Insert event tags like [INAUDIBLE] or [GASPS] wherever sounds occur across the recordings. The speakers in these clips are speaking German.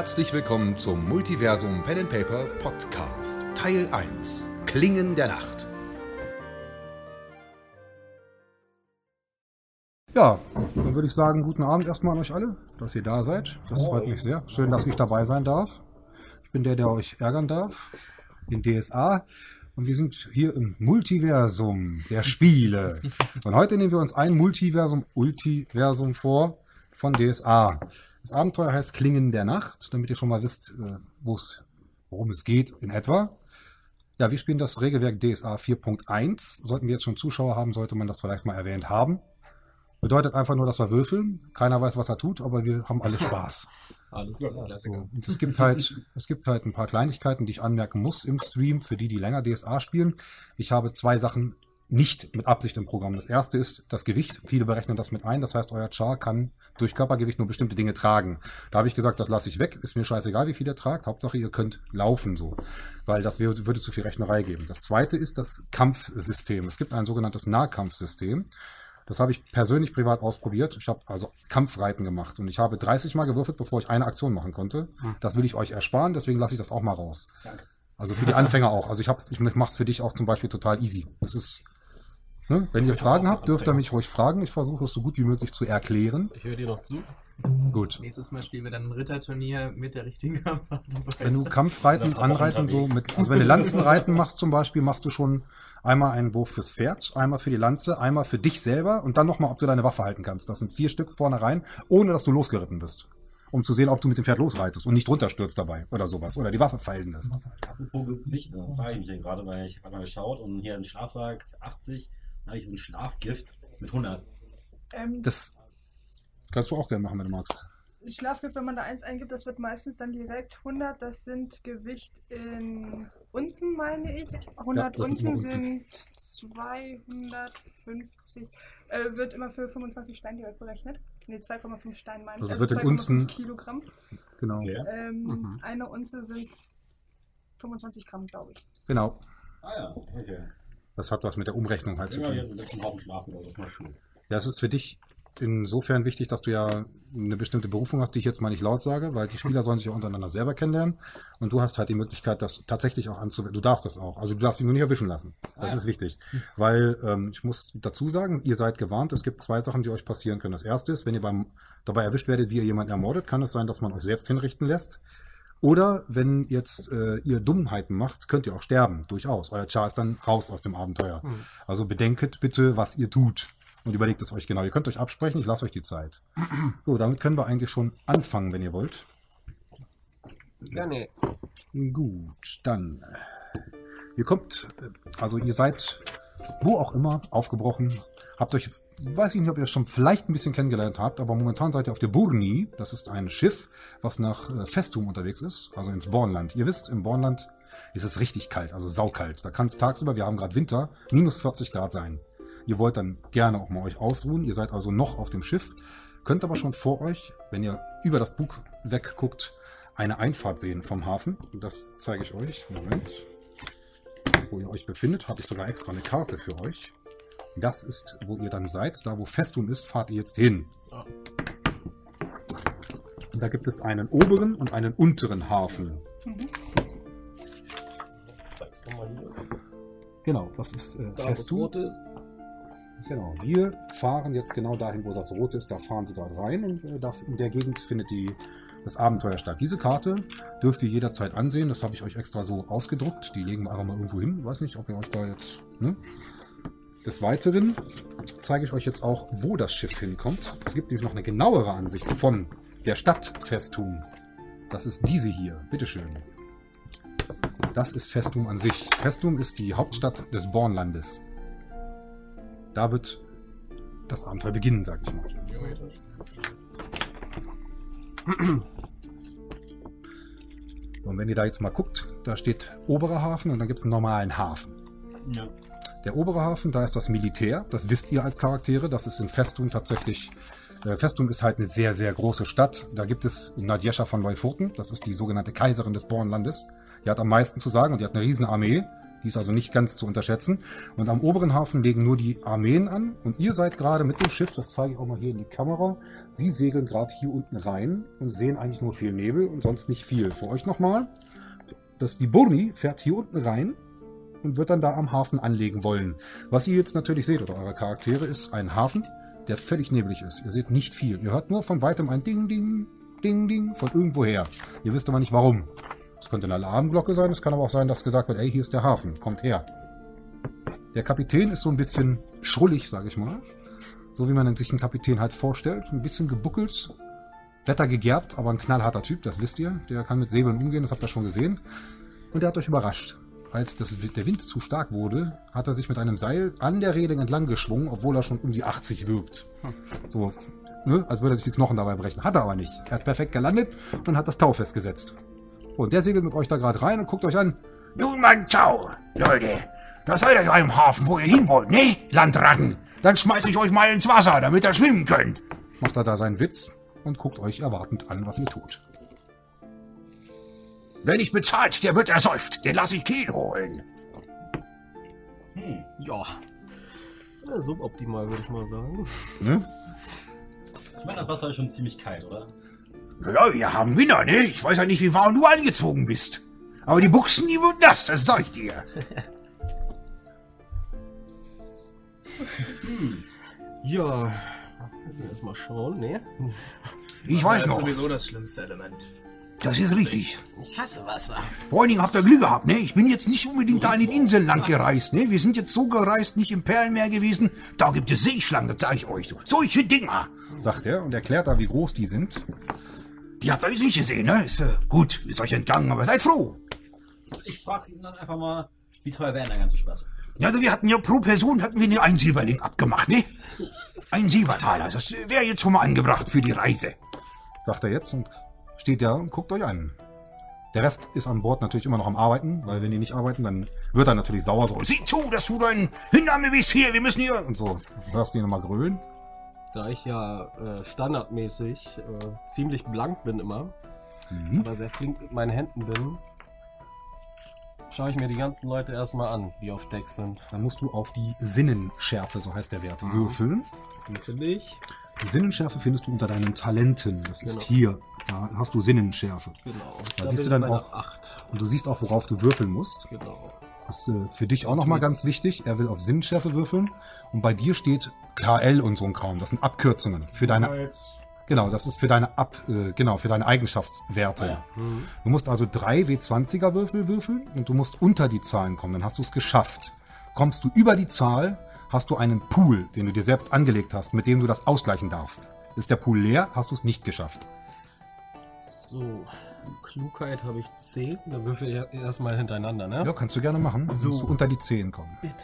Herzlich willkommen zum Multiversum Pen and Paper Podcast Teil 1 Klingen der Nacht. Ja, dann würde ich sagen, guten Abend erstmal an euch alle, dass ihr da seid. Das freut mich sehr. Schön, dass ich dabei sein darf. Ich bin der, der euch ärgern darf in DSA. Und wir sind hier im Multiversum der Spiele. Und heute nehmen wir uns ein Multiversum, Ultiversum vor von DSA. Das Abenteuer heißt Klingen der Nacht, damit ihr schon mal wisst, äh, worum es geht in etwa. Ja, wir spielen das Regelwerk DSA 4.1. Sollten wir jetzt schon Zuschauer haben, sollte man das vielleicht mal erwähnt haben. Bedeutet einfach nur, dass wir würfeln. Keiner weiß, was er tut, aber wir haben alle Spaß. [LAUGHS] Alles klar, Klassiker. Und es gibt halt, es gibt halt ein paar Kleinigkeiten, die ich anmerken muss im Stream, für die, die länger DSA spielen. Ich habe zwei Sachen nicht mit Absicht im Programm. Das erste ist das Gewicht. Viele berechnen das mit ein. Das heißt, euer Char kann durch Körpergewicht nur bestimmte Dinge tragen. Da habe ich gesagt, das lasse ich weg. Ist mir scheißegal, wie viel ihr tragt. Hauptsache, ihr könnt laufen so. Weil das würde, zu viel Rechnerei geben. Das zweite ist das Kampfsystem. Es gibt ein sogenanntes Nahkampfsystem. Das habe ich persönlich privat ausprobiert. Ich habe also Kampfreiten gemacht und ich habe 30 Mal gewürfelt, bevor ich eine Aktion machen konnte. Das will ich euch ersparen, deswegen lasse ich das auch mal raus. Danke. Also für die Anfänger auch. Also ich hab's, ich mache es für dich auch zum Beispiel total easy. Das ist, ne? wenn ihr Fragen habt, dürft ihr mich ruhig fragen. Ich versuche es so gut wie möglich zu erklären. Ich höre dir noch zu. Gut. Nächstes Mal spielen wir dann ein Ritterturnier mit der richtigen [LAUGHS] Kampfart. Wenn du Kampfreiten, Anreiten so mit, also wenn du Lanzenreiten machst zum Beispiel, machst du schon einmal einen Wurf fürs Pferd, einmal für die Lanze, einmal für dich selber und dann nochmal, ob du deine Waffe halten kannst. Das sind vier Stück vorne rein, ohne dass du losgeritten bist. Um zu sehen, ob du mit dem Pferd losreitest und nicht runterstürzt dabei oder sowas. Oder die Waffe fallen lässt. Apropos Gewicht, da frage ich mich gerade, weil ich habe mal geschaut und hier ein Schlafsack 80, dann habe ich so ein Schlafgift mit 100. Ähm, Das kannst du auch gerne machen, wenn du magst. Schlafgift, wenn man da eins eingibt, das wird meistens dann direkt 100. Das sind Gewicht in Unzen, meine ich. 100 das sind Unzen sind 250. Äh, wird immer für 25 Stein direkt berechnet. Ne, 2,5 Stein meine ich. Also wird in 2,5 Unzen- Kilogramm. Genau. Okay. Ähm, Mhm. Eine Unze sind 25 Gramm, glaube ich. Genau. Ah ja, okay. Das hat was mit der Umrechnung halt zu Ja, tun. hier ist ein Haufen schlafen oder so. Mal schön. Ja, es ist für dich insofern wichtig, dass du ja eine bestimmte Berufung hast, die ich jetzt mal nicht laut sage, weil die Spieler sollen sich ja untereinander selber kennenlernen. Und du hast halt die Möglichkeit, das tatsächlich auch anzuwenden. Du darfst das auch. Also du darfst dich nur nicht erwischen lassen. Das Ah, ja. ist wichtig. Weil ähm, ich muss dazu sagen, ihr seid gewarnt, es gibt zwei Sachen, die euch passieren können. Das erste ist, wenn ihr beim, dabei erwischt werdet, wie ihr jemanden ermordet, kann es sein, dass man euch selbst hinrichten lässt. Oder wenn jetzt äh, ihr Dummheiten macht, könnt ihr auch sterben, durchaus. Euer Char ist dann raus aus dem Abenteuer. Also bedenket bitte, was ihr tut und überlegt es euch genau. Ihr könnt euch absprechen, ich lasse euch die Zeit. [CLEARS THROAT] So, damit können wir eigentlich schon anfangen, wenn ihr wollt. Gerne. Gut, dann. äh, Ihr kommt, äh, also ihr seid wo auch immer aufgebrochen. Habt euch, jetzt- weiß ich nicht, ob ihr es schon vielleicht ein bisschen kennengelernt habt, aber momentan seid ihr auf der Burni. Das ist ein Schiff, was nach äh, Festum unterwegs ist, also ins Bornland. Ihr wisst, im Bornland ist es richtig kalt, also saukalt. Da kann es tagsüber, wir haben gerade Winter, minus 40 Grad sein. Ihr wollt dann gerne auch mal euch ausruhen. Ihr seid also noch auf dem Schiff, könnt aber schon vor euch, wenn ihr über das Bug wegguckt, eine Einfahrt sehen vom Hafen. Das zeige ich euch. Moment. Wo ihr euch befindet, habe ich sogar extra eine Karte für euch. Das ist, wo ihr dann seid. Da, wo Festum ist, fahrt ihr jetzt hin. Und da gibt es einen oberen und einen unteren Hafen. Zeig's doch mal hier. Genau, das ist äh, Da, Festum. rot ist. Genau, wir fahren jetzt genau dahin, wo das Rote ist. Da fahren sie gerade rein und äh, da, in der Gegend findet die, das Abenteuer statt. Diese Karte dürft ihr jederzeit ansehen. Das habe ich euch extra so ausgedruckt. Die legen wir einfach mal irgendwo hin. Weiß nicht, ob ihr euch da jetzt. Ne? Des Weiteren zeige ich euch jetzt auch, wo das Schiff hinkommt. Es gibt nämlich noch eine genauere Ansicht von der Stadt Festum. Das ist diese hier. Bitteschön. Das ist Festum an sich. Festum ist die Hauptstadt des Bornlandes. Da wird das Abenteuer beginnen, sag ich mal. Und wenn ihr da jetzt mal guckt, da steht oberer Hafen und dann gibt es einen normalen Hafen. Ja. Der obere Hafen, da ist das Militär, das wisst ihr als Charaktere, das ist in Festum tatsächlich. Äh, Festum ist halt eine sehr, sehr große Stadt. Da gibt es Nadjescha von Leufoten, das ist die sogenannte Kaiserin des Bornlandes. Die hat am meisten zu sagen und die hat eine riesen Armee. Die ist also nicht ganz zu unterschätzen. Und am oberen Hafen legen nur die Armeen an. Und ihr seid gerade mit dem Schiff, das zeige ich auch mal hier in die Kamera. Sie segeln gerade hier unten rein und sehen eigentlich nur viel Nebel und sonst nicht viel. Für euch nochmal. Das, die Burni fährt hier unten rein und wird dann da am Hafen anlegen wollen. Was ihr jetzt natürlich seht, oder eure Charaktere, ist ein Hafen, der völlig neblig ist. Ihr seht nicht viel. Ihr hört nur von weitem ein Ding, Ding, Ding, Ding von irgendwoher. Ihr wisst aber nicht warum. Es könnte eine Alarmglocke sein, es kann aber auch sein, dass gesagt wird, ey, hier ist der Hafen, kommt her. Der Kapitän ist so ein bisschen schrullig, sage ich mal. So wie man sich einen Kapitän halt vorstellt. Ein bisschen gebuckelt, Wetter gegerbt, aber ein knallharter Typ, das wisst ihr. Der kann mit Säbeln umgehen, das habt ihr schon gesehen. Und der hat euch überrascht. Als das, der Wind zu stark wurde, hat er sich mit einem Seil an der Reling entlang geschwungen, obwohl er schon um die 80 wirkt. So, ne? als würde er sich die Knochen dabei brechen. Hat er aber nicht. Er ist perfekt gelandet und hat das Tau festgesetzt. Und der segelt mit euch da gerade rein und guckt euch an. Nun, Mann, ciao, Leute. Da seid ihr ja im Hafen, wo ihr hin wollt, ne? Landratten. Dann schmeiß ich euch mal ins Wasser, damit ihr schwimmen könnt. Macht er da seinen Witz und guckt euch erwartend an, was ihr tut. Wer nicht bezahlt, der wird ersäuft. Den lass ich Kiel holen. Ja. ja suboptimal, würde ich mal sagen. Ne? Ich meine, das Wasser ist schon ziemlich kalt, oder? Ja, wir haben Winter, ne? Ich weiß ja nicht, wie warm du angezogen bist. Aber die Buchsen, die wurden nass, das sag ich dir. [LAUGHS] Ja. Müssen wir erstmal schauen, ne? Ich Das weiß ist noch. sowieso das schlimmste Element. Das ist richtig. Ich hasse Wasser. Vor allen Dingen habt ihr Glück gehabt, ne? Ich bin jetzt nicht unbedingt da in den Inseln lang gereist, ne? Wir sind jetzt so gereist, nicht im Perlenmeer gewesen. Da gibt es Seeschlangen, das sag ich euch. Solche Dinger. Sagt er und erklärt da, wie groß die sind. Die habt ihr jetzt nicht gesehen, ne? Ist äh, gut, ist euch entgangen, aber seid froh. Ich frage ihn dann einfach mal, wie teuer wäre denn der ganze Spaß? Ja, also wir hatten ja pro Person hatten wir nur einen Silberling abgemacht, ne? Ein Silbertaler, das wäre jetzt schon mal angebracht für die Reise. Sagt er jetzt und steht da und guckt euch an. Der Rest ist an Bord natürlich immer noch am Arbeiten, weil wenn die nicht arbeiten, dann wird er natürlich sauer so. Sieh zu, dass du deinen Hinnahme bist hier, wir müssen hier... Und so hörst du ihn nochmal grölen. Da ich ja äh, standardmäßig äh, ziemlich blank bin immer, aber sehr flink mit meinen Händen bin, schaue ich mir die ganzen Leute erstmal an, die auf Deck sind. Dann musst du auf die Sinnenschärfe, so heißt der Wert, würfeln. Die finde ich. Die Sinnenschärfe findest du unter deinen Talenten. Das ist Genau. hier. Da hast du Sinnenschärfe. Genau. Da Da siehst du dann auch- 8. Und du siehst auch, worauf du würfeln musst. Genau. Das ist äh, für dich auch nochmal ganz wichtig. Er will auf Sinnenschärfe würfeln. Und bei dir steht KL und so ein Kram. Das sind Abkürzungen für deine. Genau, das ist für deine Ab, äh, genau, für deine Eigenschaftswerte. Ah ja. Du musst also drei W20er Würfel würfeln und du musst unter die Zahlen kommen. Dann hast du es geschafft. Kommst du über die Zahl, hast du einen Pool, den du dir selbst angelegt hast, mit dem du das ausgleichen darfst. Ist der Pool leer, hast du es nicht geschafft. So. Klugheit habe ich 10. Dann würfel ich erstmal hintereinander, ne? Ja, kannst du gerne machen. Dann So. musst du unter die 10 kommen. Bitte.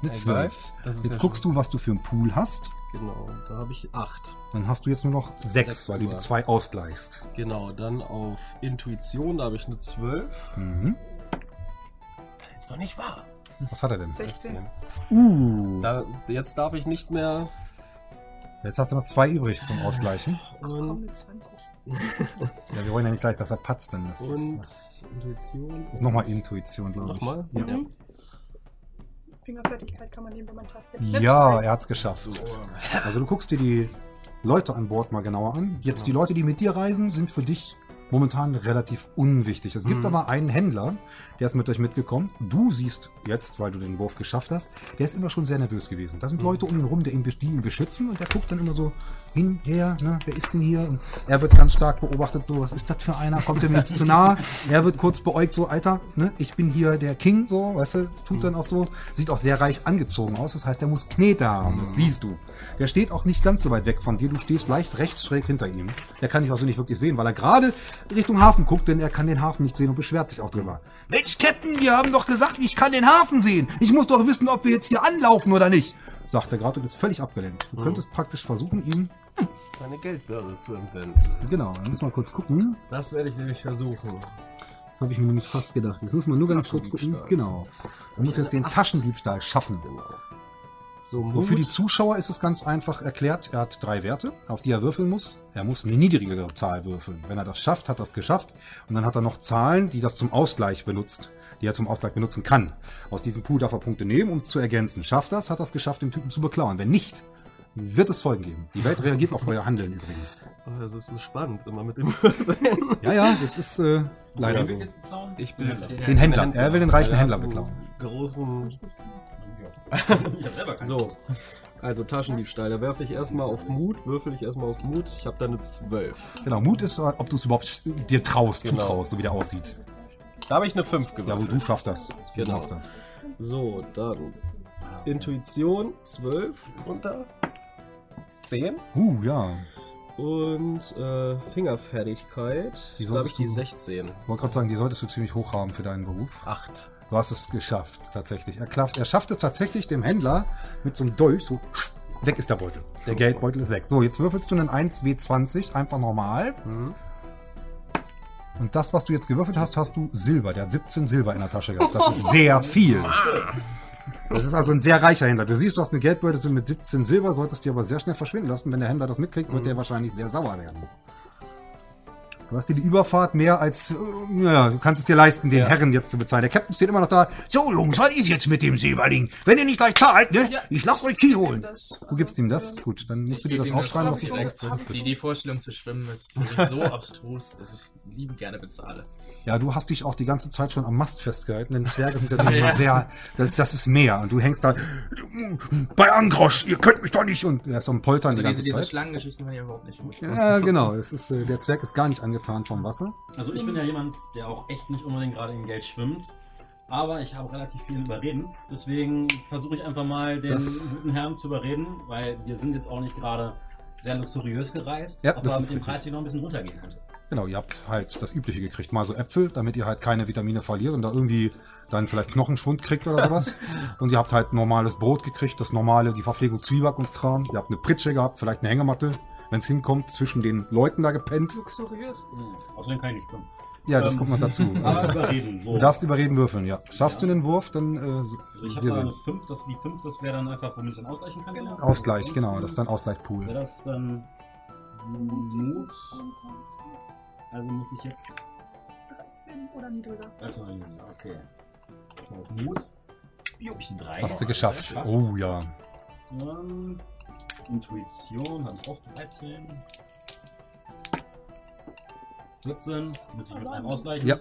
Eine Egal. 12. Das ist Jetzt ja guckst du, was du für einen Pool hast. Genau. Da habe ich 8. Dann hast du jetzt nur noch 6, Sechs weil du die über. 2 ausgleichst. Genau. Dann auf Intuition, da habe ich eine 12. Mhm. Das ist doch nicht wahr. Was hat er denn? 16. Uh. Da, jetzt darf ich nicht mehr. Jetzt hast du noch zwei übrig zum Ausgleichen. Komm Und, mit 20. Ja, wir wollen ja nicht gleich, dass er patzt, denn das ist, und das Intuition. ist nochmal Intuition, glaube ich. Nochmal? Ja. Mhm. Fingerfertigkeit kann man nehmen, wenn man tastet. Ja, er hat's geschafft. Also du guckst dir die Leute an Bord mal genauer an. Jetzt die Leute, die mit dir reisen, sind für dich momentan relativ unwichtig. Es gibt aber einen Händler, der ist mit euch mitgekommen. Du siehst jetzt, weil du den Wurf geschafft hast, der ist immer schon sehr nervös gewesen. Da sind Leute um ihn rum, die ihn, die ihn beschützen und der guckt dann immer so hin, her, ne, wer ist denn hier? Und er wird ganz stark beobachtet, so, was ist das für einer? Kommt er mir jetzt zu nah? [LAUGHS] Er wird kurz beäugt, so, Alter, ne, ich bin hier der King, so, weißt du, tut dann auch so. Sieht auch sehr reich angezogen aus, das heißt, er muss Knete haben, das siehst du. Der steht auch nicht ganz so weit weg von dir, du stehst leicht rechts schräg hinter ihm. Der kann dich auch so nicht wirklich sehen, weil er gerade Richtung Hafen guckt, denn er kann den Hafen nicht sehen und beschwert sich auch drüber. Mensch, Captain, wir haben doch gesagt, ich kann den Hafen sehen. Ich muss doch wissen, ob wir jetzt hier anlaufen oder nicht. Sagt er gerade und ist völlig abgelenkt. Du könntest praktisch versuchen, ihn. Seine Geldbörse zu entwenden. Genau, dann müssen wir kurz gucken. Das werde ich nämlich versuchen. Das habe ich mir nämlich fast gedacht. Jetzt muss man nur ganz kurz gucken. Genau. Man muss jetzt den Taschendiebstahl schaffen. Genau. So, So, für die Mut. Zuschauer ist es ganz einfach erklärt. Er hat drei Werte, auf die er würfeln muss. Er muss eine niedrigere Zahl würfeln. Wenn er das schafft, hat er es geschafft. Und dann hat er noch Zahlen, die das zum Ausgleich benutzt, die er zum Ausgleich benutzen kann. Aus diesem Pool darf er Punkte nehmen, um es zu ergänzen. Schafft das, hat er es geschafft, den Typen zu beklauen. Wenn nicht, wird es Folgen geben. Die Welt reagiert auf euer Handeln übrigens. Oh, das ist so spannend, immer mit dem [LAUGHS] Ja, ja, das ist äh, leider so. Den Händler. Er will den reichen Händler beklauen. Großen. Ich hab selber keinen. So. Also Taschendiebstahl. Da werfe ich erstmal auf Mut, würfel ich erstmal auf Mut. Ich habe da eine 12. Genau, Mut ist, ob du es überhaupt dir traust, Genau. zutraust, so wie der aussieht. Da habe ich eine 5 Ja, gewürfelt. wo du schaffst das. Genau. das. So, dann Intuition 12 drunter. 10. Uh, ja. Und äh, Fingerfertigkeit. Wie Da habe ich die du- 16. Ich wollte gerade sagen, die solltest du ziemlich hoch haben für deinen Beruf. 8. Du hast es geschafft, tatsächlich. Er, klafft, er schafft es tatsächlich, dem Händler mit so einem Dolch so weg ist der Beutel. Der Geldbeutel ist weg. So, jetzt würfelst du einen 1W20, einfach normal. Und das, was du jetzt gewürfelt hast, hast du Silber. Der hat 17 Silber in der Tasche gehabt. Das ist [LAUGHS] sehr viel. Das ist also ein sehr reicher Händler. Du siehst, du hast eine Geldbeutel mit 17 Silber, solltest die aber sehr schnell verschwinden lassen. Wenn der Händler das mitkriegt, wird der wahrscheinlich sehr sauer werden. Du hast dir die Überfahrt mehr als, äh, ja, du kannst es dir leisten, den Herren jetzt zu bezahlen. Der Captain steht immer noch da. So, Jungs, was ist jetzt mit dem Silberling? Wenn ihr nicht gleich zahlt, ne? Ich lass euch Kiel holen. Das, Du gibst ihm das? Gut, dann musst du dir das aufschreiben, was ich extra- Die, die Vorstellung zu schwimmen ist für mich so [LAUGHS] abstrus, dass ich liebend gerne bezahle. Ja, du hast dich auch die ganze Zeit schon am Mast festgehalten, denn Zwerge sind ja [LAUGHS] immer sehr, das, das ist mehr. Und du hängst da, Bei Angrosch, ihr könnt mich doch nicht. und er ist am Poltern die Also ganze diese, diese Zeit. Schlangengeschichten fand ich überhaupt nicht gut. Ja, genau. Es ist, äh, der Zwerg ist gar nicht angetan vom Wasser. Also ich bin ja jemand, der auch echt nicht unbedingt gerade im Geld schwimmt. Aber ich habe relativ viel überreden. Deswegen versuche ich einfach mal den Das- guten Herrn zu überreden, weil wir sind jetzt auch nicht gerade sehr luxuriös gereist, Ja, aber das mit dem. Preis hier noch ein bisschen runtergehen könnte. Genau, ihr habt halt das Übliche gekriegt. Mal so Äpfel, damit ihr halt keine Vitamine verliert und da irgendwie dann vielleicht Knochenschwund kriegt oder sowas. [LAUGHS] und ihr habt halt normales Brot gekriegt, das normale, die Verpflegung Zwieback und Kram. Ihr habt eine Pritsche gehabt, vielleicht eine Hängematte, wenn es hinkommt, zwischen den Leuten da gepennt. luxuriös. Außerdem kann ich nicht schwimmen. Ja, das Ähm, kommt noch dazu. [LAUGHS] Aber überreden, so. Du darfst überreden würfeln, ja. Schaffst du den Wurf, dann äh, Also ich habe wir da eine sehen's. 5, das, die 5, das wäre dann einfach, womit ich dann ausgleichen kann. Genau. Ausgleich, genau, das ist dann Wäre Ausgleichpool. das dann Mut. Also muss ich jetzt 13 oder niedriger. Also, okay. Mut. Jo. Ich eine 3. Hast du geschafft. Oh ja. Ähm, Intuition haben auch 13. 14. Muss ich mit einem ausgleichen. Ja.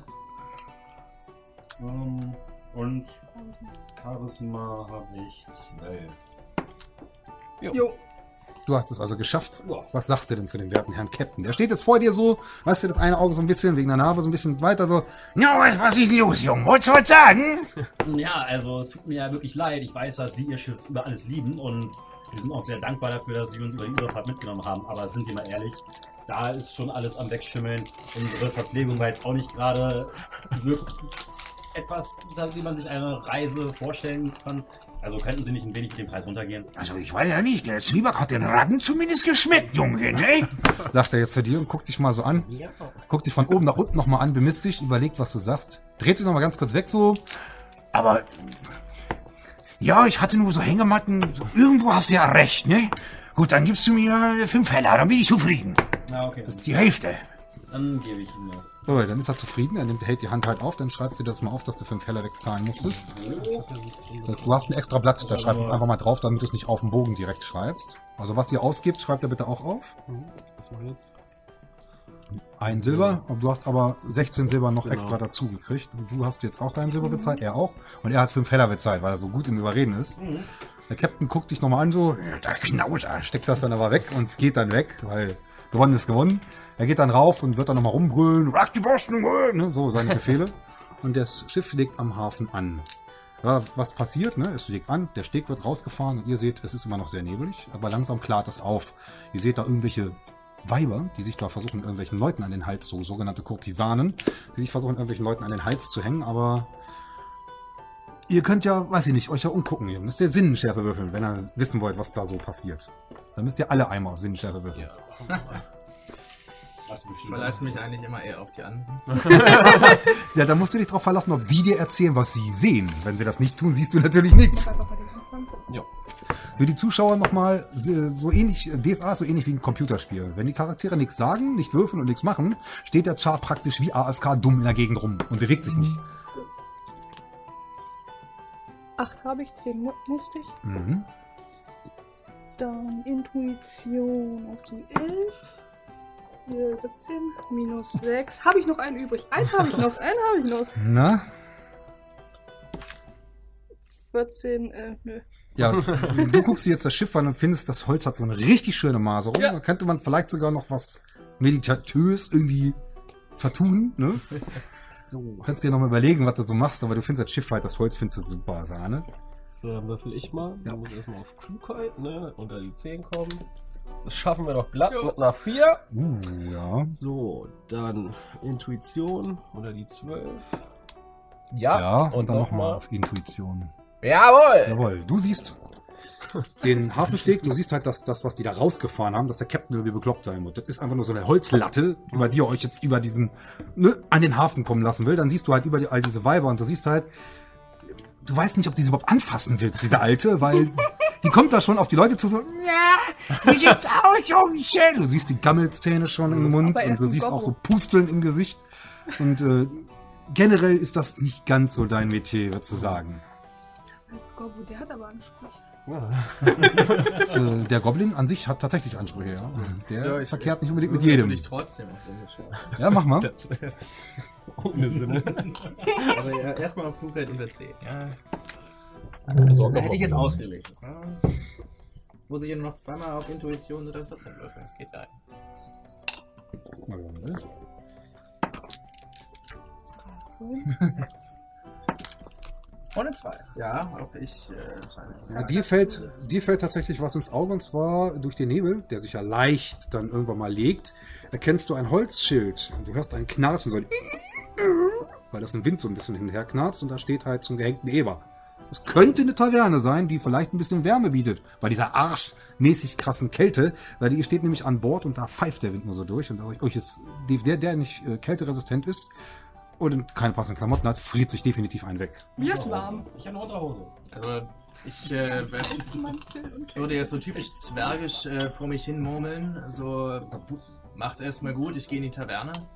Ähm, und Charisma habe ich 12. Jo. Du hast es also geschafft. Ja. Was sagst du denn zu dem werten Herrn Captain? Der steht jetzt vor dir so, weißt du, das eine Auge so ein bisschen wegen der Narbe so ein bisschen weiter so. Was, was ist los, Junge? Wolltest du was sagen? [LAUGHS] Ja, also es tut mir ja wirklich leid. Ich weiß, dass Sie Ihr Schiff über alles lieben und wir sind auch sehr dankbar dafür, dass Sie uns über die Überfahrt mitgenommen haben. Aber sind wir mal ehrlich, da ist schon alles am Wegschimmeln. Unsere Verpflegung war jetzt auch nicht gerade [LAUGHS] wirklich etwas, wie man sich eine Reise vorstellen kann. Also könnten Sie nicht ein wenig mit dem Preis runtergehen? Also, ich weiß ja nicht. Der Zwieback hat den Ratten zumindest geschmeckt, Junge, ne? [LAUGHS] Sagt er jetzt zu dir und guckt dich mal so an. Guckt dich von oben nach unten nochmal an, bemisst dich, überlegt, was du sagst. Dreht sich nochmal ganz kurz weg so. Aber. Ja, ich hatte nur so Hängematten. Irgendwo hast du ja recht, ne? Gut, dann gibst du mir fünf Heller, dann bin ich zufrieden. Na, okay. Das ist die Hälfte. Dann gebe ich Ihnen noch. So, dann ist er zufrieden, er nimmt, hält die Hand halt auf, dann schreibst du dir das mal auf, dass du fünf Heller wegzahlen musstest. Du hast ein extra Blatt, da schreibst du es einfach mal drauf, damit du es nicht auf dem Bogen direkt schreibst. Also was ihr ausgibt, schreibt er bitte auch auf. Was war jetzt? Ein Silber, du hast aber 16 Silber noch Genau. extra dazu gekriegt. Und du hast jetzt auch dein Silber bezahlt, er auch. Und er hat fünf Heller bezahlt, weil er so gut im Überreden ist. Der Captain guckt dich nochmal an, so, Ja, Da Knauser. steckt das dann aber weg und geht dann weg, weil gewonnen ist gewonnen. Er geht dann rauf und wird dann nochmal rumbrüllen, Rock die Boston, ne, so seine Befehle. [LAUGHS] und das Schiff legt am Hafen an. Ja, was passiert? Ne? Es legt an, der Steg wird rausgefahren und ihr seht, es ist immer noch sehr nebelig, aber langsam klart es auf. Ihr seht da irgendwelche Weiber, die sich da versuchen, irgendwelchen Leuten an den Hals, so sogenannte Kurtisanen, die sich versuchen, irgendwelchen Leuten an den Hals zu hängen, aber ihr könnt ja, weiß ich nicht, euch ja umgucken. Ihr müsst ja Sinnenschärfe würfeln, wenn ihr wissen wollt, was da so passiert. Dann müsst ihr alle einmal auf Sinnenschärfe würfeln. Was Ich verlasse mich eigentlich immer eher auf die anderen. [LAUGHS] Ja, da musst du dich darauf verlassen, ob die dir erzählen, was sie sehen. Wenn sie das nicht tun, siehst du natürlich nichts. Ja. Für die Zuschauer nochmal so so ähnlich, DSA ist so ähnlich wie ein Computerspiel. Wenn die Charaktere nichts sagen, nicht würfeln und nichts machen, steht der Char praktisch wie AFK dumm in der Gegend rum und bewegt sich nicht. Acht habe ich, zehn mu musste ich. Mhm. Dann Intuition auf die 11. Hier 17 minus 6. Habe ich noch einen übrig? Eins habe ich noch, [LAUGHS] einen habe ich noch. Na? 14, äh, nö. Ja, du guckst dir jetzt das Schiff an und findest, das Holz hat so eine richtig schöne Maserung. Ja. Da könnte man vielleicht sogar noch was meditatös irgendwie vertun, ne? So. Du kannst dir noch mal überlegen, was du so machst, aber du findest das Schiff halt, das Holz findest du super, Sahne. So, dann würfel ich mal. Ja. Ich muss erstmal auf Klugheit, ne? Unter die 10 kommen. Das schaffen wir doch glatt mit einer 4. Uh, ja. So, dann Intuition unter die 12. Ja, Ja, und, und dann nochmal auf Intuition. Jawohl! Jawohl, du siehst den Hafensteg, du siehst halt das, das, was die da rausgefahren haben, dass der Captain irgendwie bekloppt sein muss. Das ist einfach nur so eine Holzlatte, über die ihr euch jetzt über diesen, ne, an den Hafen kommen lassen will. Dann siehst du halt über die, all diese Weiber und du siehst halt, du weißt nicht, ob du sie überhaupt anfassen willst, diese alte, weil [LAUGHS] die kommt da schon auf die Leute zu so, ja, [LAUGHS] wie sieht's aus, Jungchen? Du siehst die Gammelzähne schon im Mund und du siehst auch so Pusteln im Gesicht. Und äh, generell ist das nicht ganz so dein Metier, du sagen. Das heißt Gobu, der hat aber Ansprüche. Das, äh, der Goblin an sich hat tatsächlich Ansprüche, ja. Der Ja, ich- verkehrt nicht unbedingt mit jedem. natürlich trotzdem auf. Ja, mach mal. [LAUGHS] Ohne Sinne. Aber ja, erstmal auf Klugheit unter 10. Ja. Noch hätte ich jetzt ausgelegt. Ja. Muss ich hier nur noch zweimal auf Intuition oder 14 würfeln? Das geht da. [LAUGHS] Ohne zwei. Ja, auch ich äh. Ja, dir, fällt, dir fällt tatsächlich was ins Auge und zwar durch den Nebel, der sich ja leicht dann irgendwann mal legt, erkennst du ein Holzschild. Und du hörst einen Knarzen, so ein weil das im Wind so ein bisschen hinher knarzt und da steht halt zum gehängten Eber. Es könnte eine Taverne sein, die vielleicht ein bisschen Wärme bietet, bei dieser arschmäßig krassen Kälte, weil die steht nämlich an Bord und da pfeift der Wind nur so durch und euch euch ist der, der nicht äh, kälteresistent ist und keine passenden Klamotten hat, friert sich definitiv ein weg. Mir ist warm. Ich habe eine Unterhose. Also, ich äh, werd- würde jetzt so typisch zwergisch äh, vor mich hin murmeln. So, macht's erstmal gut, ich gehe in die Taverne.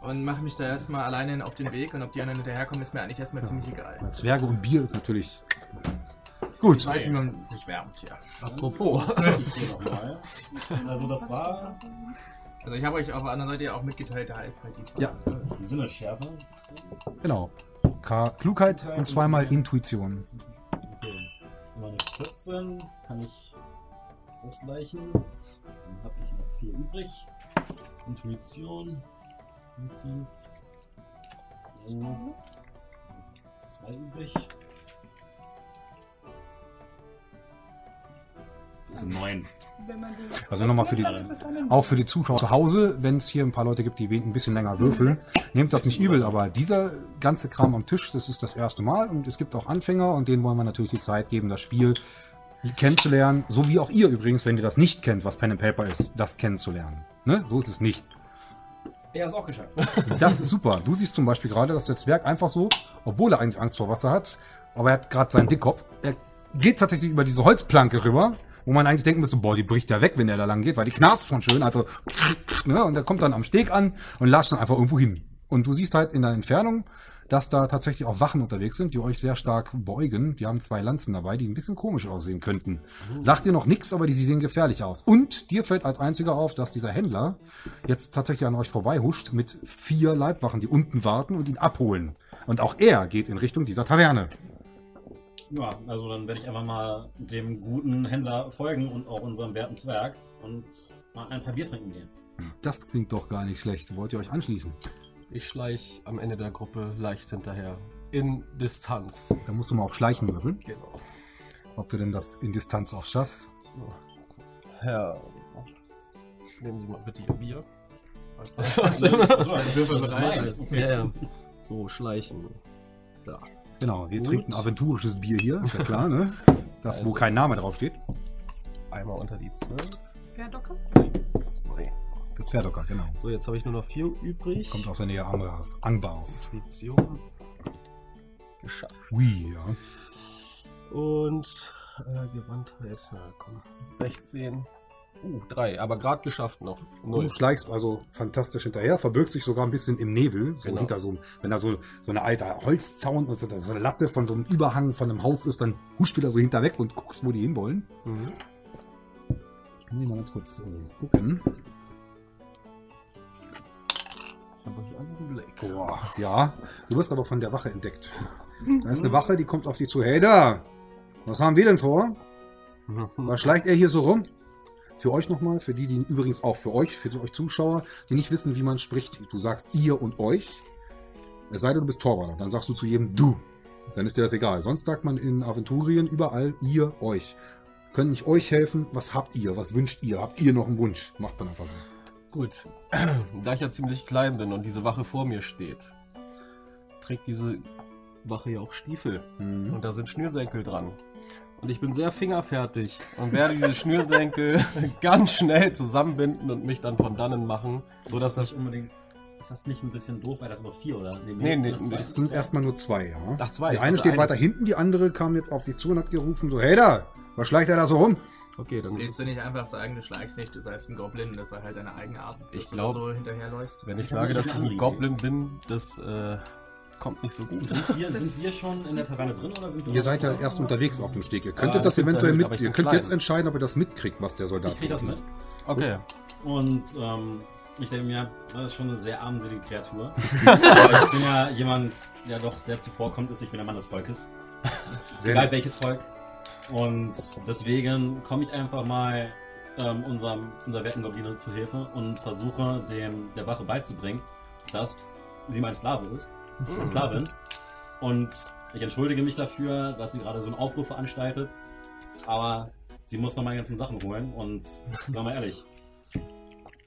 Und mache mich da erstmal alleine auf den Weg. Und ob die anderen hinterherkommen, ist mir eigentlich erstmal ziemlich egal. Zwerge und Bier ist natürlich gut. Ich weiß, wie man sich wärmt, ja. Apropos. [LAUGHS] Ich gehe nochmal. Also das war Also ich habe euch auf der anderen Seite ja auch mitgeteilt, da ist halt die Ja. die Sinnesschärfe. Genau. K Klugheit und zweimal Intuition. Okay. Meine 14 kann ich ausgleichen. Dann habe ich noch 4 übrig. Intuition. Intuition. So. Zwei übrig. Also 9. Wenn man die Also nochmal für die, auch für die Zuschauer zu Hause, wenn es hier ein paar Leute gibt, die ein bisschen länger würfeln, nehmt das nicht übel, aber dieser ganze Kram am Tisch, das ist das erste Mal und es gibt auch Anfänger und denen wollen wir natürlich die Zeit geben, das Spiel kennenzulernen, so wie auch ihr übrigens, wenn ihr das nicht kennt, was Pen and Paper ist, das kennenzulernen. Ne? So ist es nicht. Er ist auch geschafft. Das ist super. Du siehst zum Beispiel gerade, dass der Zwerg einfach so, obwohl er eigentlich Angst vor Wasser hat, aber er hat gerade seinen Dickkopf, er geht tatsächlich über diese Holzplanke rüber, wo man eigentlich denken müsste, boah, die bricht ja weg, wenn er da lang geht, weil die knarzt schon schön, also, ne, und er kommt dann am Steg an und latscht dann einfach irgendwo hin. Und du siehst halt in der Entfernung, dass da tatsächlich auch Wachen unterwegs sind, die euch sehr stark beugen. Die haben zwei Lanzen dabei, die ein bisschen komisch aussehen könnten. Sagt dir noch nichts, aber die sehen gefährlich aus. Und dir fällt als einziger auf, dass dieser Händler jetzt tatsächlich an euch vorbeihuscht mit vier Leibwachen, die unten warten und ihn abholen. Und auch er geht in Richtung dieser Taverne. Ja, also dann werde ich einfach mal dem guten Händler folgen und auch unserem werten Zwerg und mal ein paar Bier trinken gehen. Das klingt doch gar nicht schlecht. Wollt ihr euch anschließen? Ich schleich am Ende der Gruppe leicht hinterher. In Distanz. Da musst du mal auf Schleichen würfeln, Genau. ob du denn das in Distanz auch schaffst. So. Herr, nehmen Sie mal bitte Ihr Bier. Was [LAUGHS] das was immer? Achso, ein Würfelbereich. Ja, ja. So, schleichen. Da. Genau, wir Gut. trinken aventurisches Bier hier, ist ja klar, ne? [LAUGHS] Das, wo Also. kein Name draufsteht. Einmal unter die 12. Pferdocker? Zwei. Das Pferdocker, genau. So, jetzt habe ich nur noch vier übrig. Kommt aus der Nähe. Angbars. Intuition. Geschafft. Ui, ja. Und Äh, Gewandtheit, na komm. 16. Uh, 3, aber gerade geschafft noch. Du Null. schleichst also fantastisch hinterher, verbirgst dich sogar ein bisschen im Nebel, so Genau. hinter so, einem- wenn da so, so eine alte Holzzaun und so, so eine Latte von so einem Überhang von einem Haus ist, dann huscht du da so hinter weg und guckst, wo die hinwollen. Mhm. Muss ich mal ganz kurz äh, gucken. Einen Blick. Boah, ja. Du wirst aber von der Wache entdeckt. Da ist eine Wache, die kommt auf dich zu. Hey da! Was haben wir denn vor? Mhm. Was schleicht er hier so rum? Für euch nochmal, für die, die übrigens auch für euch, für euch Zuschauer, die nicht wissen, wie man spricht. Du sagst ihr und euch. Es sei denn, du bist Torwaller. Dann sagst du zu jedem du. Dann ist dir das egal. Sonst sagt man in Aventurien überall ihr, euch. Können nicht euch helfen. Was habt ihr? Was wünscht ihr? Habt ihr noch einen Wunsch? Macht man einfach so. Gut. [CLEARS THROAT] Da ich ja ziemlich klein bin und diese Wache vor mir steht, trägt diese Wache ja auch Stiefel. Mhm. Und da sind Schnürsenkel dran. Und ich bin sehr fingerfertig und werde diese Schnürsenkel [LAUGHS] ganz schnell zusammenbinden und mich dann von dannen machen, so dass ist das das. nicht unbedingt. Ist das nicht ein bisschen doof, weil das noch vier oder? Nee, nee, das nee. Es sind erstmal nur zwei, ja. Ach, zwei. Die eine steht eine. weiter hinten, die andere kam jetzt auf dich zu und hat gerufen so, hey da, was schleicht er da so rum? Okay, dann ist Willst du nicht einfach sagen, du schlägst nicht, du seist ein Goblin, das ist halt deine eigene Art, dass Ich du glaub- so hinterherläufst? Wenn ich Ich sage, dass ich ein Goblin bin, das äh, kommt nicht so gut. Sind wir, sind wir schon in der Taverne drin oder sind wir Ihr seid ja erst unterwegs auf dem Steg. Ihr könntet Ja, das eventuell mit, ihr könnt klein. jetzt entscheiden, ob ihr das mitkriegt, was der Soldat Ich krieg das mit. Okay. Und ähm, ich denke mir, das ist schon eine sehr armselige Kreatur. [LAUGHS] Aber ich bin ja jemand, der doch sehr zuvorkommt ist. Ich bin der Mann des Volkes. Sehr Egal nett. welches Volk. Und deswegen komme ich einfach mal ähm, unserem, unserer werten Goblin zu Hilfe und versuche dem der Wache beizubringen, dass sie mein Sklave ist. Eine Sklavin. Und ich entschuldige mich dafür, dass sie gerade so einen Aufruf veranstaltet. Aber sie muss noch meine ganzen Sachen holen. Und [LAUGHS] sag mal ehrlich,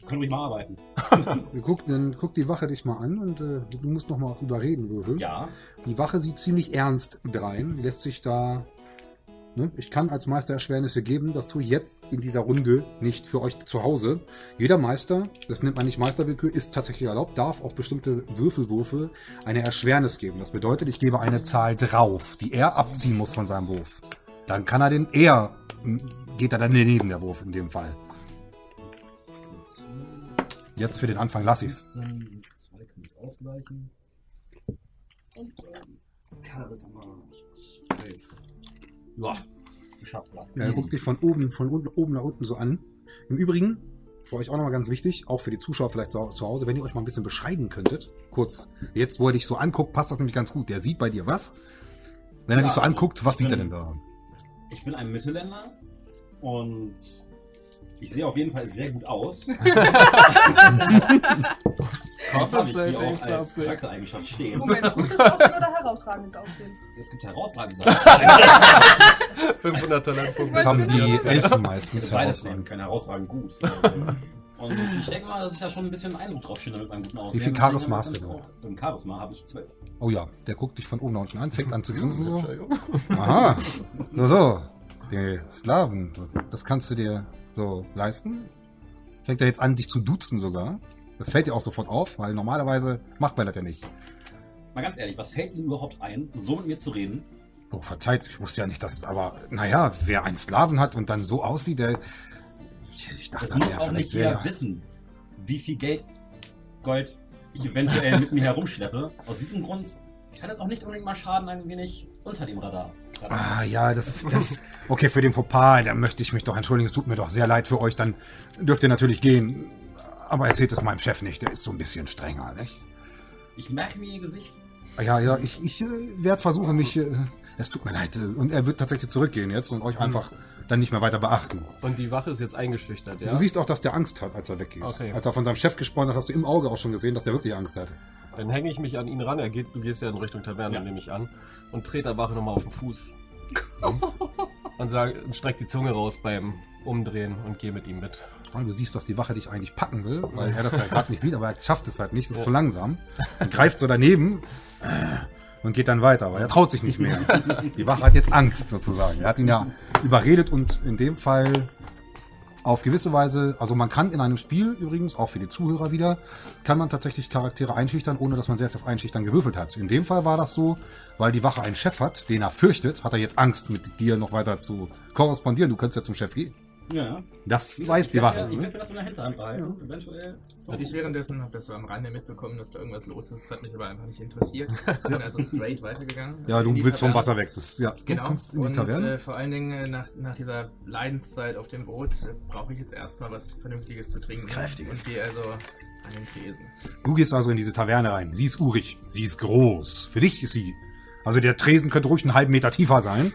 können ruhig mal arbeiten. [LAUGHS] Guck, dann guck die Wache dich mal an und äh, du musst noch mal überreden würfeln. Ja, Die Wache sieht ziemlich ernst drein, lässt sich da. Ne? Ich kann als Meister Erschwernisse geben, das tue ich jetzt in dieser Runde nicht für euch zu Hause. Jeder Meister, das nennt man nicht Meisterwillkür, ist tatsächlich erlaubt, darf auf bestimmte Würfelwürfe eine Erschwernis geben. Das bedeutet, ich gebe eine Zahl drauf, die er abziehen muss von seinem Wurf. Dann kann er den eher, geht er dann daneben der Wurf in dem Fall. Jetzt für den Anfang lasse ich's. 15, zwei kann ich ausgleichen. Und ähm, Charisma. Ja, geschafft. Ja. Ja, er guckt dich von oben, von unten, oben nach unten so an. Im Übrigen, für euch auch nochmal ganz wichtig, auch für die Zuschauer vielleicht zu, zu Hause, wenn ihr euch mal ein bisschen beschreiben könntet. Kurz, jetzt, wo er dich so anguckt, passt das nämlich ganz gut. Der sieht bei dir was. Wenn er Ja, dich so anguckt, was sieht er bin- denn da? Ich bin ein Mittelländer und ich sehe auf jeden Fall sehr gut aus. Was habe ich hier auch als Charaktereigenschaft stehen? Moment, gutes Aussehen oder herausragendes Aussehen? Es gibt herausragende Sachen. 500 Talentpunkte. Das haben die. Elfen meistens herausragend. kein herausragend gut. [LAUGHS] Und ich denke mal, dass ich da schon ein bisschen Eindruck drauf schiene mit meinem guten Aussehen. viel Charisma hast du auch- Im Charisma habe ich 12. Oh ja, der guckt dich von oben nach unten an, fängt an zu grinsen so. Aha. So, so. Die Sklaven, das kannst du dir so leisten. Fängt er jetzt an, dich zu duzen sogar. Das fällt dir auch sofort auf, weil normalerweise macht man das ja nicht. Mal ganz ehrlich, was fällt Ihnen überhaupt ein, so mit mir zu reden? Oh, verzeiht, ich wusste ja nicht, dass, aber naja, wer einen Sklaven hat und dann so aussieht, der. Ich, ich dachte, Das muss ja, auch nicht jeder wissen, wie viel Geld, Gold ich eventuell mit mir herumschleppe. Aus diesem Grund kann es auch nicht unbedingt mal schaden, ein wenig unter dem Radar. Ah, ja, das ist das. Okay, für den Fauxpas, da möchte ich mich doch entschuldigen. Es tut mir doch sehr leid für euch. Dann dürft ihr natürlich gehen. Aber erzählt es meinem Chef nicht. Der ist so ein bisschen strenger, nicht? Ich merke mir Ihr Gesicht. Ja, ja, ich, ich äh, werde versuchen, mich. Äh, es tut mir leid. Und er wird tatsächlich zurückgehen jetzt und euch einfach dann nicht mehr weiter beachten. Und die Wache ist jetzt eingeschüchtert, ja? Du siehst auch, dass der Angst hat, als er weggeht. Okay. Als er von seinem Chef gesprochen hat, hast du im Auge auch schon gesehen, dass der wirklich Angst hat. Dann hänge ich mich an ihn ran. Er geht, du gehst ja in Richtung Taverne, Ja. nehme ich an. Und trete der Wache nochmal auf den Fuß. [LAUGHS] und sag, streck die Zunge raus beim Umdrehen und geh mit ihm mit. Und du siehst, dass die Wache dich eigentlich packen will, weil er das ja gerade nicht sieht, aber er schafft es halt nicht, das ist zu langsam. Und greift so daneben [LAUGHS] und geht dann weiter, weil er traut sich nicht mehr. Die Wache hat jetzt Angst sozusagen. Er hat ihn ja überredet und in dem Fall auf gewisse Weise, also man kann in einem Spiel übrigens, auch für die Zuhörer wieder, kann man tatsächlich Charaktere einschüchtern, ohne dass man selbst auf Einschüchtern gewürfelt hat. In dem Fall war das so, weil die Wache einen Chef hat, den er fürchtet, hat er jetzt Angst, mit dir noch weiter zu korrespondieren. Du könntest ja zum Chef gehen. Ja. Das weiß die Ich Wache. ich werd mir das in der Hinterhand behalten. Eventuell. Und ich währenddessen habe das so am Rande mitbekommen, dass da irgendwas los ist. Das hat mich aber einfach nicht interessiert. Bin [LAUGHS] also straight weitergegangen. Ja, du willst vom. Wasser weg. Das, ja, Genau. Du kommst in die und Taverne. äh, vor allen Dingen äh, nach, nach dieser Leidenszeit auf dem Boot äh, brauche ich jetzt erstmal was Vernünftiges zu trinken. Was Kräftiges. Und gehe also an den Tresen. Du gehst also in diese Taverne rein. Sie ist urig. Sie ist groß. Für dich ist sie. Also der Tresen könnte ruhig einen halben Meter tiefer sein.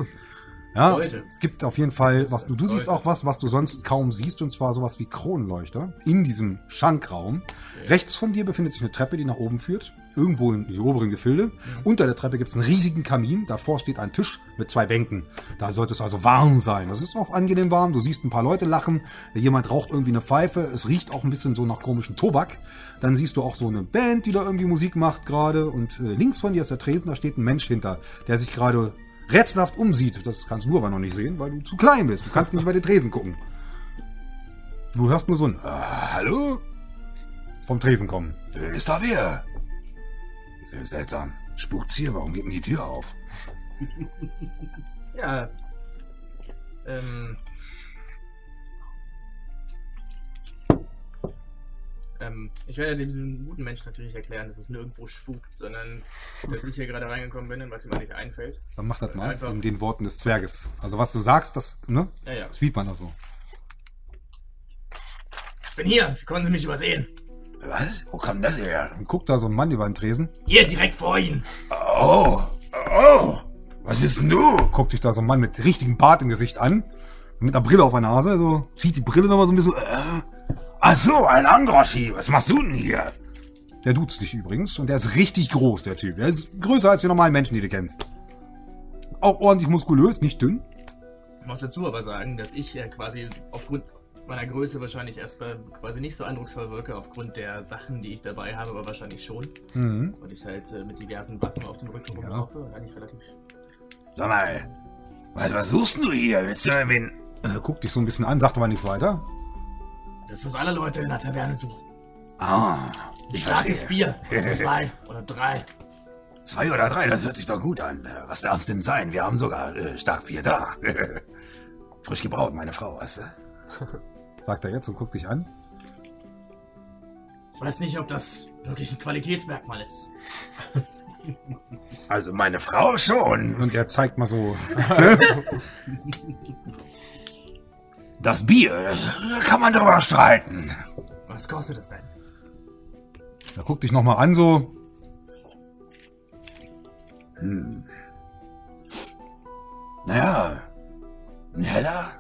Ja, Sollte. es gibt auf jeden Fall, was du, du siehst auch was, was du sonst kaum siehst, und zwar sowas wie Kronenleuchter in diesem Schankraum. Rechts von dir befindet sich eine Treppe, die nach oben führt, irgendwo in die oberen Gefilde. Unter der Treppe gibt es einen riesigen Kamin, davor steht ein Tisch mit zwei Bänken. Da sollte es also warm sein. Das ist auch angenehm warm. Du siehst ein paar Leute lachen, jemand raucht irgendwie eine Pfeife, es riecht auch ein bisschen so nach komischem Tobak. Dann siehst du auch so eine Band, die da irgendwie Musik macht gerade. Und äh, links von dir ist der Tresen, da steht ein Mensch hinter, der sich gerade rätselhaft umsieht. Das kannst du aber noch nicht sehen, weil du zu klein bist. Du kannst nicht über den Tresen gucken. Du hörst nur so ein Ah, hallo? vom Tresen kommen. Wer ist da wer? Seltsam. Spukt's hier? Warum geht denn die Tür auf? Ja. Ähm. Ähm, ich werde dem guten Menschen natürlich erklären, dass es nirgendwo spukt, sondern dass ich hier gerade reingekommen bin und was ihm nicht einfällt. Dann mach das mal Einfach. in den Worten des Zwerges. Also was du sagst, das, ne? Ja, ja. Das sieht man da so. Ich bin hier, wie konnten Sie mich übersehen? Was? Wo kam das her? Dann guckt da so ein Mann über den Tresen, Hier, direkt vor Ihnen. Oh, oh. Was bist denn du? guckt sich da so ein Mann mit richtigem Bart im Gesicht an, mit einer Brille auf der Nase, so zieht die Brille nochmal so ein bisschen. Äh, Ach so, ein Angroschi. Was machst du denn hier? der duzt dich übrigens und der ist richtig groß, der Typ. Der ist größer als die normalen Menschen, die du kennst. Auch ordentlich muskulös, nicht dünn. Ich muss dazu aber sagen, dass ich äh, quasi aufgrund meiner Größe wahrscheinlich erstmal quasi nicht so eindrucksvoll wirke, aufgrund der Sachen, die ich dabei habe, aber wahrscheinlich schon. Mhm. Und ich halt äh, mit diversen Waffen auf dem Rücken rumlaufe und eigentlich relativ. Sag mal, was, was suchst denn du hier? Willst du wen? Äh, guckt dich so ein bisschen an, sagt aber nichts weiter. Das, was alle Leute in der Taverne suchen. Ah, ich Starkes verstehe. Bier. [LAUGHS] Zwei oder drei. Zwei oder drei, das hört sich doch gut an. Was darf's denn sein? Wir haben sogar äh, Starkbier da. [LAUGHS] Frisch gebraut, meine Frau, weißt du? [LAUGHS] Sagt er jetzt und guckt dich an. Ich weiß nicht, ob das wirklich ein Qualitätsmerkmal ist. Also meine Frau schon. Und er zeigt mal so. Das Bier, da kann man drüber streiten. Was kostet es denn? Er guckt dich nochmal an, so. Naja, ein heller?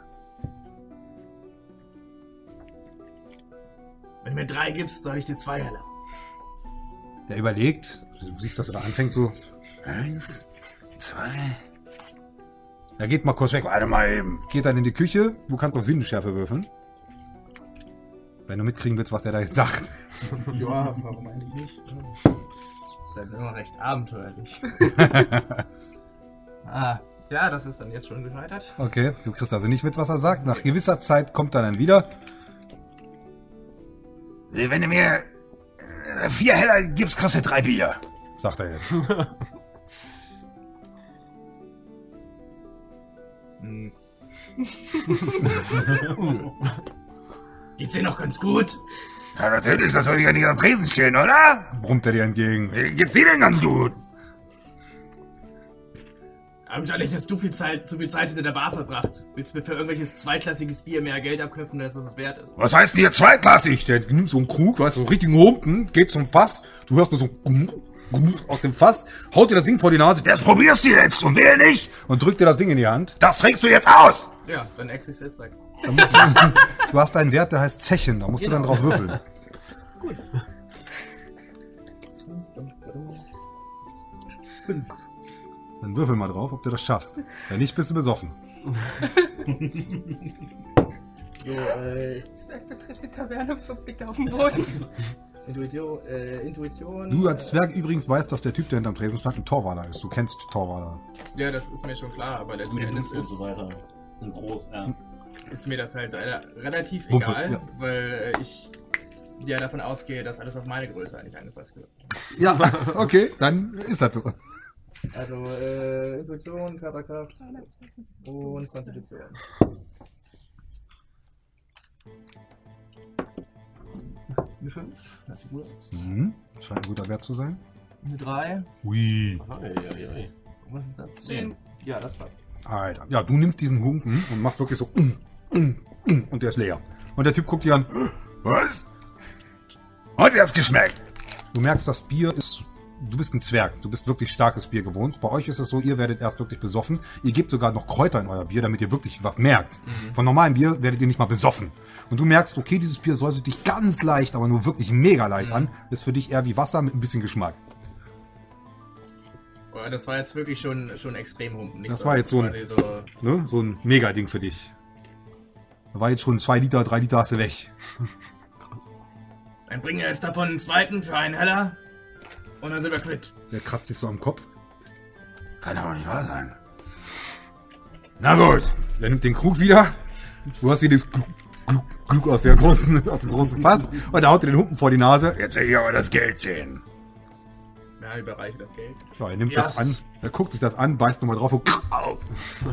Wenn du mir drei gibst, soll ich dir zwei heller. Der überlegt. Du siehst, dass er da anfängt, so. Eins, zwei. Er geht mal kurz weg. Warte mal eben. Geht dann in die Küche. Du kannst auf Sinnenschärfe würfeln. Wenn du mitkriegen willst, was er da jetzt sagt. [LAUGHS] Ja, warum eigentlich nicht? Das ist halt immer recht abenteuerlich. [LAUGHS] ah, ja, das ist dann jetzt schon gescheitert. Okay, du kriegst also nicht mit, was er sagt. Nach gewisser Zeit kommt er dann wieder. Wenn du mir äh, vier heller gibst, kriegst du drei Bier. Sagt er jetzt. [LAUGHS] Hm. [LAUGHS] Geht's dir noch ganz gut? Ja, natürlich, das soll ich ja nicht am Tresen stehen, oder? Brummt er dir entgegen. Wie Geht's dir denn ganz gut? Wahrscheinlich hast du viel Zeit, zu viel Zeit hinter der Bar verbracht. Willst du mir für irgendwelches zweitklassiges Bier mehr Geld abknüpfen, als es es wert ist? Was heißt denn hier zweitklassig? Der nimmt so einen Krug, weißt du, so richtig Humpen, geht zum Fass. Du hörst nur so aus dem Fass, haut dir das Ding vor die Nase Das probierst du jetzt und wer nicht? und drückt dir das Ding in die Hand. Das trinkst du jetzt aus! Ja, dann ex ich selbst weg. Du, [LAUGHS] du hast einen Wert, der heißt Zechen. Da musst du dann drauf würfeln. [LAUGHS] Dann würfel mal drauf, ob du das schaffst. Wenn nicht, bist du besoffen. [LAUGHS] So, äh, Zwerg betritt die Taverne bitte auf dem Boden. Intuition, äh, Intuition. Du als Zwerg übrigens weißt, dass der Typ, der hinterm Tresen stand, ein Torwaler ist. Du kennst Torwaler. Ja, das ist mir schon klar, aber letzten Endes ist. so weiter. Und groß, ja. ist mir das halt äh, relativ Wumpe, egal, ja. weil äh, ich ja davon ausgehe, dass alles auf meine Größe eigentlich angepasst wird. Ja, [LAUGHS] okay, dann ist das so. Also äh, Intuition, Körperkraft und Konstitution. Eine 5, das sieht gut aus. Mhm. Scheint ein guter Wert zu sein. Eine 3, Ui. Oi. was ist das? Zehn. Ja, das passt. Alter. Ja, du nimmst diesen Humpen und machst wirklich so mm, mm, mm, und der ist leer. Und der Typ guckt dir an. [GASPS] Was? Hat er's geschmeckt? Du merkst, das Bier ist. Du bist ein Zwerg. Du bist wirklich starkes Bier gewohnt. Bei euch ist es so, ihr werdet erst wirklich besoffen. Ihr gebt sogar noch Kräuter in euer Bier, damit ihr wirklich was merkt. Von normalem Bier werdet ihr nicht mal besoffen. Und du merkst, okay, dieses Bier säuselt dich ganz leicht, aber nur wirklich mega leicht an. Ist für dich eher wie Wasser mit ein bisschen Geschmack. Boah, das war jetzt wirklich schon, schon extrem humpen. Das war jetzt so ein- so Ne? So ein Mega-Ding für dich. Da war jetzt schon zwei Liter, drei Liter hast du weg. Dann bringen wir jetzt davon einen zweiten für einen Heller. Und dann sind wir quitt. Der kratzt sich so am Kopf. Kann aber nicht wahr sein. Na gut. Der nimmt den Krug wieder. Du hast wieder das Glug, Glug aus, der großen, [LAUGHS] aus dem großen Fass. Und er haut dir den Humpen vor die Nase. Jetzt will ich aber das Geld sehen. Ja, überreiche das Geld. So, er nimmt Ja, das an. Er guckt sich das an, beißt nochmal drauf, so, [LAUGHS] Au.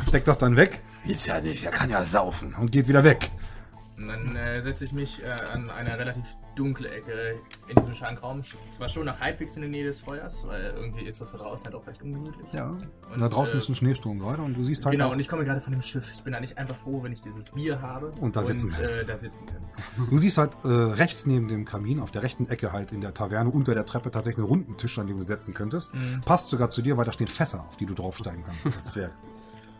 steckt das dann weg Gibt's ja nicht. Er kann ja saufen. und geht wieder weg. Und dann äh, setze ich mich äh, an einer relativ dunkle Ecke in diesem Schankraum. Zwar schon noch halbwegs in der Nähe des Feuers, weil irgendwie ist das da draußen halt auch recht ungemütlich. Ja. Und, Und da draußen äh, ist ein Schneesturm gerade und du siehst halt Genau, und ich komme gerade von dem Schiff. Ich bin da nicht einfach froh, wenn ich dieses Bier habe Und da sitzen kann. äh, da sitzen kann. du siehst halt äh, rechts neben dem Kamin, auf der rechten Ecke halt in der Taverne, unter der Treppe tatsächlich einen runden Tisch, an dem du setzen könntest. Mhm. Passt sogar zu dir, weil da stehen Fässer, auf die du draufsteigen kannst als Zwerg.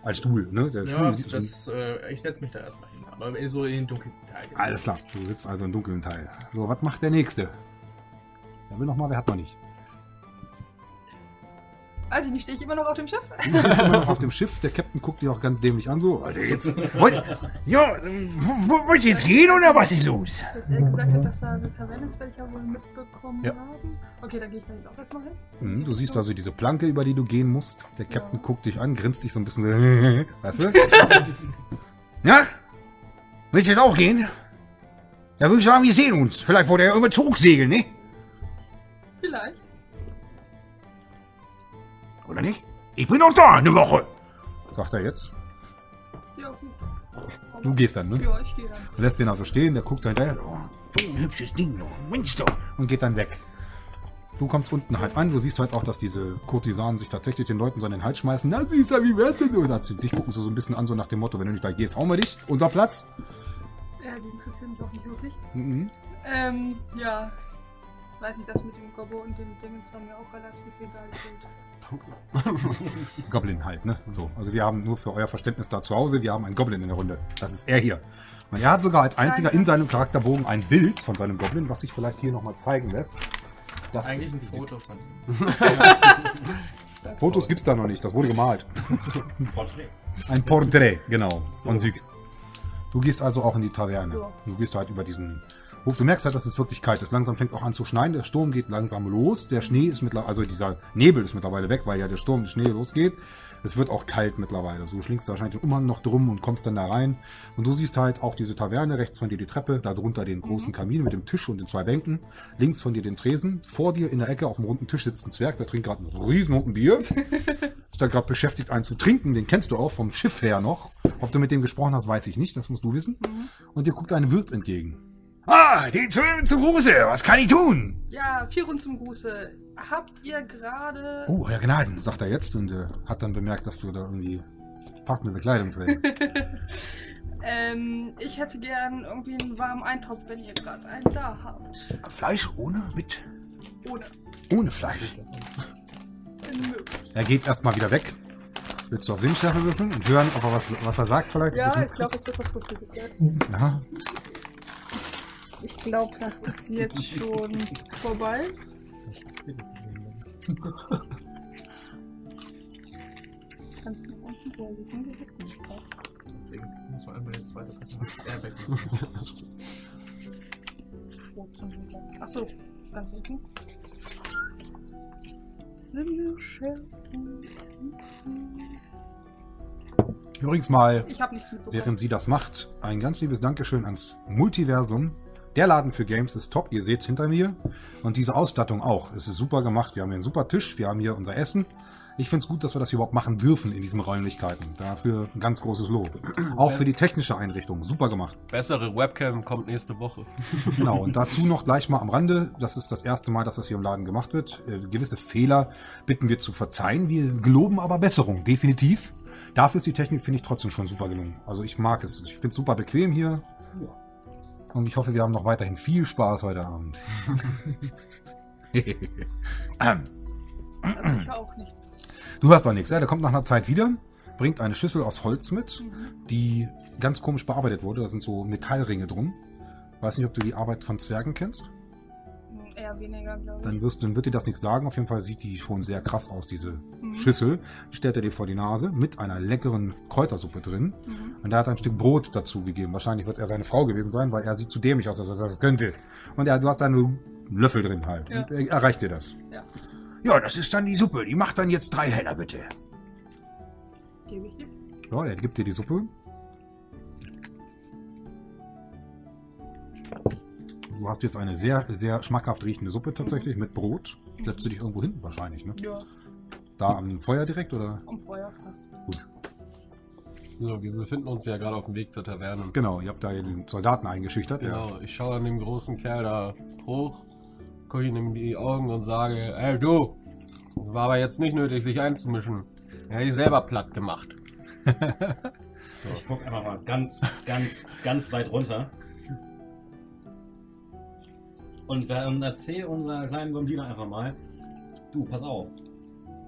Als Stuhl, ne? Der Stuhl Ja, sieht so das, äh, ich setze mich da erstmal hin. Aber so in den dunkelsten Teil. Alles klar, du sitzt also im dunklen Teil. So, was macht der Nächste? Der will noch mal, wer hat noch nicht? Weiß ich nicht, stehe ich immer noch auf dem Schiff? [LAUGHS] Du stehst immer noch auf dem Schiff, der Captain guckt dir auch ganz dämlich an, so. Also jetzt. [LAUGHS] Wollt, ja, wo, wo, wollt ihr jetzt gehen oder was ist los? Dass er gesagt hat, dass da eine Taverne ist, werde ich ja wohl mitbekommen Ja. haben. Okay, dann gehe ich da jetzt auch erstmal hin. Mhm, Du siehst also diese Planke, über die du gehen musst. Der Captain guckt dich an, grinst dich so ein bisschen, [LAUGHS] weißt du? Ja? Willst du jetzt auch gehen? Ja, würde ich sagen, wir sehen uns. Vielleicht wollt ihr ja irgendwo zurücksegeln, ne? Vielleicht. Oder nicht? Ich bin noch da, eine Woche. Sagt er jetzt. Ja, gut. Du gehst dann, ne? Ja, ich gehe dann. Du lässt den also stehen, der guckt hinterher Oh, so ein hübsches Ding noch. Mensch doch. und geht dann weg. Du kommst unten halt an, du siehst halt auch, dass diese Kurtisanen sich tatsächlich den Leuten so an den Hals schmeißen. Na süßer, wie wär's denn? Und dich gucken sie so ein bisschen an, so nach dem Motto, wenn du nicht da gehst, hauen wir dich. Unser Platz. Ja, die interessieren mich auch nicht wirklich. Mhm. Ähm, ja. Weiß nicht, das mit dem Gobbo und dem Dingens war mir auch relativ egal. [LAUGHS] Goblin halt, ne? So. Also wir haben nur für euer Verständnis da zu Hause, wir haben einen Goblin in der Runde. Das ist er hier. Und er hat sogar als einziger in seinem Charakterbogen ein Bild von seinem Goblin, was sich vielleicht hier nochmal zeigen lässt. Das Eigentlich ein Foto von ihm. [LAUGHS] Fotos gibt's da noch nicht, das wurde gemalt. Porträt. Ein Porträt, genau, von Sieg. Du gehst also auch in die Taverne. Ja. Du gehst halt über diesen Hof. Du merkst halt, dass es wirklich kalt ist. Langsam fängt es auch an zu schneien. Der Sturm geht langsam los. Der Schnee ist mittlerweile, also dieser Nebel ist mittlerweile weg, weil ja der Sturm, der Schnee losgeht. Es wird auch kalt mittlerweile. So schlingst du wahrscheinlich den Umhang noch drum und kommst dann da rein. Und du siehst halt auch diese Taverne, rechts von dir die Treppe, darunter den großen Kamin mit dem Tisch und den zwei Bänken. Links von dir den Tresen. Vor dir in der Ecke auf dem runden Tisch sitzt ein Zwerg, der trinkt gerade einen riesen Bier. [LAUGHS] ist da gerade beschäftigt, einen zu trinken. Den kennst du auch vom Schiff her noch. Ob du mit dem gesprochen hast, weiß ich nicht. Das musst du wissen. Und dir guckt ein Wirt entgegen. Ah, die Zwölf zu Gruße. Was kann ich tun? Ja, vier Runden zum Gruße. Habt ihr gerade. Oh, Euer Gnaden, sagt er jetzt und äh, hat dann bemerkt, dass du da irgendwie passende Bekleidung trägst. [LAUGHS] Ähm, ich hätte gern irgendwie einen warmen Eintopf, wenn ihr gerade einen da habt. Fleisch ohne? Mit? Ohne. Ohne Fleisch. Er geht erstmal wieder weg. Willst du auf Sinnschärfe würfeln und hören, ob er was, was er sagt vielleicht? Ja, ich glaube, es wird was Lustiges werden. ja. Ich glaube, das ist jetzt schon vorbei. Kannst du noch unten drauf. Deswegen muss man einfach jetzt zweite zum Hintergrund? Achso, ganz schärfen. Übrigens mal, während sie das macht, ein ganz liebes Dankeschön ans Multiversum. Der Laden für Games ist top, ihr seht hinter mir. Und diese Ausstattung auch. Es ist super gemacht. Wir haben hier einen super Tisch, wir haben hier unser Essen. Ich finde es gut, dass wir das überhaupt machen dürfen in diesen Räumlichkeiten. Dafür ein ganz großes Lob. [CLEARS THROAT] Auch für die technische Einrichtung. Super gemacht. Bessere Webcam kommt nächste Woche. [LAUGHS] Genau, und dazu noch gleich mal am Rande, das ist das erste Mal, dass das hier im Laden gemacht wird. Äh, gewisse Fehler bitten wir zu verzeihen. Wir geloben aber Besserung, definitiv. Dafür ist die Technik, finde ich, trotzdem schon super gelungen. Also ich mag es. Ich finde es super bequem hier. Und ich hoffe, wir haben noch weiterhin viel Spaß heute Abend. Also ich auch nichts. Du hörst doch nichts, ja? Der kommt nach einer Zeit wieder, bringt eine Schüssel aus Holz mit, die ganz komisch bearbeitet wurde. Da sind so Metallringe drum. Weiß nicht, ob du die Arbeit von Zwergen kennst. Eher weniger, glaube ich. Dann, wirst, dann wird dir das nichts sagen. Auf jeden Fall sieht die schon sehr krass aus, diese Schüssel. Stellt er dir vor die Nase mit einer leckeren Kräutersuppe drin. Und er hat ein Stück Brot dazu gegeben. Wahrscheinlich wird es eher seine Frau gewesen sein, weil er sieht zu dämlich aus, als er das könnte. Und er, du hast da nur einen Löffel drin halt. Ja. Und er erreicht dir das. Ja, Ja, das ist dann die Suppe. Die macht dann jetzt drei Heller, bitte. gebe ich dir. Ja, er gibt dir die Suppe. Du hast jetzt eine sehr, sehr schmackhaft riechende Suppe tatsächlich mit Brot. Setzt du dich irgendwo hinten wahrscheinlich, ne? Ja, Da am Feuer direkt oder? am Feuer fast. Gut. So, wir befinden uns ja gerade auf dem Weg zur Taverne. Genau, ihr habt da den Soldaten eingeschüchtert. Ja. Genau, ich schaue an dem großen Kerl da hoch, gucke ihm in die Augen und sage, ey du, es war aber jetzt nicht nötig, sich einzumischen. Er hat sich selber platt gemacht. [LAUGHS] Ich guck einfach mal ganz, ganz, ganz weit runter. Und, äh, und erzähl unserer kleinen Blondine einfach mal, du, pass auf.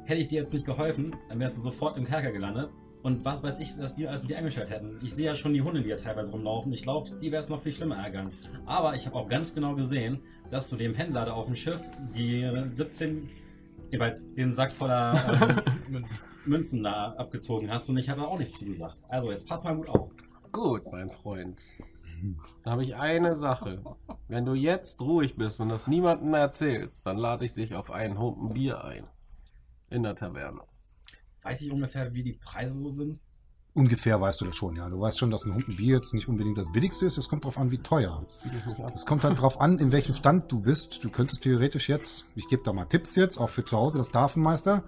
Hätte ich dir jetzt nicht geholfen, dann wärst du sofort im Kerker gelandet. Und was weiß ich, dass die alles mit dir eingestellt hätten. Ich sehe ja schon die Hunde, die hier teilweise rumlaufen. Ich glaube, die wäre es noch viel schlimmer ärgern. Aber ich habe auch ganz genau gesehen, dass du dem Händler da auf dem Schiff die 17, jeweils den Sack voller ähm, [LAUGHS] Münzen da abgezogen hast und ich habe auch nichts zugesagt. Also jetzt pass mal gut auf. Gut, mein Freund. Da habe ich eine Sache. Wenn du jetzt ruhig bist und das niemandem erzählst, dann lade ich dich auf einen Humpen Bier ein. In der Taverne. Weiß ich ungefähr, wie die Preise so sind? Ungefähr weißt du das schon, ja. Du weißt schon, dass ein Humpen Bier jetzt nicht unbedingt das billigste ist. Es kommt drauf an, wie teuer. Es kommt halt drauf an, in welchem Stand du bist. Du könntest theoretisch jetzt, ich gebe da mal Tipps jetzt, auch für zu Hause, das Darfenmeister.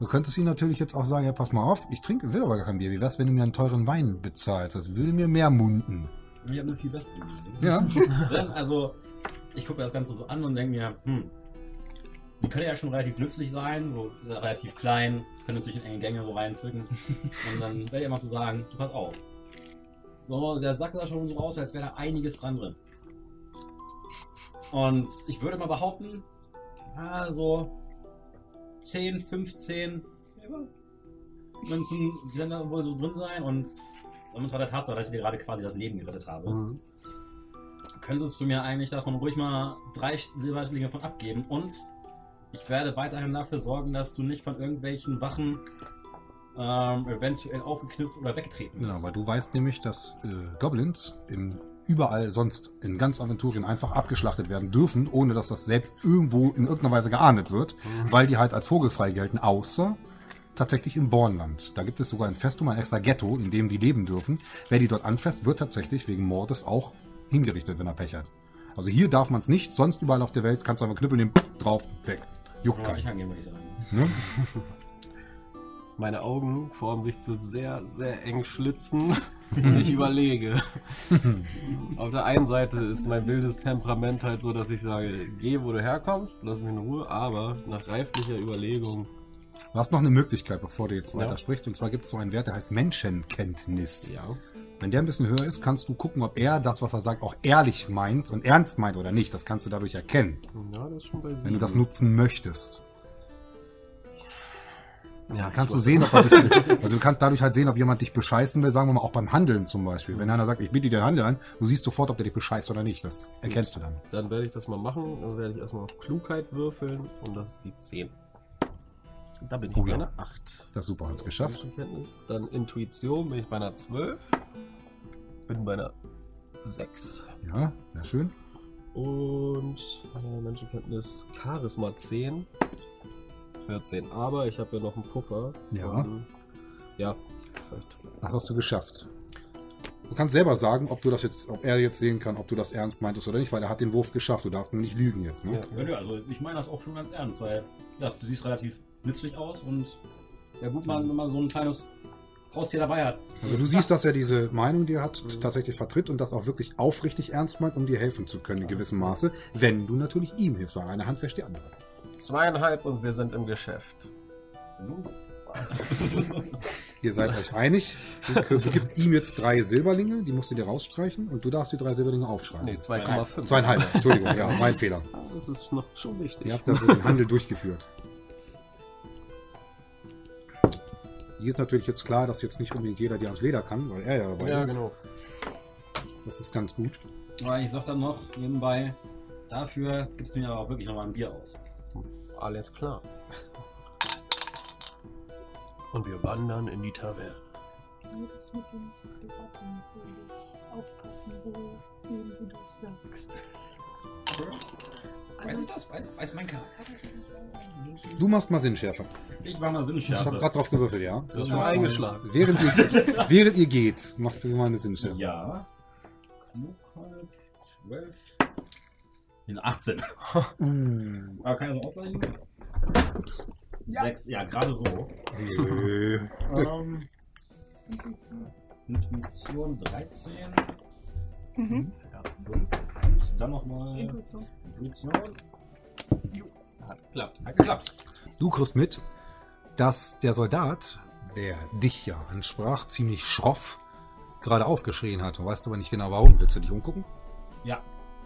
Du könntest ihm natürlich jetzt auch sagen, ja, pass mal auf, ich trinke, will aber gar kein Bier. Wie wär's, wenn du mir einen teuren Wein bezahlst? Das würde mir mehr munden. Ich habe eine viel bessere Idee. Ja. [LAUGHS] Dann, also, ich gucke das Ganze so an und denke mir, hm, die können ja schon relativ nützlich sein, so relativ klein, können sich in enge Gänge so reinzwicken. Und dann werde ich immer so sagen, du pass auf. So, der Sack sah schon so aus, als wäre da einiges dran drin. Und ich würde mal behaupten, ja, so 10, 15 Münzen werden da wohl so drin sein und damit war der Tatsache, dass ich dir gerade quasi das Leben gerettet habe Mhm. könntest du mir eigentlich davon ruhig mal drei Silberlinge von abgeben und ich werde weiterhin dafür sorgen, dass du nicht von irgendwelchen Wachen ähm, eventuell aufgeknüpft oder weggetreten wirst. Genau, weil du weißt nämlich, dass äh, Goblins im, überall sonst in ganz Aventurien einfach abgeschlachtet werden dürfen, ohne dass das selbst irgendwo in irgendeiner Weise geahndet wird, weil die halt als vogelfrei gelten, außer tatsächlich im Bornland. Da gibt es sogar ein Festum, ein extra Ghetto, in dem die leben dürfen. Wer die dort anfasst, wird tatsächlich wegen Mordes auch hingerichtet, wenn er Pech hat. Also hier darf man es nicht, sonst überall auf der Welt kannst du einfach knüppeln, nehmen, drauf, weg. Juckt keinen. angehen. Ne? [LAUGHS] Meine Augen formen sich zu sehr, sehr eng Schlitzen [LAUGHS] und ich überlege. Auf der einen Seite ist mein wildes Temperament halt so, dass ich sage, geh, wo du herkommst, lass mich in Ruhe, aber nach reiflicher Überlegung, Du hast noch eine Möglichkeit, bevor du jetzt weiter sprichst. Und zwar gibt es so einen Wert, der heißt Menschenkenntnis. ja, Wenn der ein bisschen höher ist, kannst du gucken, ob er das, was er sagt, auch ehrlich meint und ernst meint oder nicht. Das kannst du dadurch erkennen, ja, das ist schon bei wenn sieben. du das nutzen möchtest. ja, Dann kannst du sehen, ob er [LAUGHS] dich, also du kannst dadurch halt sehen, ob jemand dich bescheißen will, sagen wir mal auch beim Handeln zum Beispiel. Wenn einer sagt, ich biete dir den Handel an, du siehst sofort, ob der dich bescheißt oder nicht. Das erkennst du dann. Dann werde ich das mal machen. Dann werde ich erstmal auf Klugheit würfeln und das ist die 10. Da bin ich Oh bei ja. einer 8. Das ist super, hast geschafft. Menschenkenntnis. Dann Intuition bin ich bei einer 12. Bin bei einer 6. Ja, sehr schön. Und äh, Menschenkenntnis Charisma 10. 14. Aber ich habe ja noch einen Puffer. Ja. Von, ja. gekriegt. Das hast du geschafft. Du kannst selber sagen, ob du das jetzt, ob er jetzt sehen kann, ob du das ernst meintest oder nicht, weil er hat den Wurf geschafft. Du darfst nur nicht lügen jetzt, ne? Ja. Also ich meine das auch schon ganz ernst, weil ja, du siehst relativ nützlich aus und ja gut, man, wenn man so ein kleines Haustier dabei hat. Also du siehst, dass er diese Meinung, die er hat, tatsächlich vertritt und das auch wirklich aufrichtig ernst meint, um dir helfen zu können in gewissem Maße, wenn du natürlich ihm hilfst, weil eine Hand wäscht die andere. Zweieinhalb und wir sind im Geschäft. [LAUGHS] Ihr seid euch einig. Du, du gibst ihm jetzt drei Silberlinge, die musst du dir rausstreichen und du darfst die drei Silberlinge aufschreiben. Nee, 2,5. Zweieinhalb, Entschuldigung, ja, mein Fehler. Das ist noch schon wichtig. Ihr habt also den Handel durchgeführt. Hier ist natürlich jetzt klar, dass jetzt nicht unbedingt jeder die ans Leder kann, weil er ja dabei Ja, ist. genau. Das ist ganz gut. Aber ich sag dann noch nebenbei, dafür gibt es mir aber auch wirklich nochmal ein Bier aus. Alles klar. Und wir wandern in die Taverne. Aufpassen, wo du das sagst. Weiß ich das? Weiß, weiß mein Charakter? Du machst mal Sinnschärfe. Ich war mal Ich Sinnschärfe. habe gerade drauf gewürfelt, ja. Du hast schon eingeschlagen. Während ihr, [LAUGHS] während ihr geht, machst du mal eine Sinnschärfe. Ja. Klugheit, 12. In 18. Uh, Aber kann ich so ausgleichen? ups. Sechs, ja, gerade so. Äh, [LAUGHS] Ähm, Intuition 13. Mhm. Ja, 5. Und dann nochmal Intuition. Intuition. Hat geklappt. Hat geklappt. Du kriegst mit, dass der Soldat, der dich ja ansprach, ziemlich schroff gerade aufgeschrien hat. Du weißt aber nicht genau warum. Willst du dich umgucken? Ja.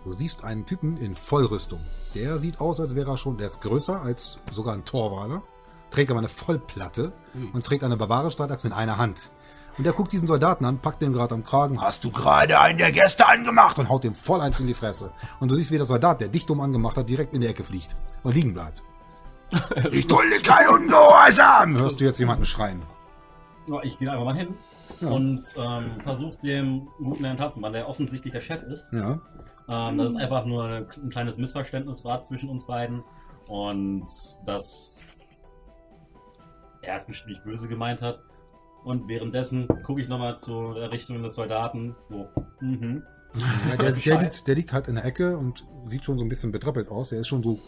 Du siehst einen Typen in Vollrüstung. Der sieht aus, als wäre er schon, der ist größer als sogar ein Torwaler, trägt aber eine Vollplatte und trägt eine barbarische Streitachse in einer Hand. Und der guckt diesen Soldaten an, packt den gerade am Kragen, Hast du gerade einen der Gäste angemacht? und haut dem voll eins in die Fresse. Und du siehst, wie der Soldat, der dich dumm angemacht hat, direkt in die Ecke fliegt und liegen bleibt. [LAUGHS] Ich dulde kein Ungehorsam! Hörst du jetzt jemanden schreien? Ja, ich gehe einfach mal hin und ähm, versuche dem guten Herrn machen, der offensichtlich der Chef ist. Ja. Ähm, dass es einfach nur ein kleines Missverständnis war zwischen uns beiden und dass er es bestimmt nicht böse gemeint hat. Und währenddessen gucke ich nochmal zur Richtung des Soldaten. So, mhm. Ja, [LAUGHS] der, der, liegt, der liegt halt in der Ecke und sieht schon so ein bisschen betröppelt aus. Der ist schon so.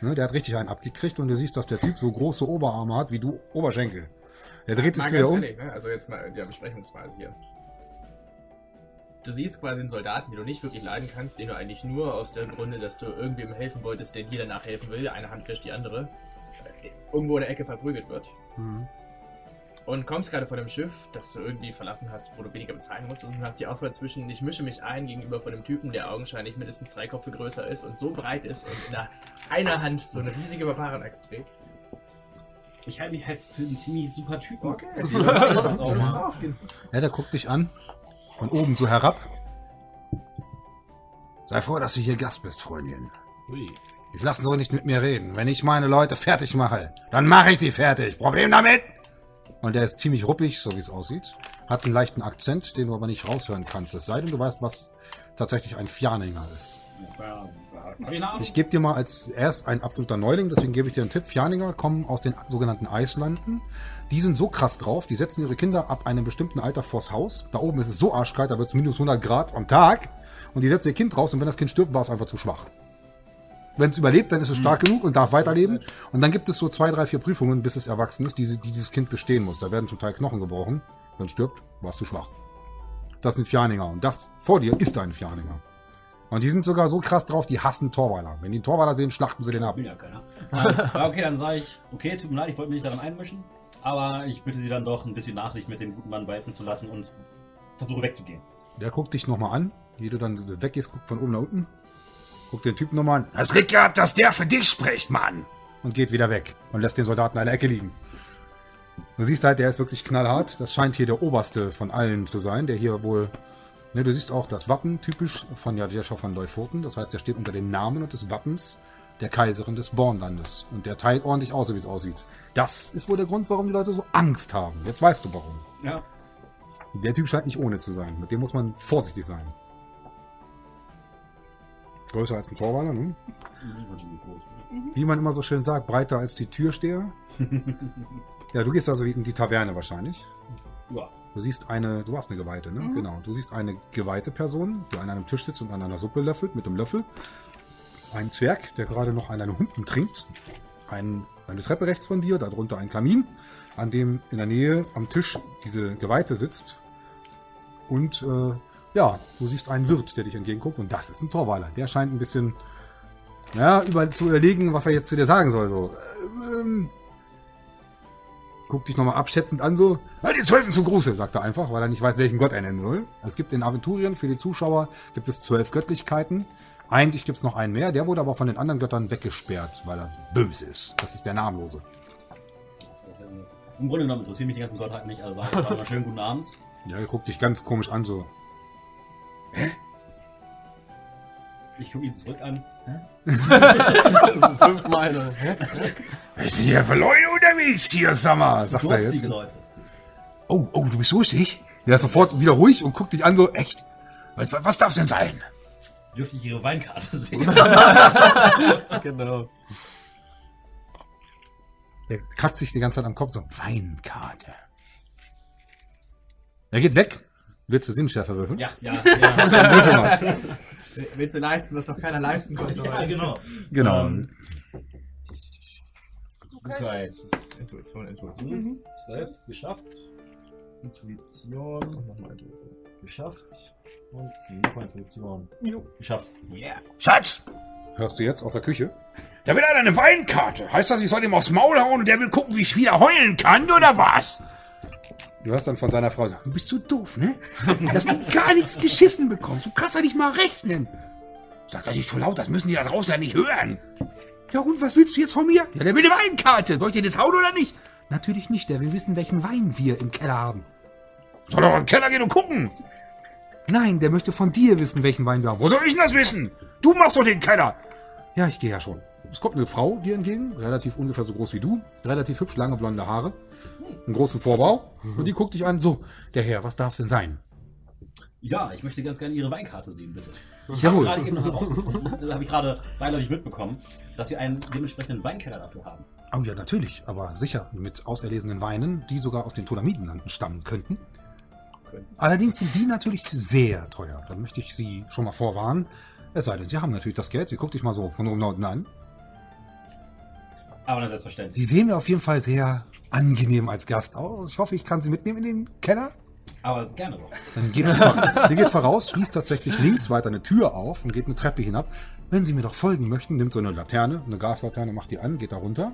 Ne, der hat richtig einen abgekriegt und du siehst, dass der Typ so große Oberarme hat wie du Oberschenkel. Der dreht sich ganz um. ehrlich, ne? Also jetzt mal in der Besprechungsphase hier. Du siehst quasi einen Soldaten, den du nicht wirklich leiden kannst, den du eigentlich nur aus dem Grunde, dass du irgendwem helfen wolltest, der dir danach helfen will, eine Hand fischt die andere, irgendwo in der Ecke verprügelt wird. Mhm. Und kommst gerade von dem Schiff, das du irgendwie verlassen hast, wo du weniger bezahlen musst, und hast die Auswahl zwischen, ich mische mich ein gegenüber von dem Typen, der augenscheinlich mindestens drei Köpfe größer ist und so breit ist und in einer, Hand so eine riesige Barbaren-Axt trägt. Ich halte mich halt für einen ziemlich super Typen. Okay. Das das auch Das ausgehen. Ja, der guckt dich an. Von oben so herab. Sei froh, dass du hier Gast bist, Freundin. Ui. Ich lasse so nicht mit mir reden. Wenn ich meine Leute fertig mache, dann mache ich sie fertig. Problem damit? Und der ist ziemlich ruppig, so wie es aussieht. Hat einen leichten Akzent, den du aber nicht raushören kannst. Es sei denn, du weißt, was tatsächlich ein Fjaninger ist. Ich gebe dir mal als, er ist ein absoluter Neuling, deswegen gebe ich dir einen Tipp. Fjaninger kommen aus den sogenannten Eislanden. Die sind so krass drauf, die setzen ihre Kinder ab einem bestimmten Alter vors Haus. Da oben ist es so arschkalt, da wird es minus 100 Grad am Tag. Und die setzen ihr Kind raus und wenn das Kind stirbt, war es einfach zu schwach. Wenn es überlebt, dann ist es stark genug und darf weiterleben. Und dann gibt es so zwei, drei, vier Prüfungen, bis es erwachsen ist, die, die dieses Kind bestehen muss. Da werden zum Teil Knochen gebrochen. Wenn es stirbt, war es zu schwach. Das sind Fjaninger. Und das vor dir ist ein Fjaninger. Und die sind sogar so krass drauf, die hassen Torwaler. Wenn die einen Torwaler sehen, schlachten sie den ab. Ja keiner. [LAUGHS] Okay, dann sage ich, okay, tut mir leid, ich wollte mich nicht daran einmischen, aber ich bitte Sie dann doch ein bisschen Nachsicht mit dem guten Mann walten zu lassen und versuche wegzugehen. Der guckt dich nochmal an, wie du dann weggehst, guckt von oben nach unten. Guckt den Typen nochmal an Hast Glück gehabt, dass der für dich spricht, Mann. und geht wieder weg. Und lässt den Soldaten in der Ecke liegen. Du siehst halt, der ist wirklich knallhart. Das scheint hier der oberste von allen zu sein, der hier wohl... Ne, du siehst auch das Wappen typisch von Jadjescha von Leufoten. Das heißt, der steht unter dem Namen und des Wappens der Kaiserin des Bornlandes. Und der teilt ordentlich aus, so wie es aussieht. Das ist wohl der Grund, warum die Leute so Angst haben. Jetzt weißt du warum. Ja. Der Typ scheint nicht ohne zu sein. Mit dem muss man vorsichtig sein. Größer als ein Torwaler, ne? Wie man immer so schön sagt, breiter als die Türsteher. [LAUGHS] ja, du gehst also in die Taverne wahrscheinlich. Ja. Du siehst eine, du warst eine Geweihte, ne? Genau. Du siehst eine geweihte Person, die an einem Tisch sitzt und an einer Suppe löffelt mit dem Löffel. Ein Zwerg, der gerade noch an einem Hunden trinkt. Ein, eine Treppe rechts von dir, darunter ein Kamin, an dem in der Nähe am Tisch diese Geweihte sitzt. Und äh, ja, du siehst einen Wirt, der dich entgegenguckt. Und das ist ein Torwaler. Der scheint ein bisschen ja, über, zu überlegen, was er jetzt zu dir sagen soll. So, äh, ähm, guckt dich nochmal abschätzend an, so, "Ja, die Zwölfen zum Gruße, sagt er einfach, weil er nicht weiß, welchen Gott er nennen soll. Es gibt in Aventurien für die Zuschauer, gibt es zwölf Göttlichkeiten. Eigentlich gibt es noch einen mehr, der wurde aber von den anderen Göttern weggesperrt, weil er böse ist. Das ist der Namenlose. Im Grunde genommen interessieren mich die ganzen Gottheiten nicht, also ich mal schönen guten Abend. Ja, er guckt dich ganz komisch an, so. Ich gucke ihn zurück an. Fünfmal. ne? Hä? [LAUGHS] Was sind hier für Leute unterwegs hier, Sommer? Sagt er jetzt. Leute. Oh, oh, du bist lustig? Der ist sofort wieder ruhig und guckt dich an, so, echt. Was, was darf's denn sein? Dürfte ich ihre Weinkarte sehen? [LAUGHS] Genau. Der kratzt sich die ganze Zeit am Kopf, so, Weinkarte. Er geht weg. Willst du Sinnschärfe würfeln? ja, ja, [LAUGHS] ja. Würfel mal. Willst du leisten, was doch keiner leisten konnte? ja, genau. Genau. Ähm, Okay, das ist Intuition, Intuition. 12 geschafft. Intuition. Nochmal Intuition. Geschafft. Und nochmal Intuition. Geschafft. Schatz, Hörst du jetzt aus der Küche? da will einer eine Weinkarte. Heißt das, ich soll ihm aufs Maul hauen und der will gucken, wie ich wieder heulen kann, oder was? Du hörst dann von seiner Frau, so, Du bist so doof, ne? Dass du gar nichts geschissen bekommst. Du kannst ja nicht mal rechnen. Sag das nicht so laut, das müssen die da draußen ja nicht hören. Ja, und was willst du jetzt von mir? Ja, der will eine Weinkarte. Soll ich dir das hauen oder nicht? Natürlich nicht, der will wissen, welchen Wein wir im Keller haben. Soll doch in den Keller gehen und gucken. nein, der möchte von dir wissen, welchen Wein wir haben. Wo soll ich denn das wissen? Du machst doch den Keller. Ja, ich gehe ja schon. Es kommt eine Frau dir entgegen, relativ ungefähr so groß wie du, relativ hübsch, lange blonde Haare, einen großen Vorbau. Und die guckt dich an, so, der Herr, was darf es denn sein? Ja, ich möchte ganz gerne Ihre Weinkarte sehen, bitte. Ich Jawohl. habe gerade eben noch herausgefunden, [LAUGHS] das habe ich gerade beiläufig mitbekommen, dass Sie einen dementsprechenden Weinkeller dafür haben. Oh ja, natürlich, aber sicher, mit auserlesenen Weinen, die sogar aus den Tolamidenlanden stammen könnten. Allerdings sind die natürlich sehr teuer. Da möchte ich Sie schon mal vorwarnen. Es sei denn, Sie haben natürlich das Geld. Sie guckt dich mal so von oben nach unten an. Aber selbstverständlich. Die sehen mir auf jeden Fall sehr angenehm als Gast aus. Ich hoffe, ich kann Sie mitnehmen in den Keller. Aber gerne doch. Dann geht sie, geht voraus, schließt tatsächlich links weiter eine Tür auf und geht eine Treppe hinab. Wenn Sie mir doch folgen möchten, nimmt so eine Laterne, eine Gaslaterne, macht die an, geht da runter.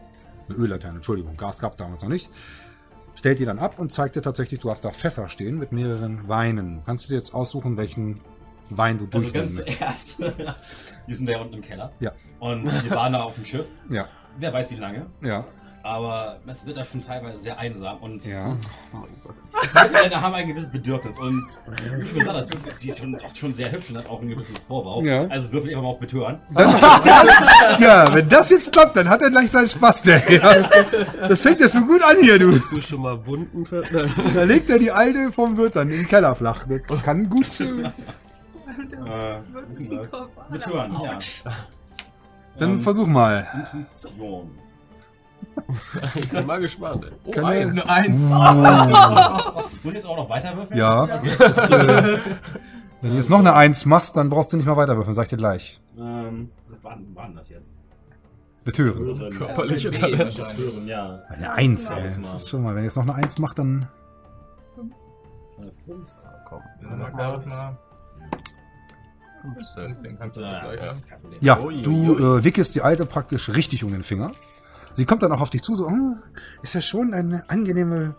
Eine Öllaterne, Entschuldigung, Gas gab es damals noch nicht. Stellt die dann ab und zeigt dir tatsächlich, du hast da Fässer stehen mit mehreren Weinen. Kannst du dir jetzt aussuchen, welchen Wein du Also durchnehmen ganz möchtest? [LAUGHS] zuerst. [LAUGHS] wir sind ja unten im Keller. Ja, Und wir waren da auf dem Schiff. ja, Wer weiß wie lange. ja, Aber es wird da schon teilweise sehr einsam. Und ja. Leute da haben ein gewisses Bedürfnis. Und wie schon gesagt, sie ist schon, schon sehr hübsch und hat auch ein gewisses Vorbau. Ja. Also würfel ich einfach mal auf Betören. [LAUGHS] Tja, wenn das jetzt klappt, dann hat er gleich seinen Spaß, der. Ja. Das fängt ja schon gut an hier, du. Bist du schon mal Wunden. [LAUGHS] Da legt er die alte vom Wirt dann in den Keller flach. Das kann gut. äh, was ist denn das? Betören, ja. Dann Ähm, versuch mal. Intuition. [LAUGHS] Ich bin mal gespannt. ey. Oh, Kann eins. er- Eins. [LAUGHS] Muss ich jetzt auch noch weiter würfeln? Ja. [LAUGHS] Das, äh, wenn du jetzt noch eine Eins machst, dann brauchst du nicht mehr weiterwürfeln, sag ich dir gleich. Ähm, was war, denn- das jetzt? Betören. Körperliche Nee, Talente. Betören, ja. Eine Eins, ey. Das ist schon mal, wenn du jetzt noch eine Eins machst, dann. Äh, Fünf. Komm. Dann Ja, du äh, wickelst die alte praktisch richtig um den Finger. Sie kommt dann auch auf dich zu, so, hm, ist ja schon eine angenehme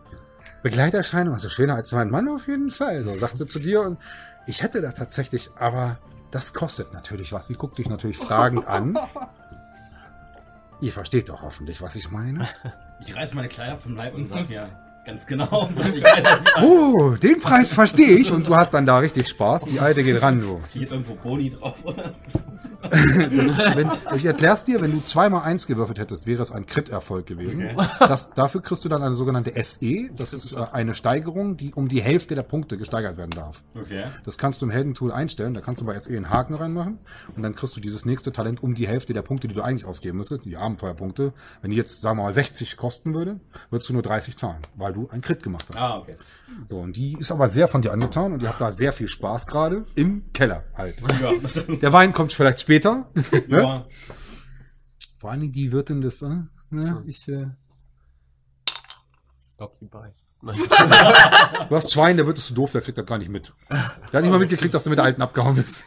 Begleiterscheinung. Also schöner als mein Mann auf jeden Fall. So sagt sie zu dir und ich hätte da tatsächlich, aber das kostet natürlich was. Sie guckt dich natürlich fragend an. [LAUGHS] Ihr versteht doch hoffentlich, was ich meine. Ich reiß meine Kleider vom Leib und sag mir ganz genau. [LAUGHS] Weiß, Oh, den Preis verstehe ich. Und du hast dann da richtig Spaß. Die alte geht ran, du. Hier ist irgendwo Boni drauf, oder? [LAUGHS] Ist, wenn, ich erklär's dir, wenn du zweimal eins gewürfelt hättest, wäre es ein Crit-Erfolg gewesen. Das, dafür kriegst du dann eine sogenannte SE. Das ist äh, eine Steigerung, die um die Hälfte der Punkte gesteigert werden darf. Okay. Das kannst du im Heldentool einstellen. Da kannst du bei SE einen Haken reinmachen. Und dann kriegst du dieses nächste Talent um die Hälfte der Punkte, die du eigentlich ausgeben müsstest, die Abenteuerpunkte. Wenn die jetzt, sagen wir mal, 60 kosten würde, würdest du nur 30 zahlen. Weil du einen Crit gemacht hast. Ah, okay. So, und die ist aber sehr von dir angetan und ihr habt da sehr viel Spaß gerade im Keller halt. Ja. [LAUGHS] Der Wein kommt vielleicht später. ne? ja. Vor allen Dingen die Wirtin des, äh, ne, ich, äh, Ich glaube, sie beißt. [LAUGHS] du hast Schwein, der wird es zu doof, der kriegt das gar nicht mit. Der hat nicht mal mitgekriegt, dass du mit der Alten abgehauen bist.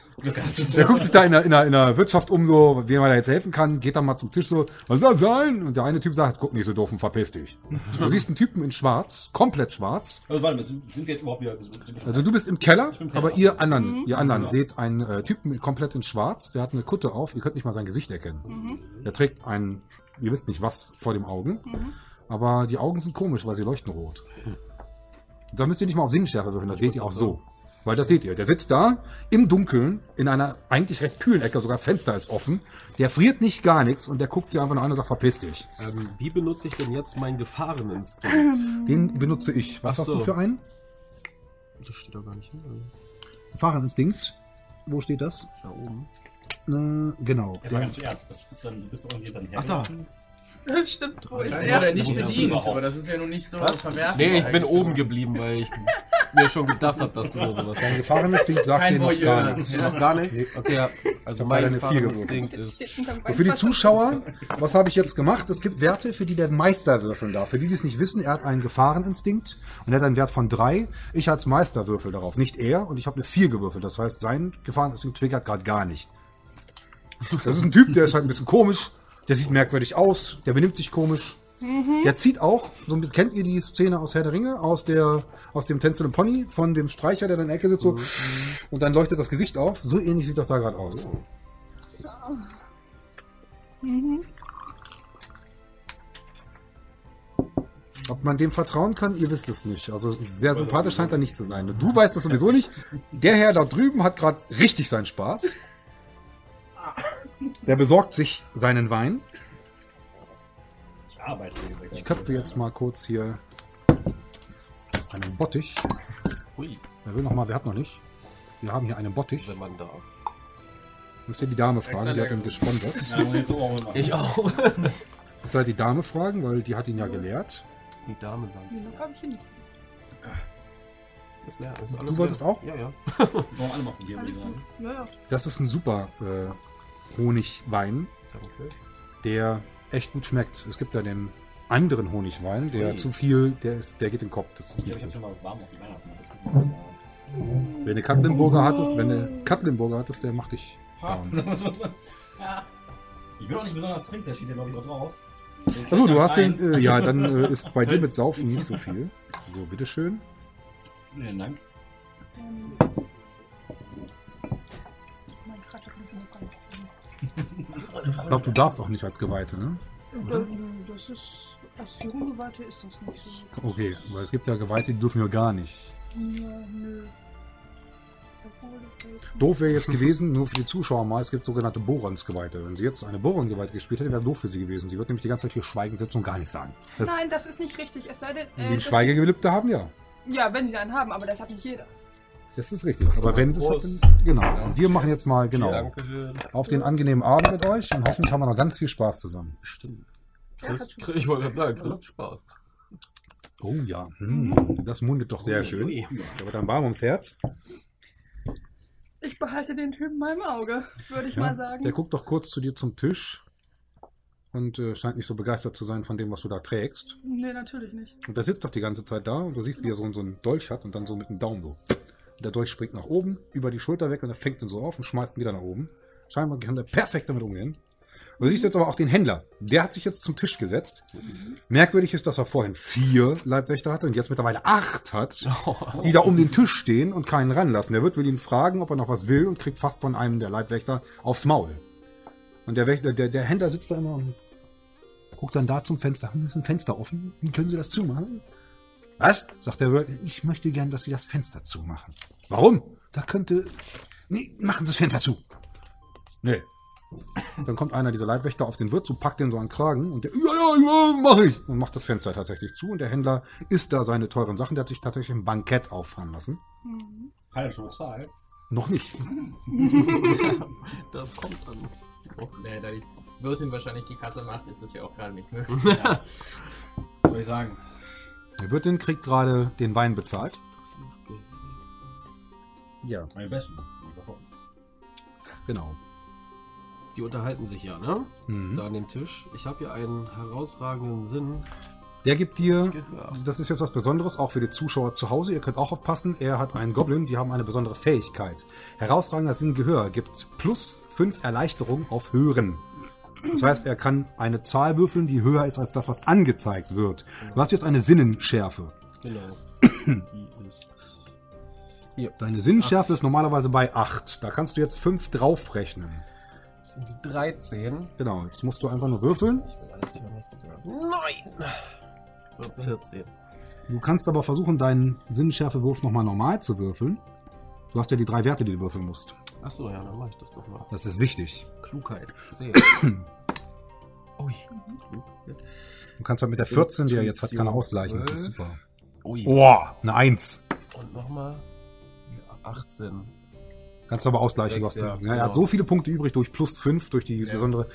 Der guckt sich da in der, in der, in der Wirtschaft um, so, wie man da jetzt helfen kann, geht dann mal zum Tisch so, was soll das sein? Und der eine Typ sagt, guck nicht so doof und verpiss dich. Du siehst einen Typen in schwarz, komplett schwarz. Also warte mal, sind wir jetzt überhaupt wieder gesund? Also du bist im Keller, im Keller. aber ihr anderen, ihr anderen seht einen äh, Typen komplett in schwarz, der hat eine Kutte auf, ihr könnt nicht mal sein Gesicht erkennen. Der trägt ein, ihr wisst nicht was, vor dem Augen, aber die Augen sind komisch, weil sie leuchten rot. Und da müsst ihr nicht mal auf Sinnschärfe würfeln, das seht ihr auch so. Weil das seht ihr, der sitzt da im Dunkeln in einer eigentlich recht kühlen Ecke, sogar das Fenster ist offen. Der friert nicht gar nichts und der guckt sie einfach nur an und sagt, verpiss dich. Ähm, wie benutze ich denn jetzt meinen Gefahreninstinkt? [LAUGHS] Den benutze ich. Was Ach hast so. du für einen? Das steht doch gar nicht hin. Gefahreninstinkt. Wo steht das? Da oben. Äh, genau. Ja, Der, ganz zuerst. Das ist dann, bist du irgendwie dann Ach da. Stimmt, wo Ist er er? nicht bedient, aber das ist ja nun nicht so Was? verwerflich. Nee, ich bin oben geblieben, weil ich mir schon gedacht habe, dass du nur sowas dein Gefahreninstinkt sagt Kein dir noch Voyeur. gar nichts. Ja. Gar nichts? Okay, ja. Also mein Gefahreninstinkt ist... Und für die. Zuschauer, was habe ich jetzt gemacht? Es gibt Werte, für die der Meister würfeln darf. Für die, die es nicht wissen, er hat einen Gefahreninstinkt und er hat einen Wert von drei. Ich als Meister würfel darauf, nicht er. Und ich habe eine vier gewürfelt. Das heißt, sein Gefahreninstinkt triggert gerade gar nicht. Das ist ein Typ, der ist halt ein bisschen komisch. Der sieht merkwürdig aus. Der benimmt sich komisch. Der zieht auch, so ein bisschen, kennt ihr die Szene aus Herr der Ringe, aus der, aus dem Tänzel und Pony, von dem Streicher, der in der Ecke sitzt, so, und dann leuchtet das Gesicht auf. So ähnlich sieht das da gerade aus. Ob man dem vertrauen kann, ihr wisst es nicht. Also sehr sympathisch scheint er nicht zu sein. Du weißt das sowieso nicht. Der Herr da drüben hat gerade richtig seinen Spaß. Der besorgt sich seinen Wein. Ich arbeite. gesagt. Ich köpfe jetzt mal kurz hier einen Bottich. Hui, Wer will noch mal? Wer hat noch nicht? Wir haben hier einen Bottich. wenn man darf. Müsst ihr die Dame fragen, die hat ihn gesponsert. Ich auch mal machen. Ich auch. [LAUGHS] Müsst ihr halt die Dame fragen, weil die hat ihn ja gelehrt. Die Dame sagt. Nee, noch habe ich ihn nicht. Ist leer, ist alles Du wolltest leer. auch? Ja, ja. Wollen wir alle ich sagen. Ja, ja. Das ist ein super äh, Honigwein, Danke. der echt gut schmeckt. Es gibt ja den anderen Honigwein, der zu viel, der ist, der geht in den Kopf. Das ist Ich nicht habe gut. schon mal warm auf die. Wenn du Katlenburger hattest, wenn du Katlenburger hattest, der macht dich down. [LAUGHS] Ich bin auch nicht besonders flink, der steht ja glaube ich auch drauf. Achso, du hast den, äh, ja, dann äh, ist bei dir mit Saufen nicht so viel. So, bitteschön. Vielen Dank. Ich glaube, du darfst auch nicht als Geweihte, ne? Da- Das ist. Als Junggeweihte ist das nicht so. Okay, weil es gibt ja Geweihte, die dürfen ja gar nicht. Ja, nö. Doof wäre jetzt gewesen, nur für die Zuschauer mal, es gibt sogenannte Borons-Geweihte. Wenn sie jetzt eine Boron-Geweihte gespielt hätte, wäre es doof für sie gewesen. Sie wird nämlich die ganze Zeit hier schweigen sitzen und gar nichts sagen. Das, Nein, das ist nicht richtig. Es sei denn. Äh, die Schweigegelübde haben ja. Ja, wenn sie einen haben, aber das hat nicht jeder. Das ist richtig. Aber wenn sie es hat, genau. Und wir machen jetzt mal, genau, Dankeschön. auf den angenehmen Abend mit euch und hoffentlich haben wir noch ganz viel Spaß zusammen. Bestimmt. Ja, Chris, Chris, ich wollte gerade sagen, Chris hat Spaß. Oh ja, hm, das mundet doch sehr schön. Da wird dann warm ums Herz. Ich behalte den Typen mal im Auge, würde ich Ja, mal sagen. Der guckt doch kurz zu dir zum Tisch und äh, scheint nicht so begeistert zu sein von dem, was du da trägst. Nee, natürlich nicht. Und der sitzt doch die ganze Zeit da und du siehst, wie er so, so einen Dolch hat und dann so mit dem Daumen so. Der Dolch springt nach oben, über die Schulter weg und er fängt ihn so auf und schmeißt ihn wieder nach oben. Scheinbar kann er perfekt damit umgehen. Und du siehst jetzt aber auch den Händler. Der hat sich jetzt zum Tisch gesetzt. Merkwürdig ist, dass er vorhin vier Leibwächter hatte und jetzt mittlerweile acht hat, [LAUGHS] die da um den Tisch stehen und keinen ranlassen. Der wird will ihn fragen, ob er noch was will und kriegt fast von einem der Leibwächter aufs Maul. Und der, Wächter, der, der Händler sitzt da immer und guckt dann da zum Fenster. Ist ein Fenster offen? Können Sie das zumachen? Was? sagt der Wirt. Ich möchte gern, dass Sie das Fenster zumachen. Warum? Da könnte. Nee, machen Sie das Fenster zu. Nee. Dann kommt einer dieser Leibwächter auf den Wirt zu, packt den so an den Kragen und der, ja, ja, ja, mach ich. Und macht das Fenster tatsächlich zu. Und der Händler isst da seine teuren Sachen. Der hat sich tatsächlich ein Bankett auffahren lassen. Hat er schon bezahlt? Noch nicht. [LAUGHS] Das kommt an. Nee, da die Wirtin wahrscheinlich die Kasse macht, ist es ja auch gerade nicht möglich. [LAUGHS] Was soll ich sagen? Die Wirtin kriegt gerade den Wein bezahlt. Ja, Meine besten. genau. Die unterhalten sich ja, ne? Mhm. Da an dem Tisch. Ich habe hier einen herausragenden Sinn. Der gibt dir, Gehör. das ist jetzt was Besonderes, auch für die Zuschauer zu Hause. Ihr könnt auch aufpassen. Er hat einen Goblin, die haben eine besondere Fähigkeit. Herausragender Sinn Gehör gibt plus 5 Erleichterung auf Hören. Das heißt, er kann eine Zahl würfeln, die höher ist als das, was angezeigt wird. Du hast jetzt eine Sinnenschärfe. Genau. Die ist. Hier. Deine Sinnenschärfe ist normalerweise bei 8. Da kannst du jetzt 5 draufrechnen. Das sind die 13. Genau, jetzt musst du einfach nur würfeln. Alles hören, was du sagst. Nein! 14. Du kannst aber versuchen, deinen Sinnenschärfewurf nochmal normal zu würfeln. Du hast ja die drei Werte, die du würfeln musst. Achso, ja, dann mach ich das doch mal. Das ist wichtig. Klugheit. 10. [COUGHS] Ui. Du kannst halt mit der 14, die er jetzt hat, keine ausgleichen. Das ist super. Ui. Boah, eine 1. Und nochmal 18. Kannst du aber ausgleichen. Sechs, was du, ja, ja, er genau. hat so viele Punkte übrig durch plus 5, durch die besondere.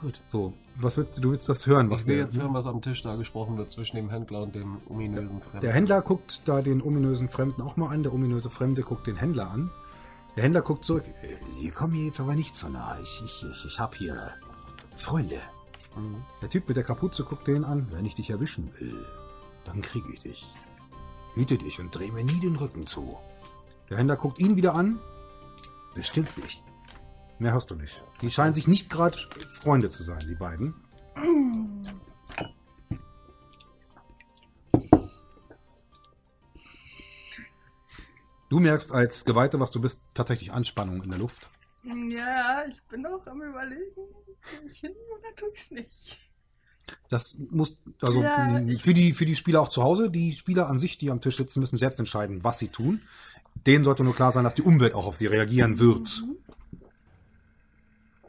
Gut. So, was willst du? Du willst das hören, was Ich will der, jetzt hören, was am Tisch da gesprochen wird zwischen dem Händler und dem ominösen Fremden. der Händler guckt da den ominösen Fremden auch mal an. Der ominöse Fremde guckt den Händler an. Der Händler guckt zurück. "Äh, Sie kommen mir jetzt aber nicht so nah. Ich, ich, ich, ich hab hier Freunde. Der Typ mit der Kapuze guckt den an. Wenn ich dich erwischen will, dann krieg ich dich. Hüte dich und dreh mir nie den Rücken zu. Der Händler guckt ihn wieder an. Bestimmt nicht. Mehr hast du nicht. Die scheinen sich nicht gerade Freunde zu sein, die beiden. Du merkst als Geweihte, was du bist, tatsächlich Anspannung in der Luft. Ja, ich bin auch am überlegen. Ich hin oder tue ich's nicht? Das muss, also Ja, ich- für, die, für die Spieler auch zu Hause, die Spieler an sich, die am Tisch sitzen, müssen selbst entscheiden, was sie tun. Denen sollte nur klar sein, dass die Umwelt auch auf sie reagieren wird.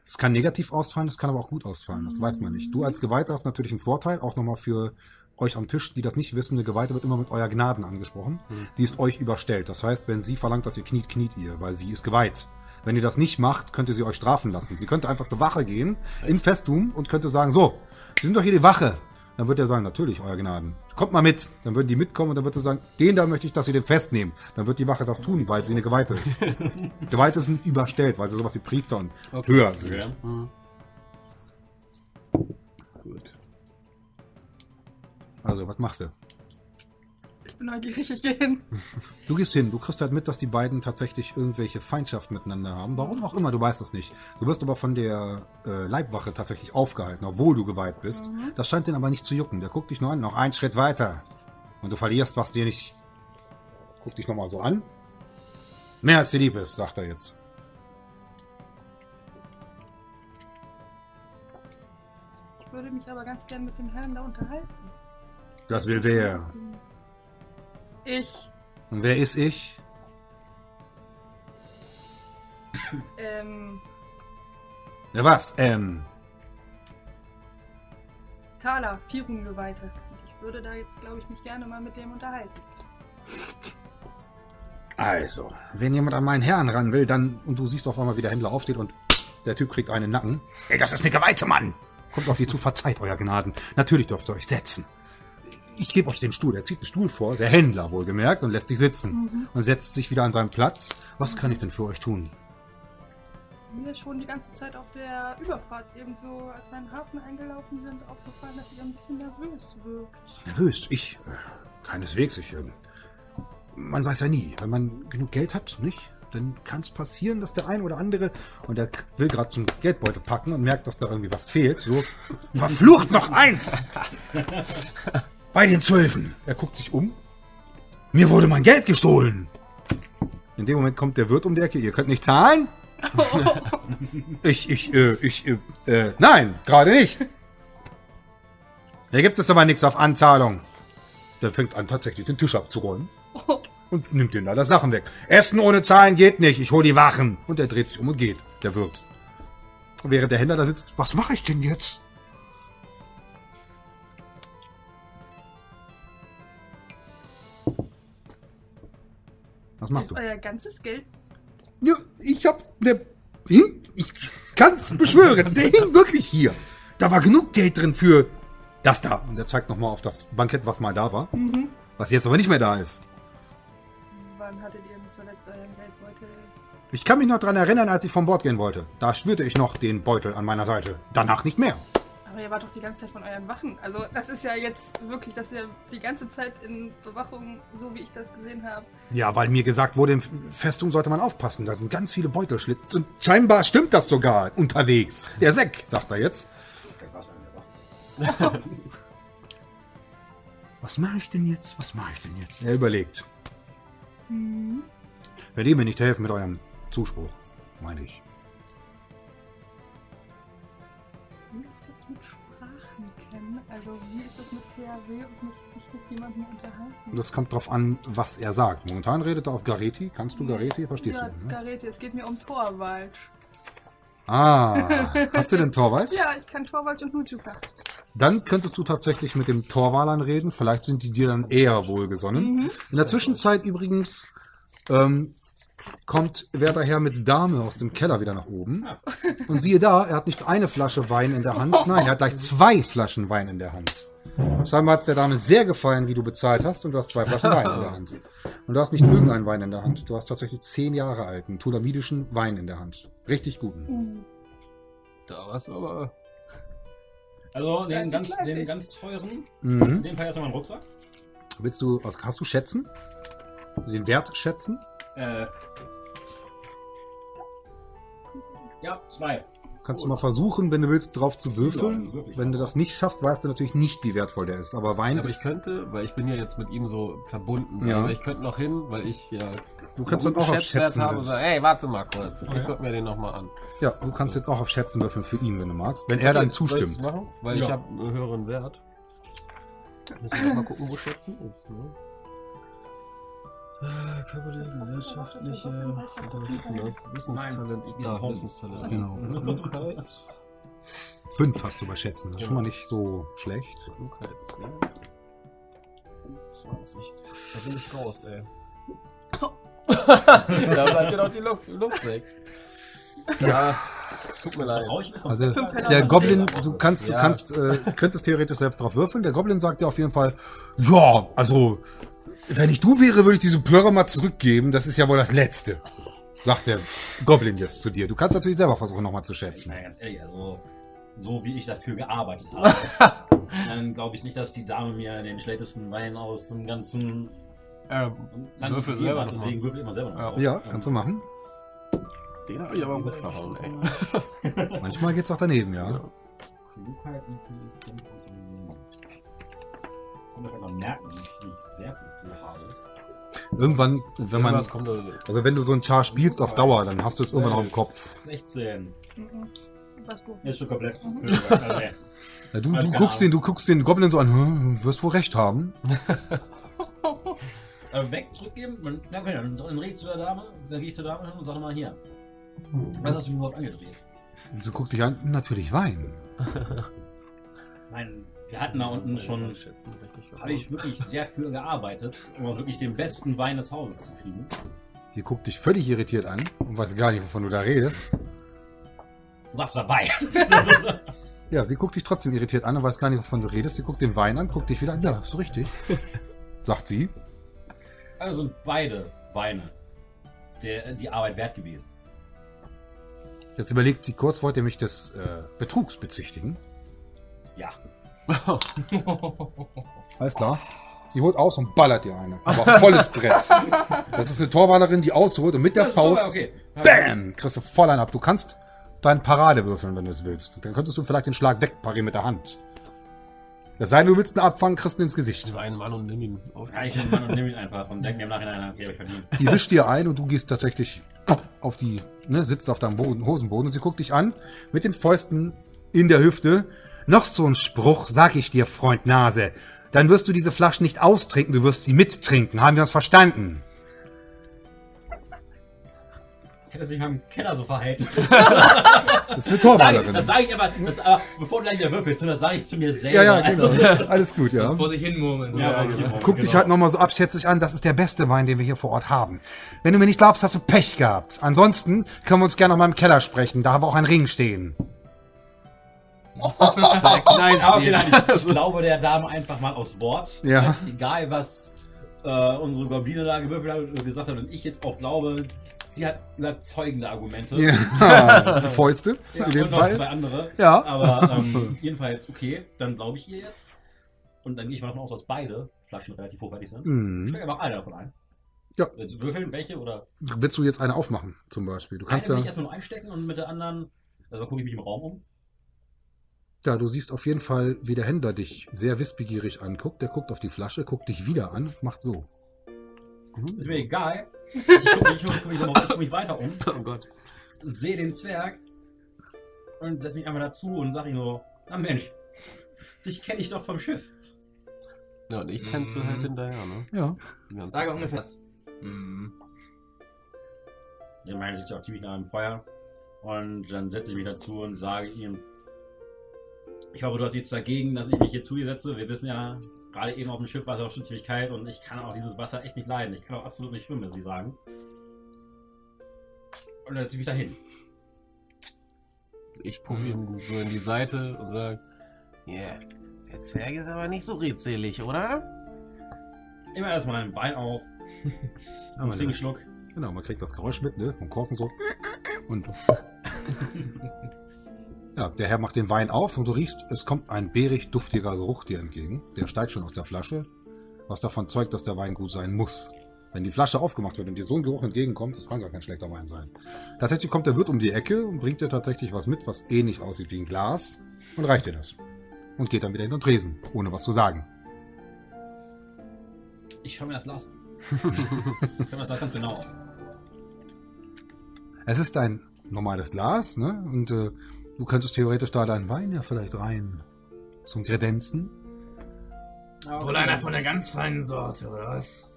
Es kann negativ ausfallen, es kann aber auch gut ausfallen, das weiß man nicht. Du als Geweihter hast natürlich einen Vorteil, auch nochmal für euch am Tisch, die das nicht wissen, eine Geweihte wird immer mit euer Gnaden angesprochen. Sie ist euch überstellt. Das heißt, wenn sie verlangt, dass ihr kniet, kniet ihr, weil sie ist geweiht. Wenn ihr das nicht macht, könnte sie euch strafen lassen. Sie könnte einfach zur Wache gehen, in Festum, und könnte sagen, so, Sie sind doch hier die Wache. Dann wird er sagen, natürlich, euer Gnaden. Kommt mal mit. Dann würden die mitkommen und dann wird er sagen, den da möchte ich, dass sie den festnehmen. Dann wird die Wache das tun, weil sie eine Geweihte ist. [LAUGHS] Geweihte sind überstellt, weil sie sowas wie Priester und höher sind. Gut. Also, was machst du? Ich bin neugierig, ich gehe hin. [LAUGHS] Du gehst hin, du kriegst halt mit, dass die beiden tatsächlich irgendwelche Feindschaft miteinander haben. Warum auch immer, du weißt es nicht. Du wirst aber von der äh, Leibwache tatsächlich aufgehalten, obwohl du geweiht bist. Das scheint den aber nicht zu jucken. Der guckt dich nur an, noch einen Schritt weiter. Und du verlierst, was dir nicht. Guck dich nochmal so an. Mehr als dir lieb ist, sagt er jetzt. Ich würde mich aber ganz gern mit dem Herrn da unterhalten. Das will wer. Ich, Und wer ist ich? ähm, Na was? Ähm. Thaler, Vierungeweihte. Ich würde da jetzt, glaube ich, mich gerne mal mit dem unterhalten. Also, wenn jemand an meinen Herrn ran will, dann. Und du siehst auf einmal, wie der Händler aufsteht und der Typ kriegt einen Nacken. Ey, das ist eine Geweihte, Mann! Kommt auf die zu, verzeiht, euer Gnaden. Natürlich dürft ihr euch setzen. Ich gebe euch den Stuhl. Er zieht den Stuhl vor, der Händler wohlgemerkt, und lässt dich sitzen. Und setzt sich wieder an seinen Platz. Was kann ich denn für euch tun? Mir schon die ganze Zeit auf der Überfahrt ebenso, als wir in den Hafen eingelaufen sind, aufgefallen, dass sie ein bisschen nervös wirkt. Nervös? Ich? Äh, keineswegs. Ich. Äh, man weiß ja nie. Wenn man genug Geld hat, nicht? Dann kann es passieren, dass der ein oder andere, und der will gerade zum Geldbeutel packen und merkt, dass da irgendwie was fehlt. So, verflucht noch eins! [LAUGHS] Bei den Zwölfen. Er guckt sich um. Mir wurde mein Geld gestohlen. In dem Moment kommt der Wirt um die Ecke. Ihr könnt nicht zahlen? [LAUGHS] ich, ich, äh, ich, äh, äh, nein, gerade nicht. Da gibt es aber nichts auf Anzahlung. Der fängt an, tatsächlich den Tisch abzuräumen. Und nimmt ihm da Sachen weg. Essen ohne Zahlen geht nicht. Ich hol die Wachen. Und er dreht sich um und geht. Der Wirt. Und während der Händler da sitzt, was mache ich denn jetzt? Was machst Ist du? euer ganzes Geld Ja, ich hab, der hing, ich kann's beschwören, der hing wirklich hier. Da war genug Geld drin für Das da. Und er zeigt nochmal auf das Bankett, was mal da war. Was jetzt aber nicht mehr da ist. Wann hattet ihr zuletzt euren Geldbeutel? Ich kann mich noch dran erinnern, als ich vom Bord gehen wollte. Da spürte ich noch den Beutel an meiner Seite. Danach nicht mehr. Aber ihr wart doch die ganze Zeit von euren Wachen. Also das ist ja jetzt wirklich, dass ihr die ganze Zeit in Bewachung, so wie ich das gesehen habe. Ja, weil mir gesagt wurde, in Festung sollte man aufpassen. Da sind ganz viele Beutelschlitz. Und scheinbar stimmt das sogar unterwegs. Der ist weg, sagt er jetzt. [LAUGHS] Was mache ich denn jetzt? Was mache ich denn jetzt? Er überlegt. Wenn ihr mir nicht helfen mit eurem Zuspruch, meine ich. Also wie ist das mit THW und mit sich mit jemandem unterhalten? Das kommt drauf an, was er sagt. Momentan redet er auf Gareti. Kannst du Gareti? Verstehst ja, du? Ne? Garete, es geht mir um Torwald. Ah, hast du den Torwald? [LAUGHS] Ja, ich kann Torwald und Nutuka. Dann könntest du tatsächlich mit dem Torwalern reden. Vielleicht sind die dir dann eher wohlgesonnen. In der Zwischenzeit übrigens ähm, kommt Werter Herr mit Dame aus dem Keller wieder nach oben. Und siehe da, er hat nicht eine Flasche Wein in der Hand, [LAUGHS] nein, er hat gleich zwei Flaschen Wein in der Hand. Scheinbar hat es der Dame sehr gefallen, wie du bezahlt hast, und du hast zwei Flaschen Wein in der Hand. [LAUGHS] Und du hast nicht irgendeinen Wein in der Hand, du hast tatsächlich zehn Jahre alten, tulamidischen Wein in der Hand. Richtig guten. Da war's aber. Also den ganz, den ganz teuren, Mhm. in dem Fall erstmal meinen Rucksack. Willst du, also hast du Schätzen? Den Wert schätzen? Äh, ja, zwei. Kannst du mal versuchen, wenn du willst, drauf zu würfeln. Ja, wirklich. Wenn du das nicht schaffst, weißt du natürlich nicht, wie wertvoll der ist. Aber Wein Aber ich ist. könnte, weil ich bin ja jetzt mit ihm so verbunden, Ja. aber ich könnte noch hin, weil ich ja Du kannst einen dann auch auf Schätzen habe und würfeln. sage, ey, warte mal kurz, ich guck mir den nochmal an. Ja, du kannst jetzt auch auf Schätzen würfeln für ihn, wenn du magst. Wenn er dann Okay, soll ich's zustimmt. machen? Weil Ja. ich habe einen höheren Wert. Müssen wir mal gucken, wo Schätzen ist. Ne? Äh, Körperliche, gesellschaftliche, das? Wissenstalent. Nein, Ja. Wissenstalent. Genau. Klugheit. Fünf hast du bei Schätzen. Das ist schon mal nicht so schlecht. Klugheit 10. 20. Da bin ich raus, ey. [LAUGHS] da bleibt dir doch die Luft, Luft weg. Ja, es tut mir leid. Also der Goblin, du kannst, du Ja. kannst, äh, könntest theoretisch selbst drauf würfeln. Der Goblin sagt dir auf jeden Fall, ja, also wenn ich du wäre, würde ich diese Plörre mal zurückgeben. Das ist ja wohl das Letzte. Sagt der Goblin jetzt zu dir. Du kannst natürlich selber versuchen, nochmal zu schätzen. Naja, ganz ehrlich, also so wie ich dafür gearbeitet habe, dann glaube ich nicht, dass die Dame mir den schlechtesten Wein aus dem ganzen Ähm, Land Würfel selber hat. Deswegen würfel ich immer selber noch. Ja. Ja, kannst du machen. den hab ich aber gut verhauen, ey. Manchmal geht's auch daneben, ja. Klugheit ist natürlich ganz Ich kann doch mal merken, wie ich dafür habe. Irgendwann, wenn man, also wenn du so ein Char spielst auf Dauer, dann hast du es irgendwann auch im Kopf. 16. Was du? Ist schon komplett. Nee. Ja, du, du guckst den, du guckst den Goblin so an, hm, du wirst wohl recht haben. [LAUGHS] weg, zurückgeben. Man, ja, okay, dann, dann rede ich zu der Dame, dann gehe ich zur Dame hin und sage mal hier. Was hast du überhaupt angedreht? Und sie guckt dich an, natürlich Wein. Nein, wir hatten da unten schon, habe ich wirklich [LAUGHS] sehr für gearbeitet, um wirklich den besten Wein des Hauses zu kriegen. Die guckt dich völlig irritiert an und weiß gar nicht, wovon du da redest. Du warst dabei. [LAUGHS] Ja, sie guckt dich trotzdem irritiert an und weiß gar nicht, wovon du redest. Sie guckt den Wein an, guckt dich wieder an. Ja, ist richtig. [LAUGHS] Sagt sie. Also sind beide Weine der, die Arbeit wert gewesen. Jetzt überlegt sie kurz, wollt ihr mich des äh, Betrugs bezichtigen? Ja. [LAUGHS] Alles klar. Sie holt aus und ballert dir eine. Aber volles Brett. Das ist eine Torwalerin, die ausholt und mit der Faust, Okay. bam, kriegst du voll einen ab. Du kannst deinen Parade würfeln, wenn du es willst. Dann könntest du vielleicht den Schlag wegparieren mit der Hand. Das sei denn, du willst einen abfangen, kriegst du ins Gesicht. Sein Mann und nimm ihn auf. Ja, ich nehme nehm ihn einfach und denke mir im Nachhinein, okay, ich verdient. Die wischt dir ein und du gehst tatsächlich auf die, ne, sitzt auf deinem Boden, Hosenboden und sie guckt dich an mit den Fäusten in der Hüfte. Noch so ein Spruch, sag ich dir, Freund Nase. Dann wirst du diese Flaschen nicht austrinken, du wirst sie mittrinken. Haben wir uns verstanden? Hätte sich mal im Keller so verhalten. [LAUGHS] Das ist eine Sag ich, Torwalerin. das sage ich aber, das, aber, bevor du gleich wieder würfelst, ne, das sage ich zu mir selber. Ja, ja, genau. Also, Das ist alles gut, ja. Vor sich hin murmeln. ja, genau, Guck dich genau. halt nochmal so abschätzig an, das ist der beste Wein, den wir hier vor Ort haben. Wenn du mir nicht glaubst, hast du Pech gehabt. Ansonsten können wir uns gerne noch mal im Keller sprechen, da haben wir auch einen Ring stehen. Dir. okay, nein, ich, glaube der Dame einfach mal aufs Wort. Ja. Ganz Egal, was äh, unsere Gobline da gewürfelt hat und gesagt hat. Und ich jetzt auch glaube, sie hat überzeugende Argumente. Ja, [LAUGHS] die Fäuste Ja, in dem und noch Fall. zwei andere. Ja. Aber ähm, jedenfalls, okay, dann glaube ich ihr jetzt. Und dann gehe ich mal davon aus, dass beide Flaschen relativ hochwertig sind. Mhm. Stell einfach eine davon ein. Ja. Jetzt würfeln, welche oder. Willst du jetzt eine aufmachen, zum Beispiel? Du kannst eine ja, ich erstmal nur einstecken und mit der anderen. Also gucke ich mich im Raum um. Ja, du siehst auf jeden Fall, wie der Händler dich sehr wissbegierig anguckt. Der guckt auf die Flasche, guckt dich wieder an, macht so. Ist mir egal. [LAUGHS] Ich gucke mich, guck mich, guck mich weiter um, Oh Gott. sehe den Zwerg und setze mich einmal dazu und sage ihm so: Na Mensch, dich kenne ich doch vom Schiff. Ja, und ich tänze Mhm. halt hinterher, ne? Ja. Sage ungefähr das. Hm. Ich meine, sitzt ja auch ziemlich nah am Feuer. Und dann setze ich mich dazu und sage ihm, ich hoffe, du hast nichts dagegen, dass ich mich hier zu dir setze. Wir wissen ja, gerade eben auf dem Schiff war es auch schon ziemlich kalt und ich kann auch dieses Wasser echt nicht leiden. Ich kann auch absolut nicht schwimmen, wie Sie sagen. Und dann setze ich mich dahin. Ich puffe ihm so in die Seite und sag, yeah, der Zwerg ist aber nicht so redselig, oder? Immer erstmal einen Wein auf, Ja, [LAUGHS] und einen Schluck. genau, man kriegt das Geräusch mit, ne? Vom Korken so. Und. [LAUGHS] Ja, der Herr macht den Wein auf und du riechst, es kommt ein beerig duftiger Geruch dir entgegen. Der steigt schon aus der Flasche, was davon zeugt, dass der Wein gut sein muss. Wenn die Flasche aufgemacht wird und dir so ein Geruch entgegenkommt, das kann gar kein schlechter Wein sein. Tatsächlich kommt der Wirt um die Ecke und bringt dir tatsächlich was mit, was ähnlich aussieht wie ein Glas und reicht dir das. Und geht dann wieder in den Tresen, ohne was zu sagen. Ich schaue mir das Glas an. [LAUGHS] ich schaue mir das Glas ganz genau an. Es ist ein normales Glas, ne? Und äh, du könntest theoretisch da deinen Wein ja vielleicht rein zum Kredenzen. Wohl einer von der ganz feinen Sorte, oder was?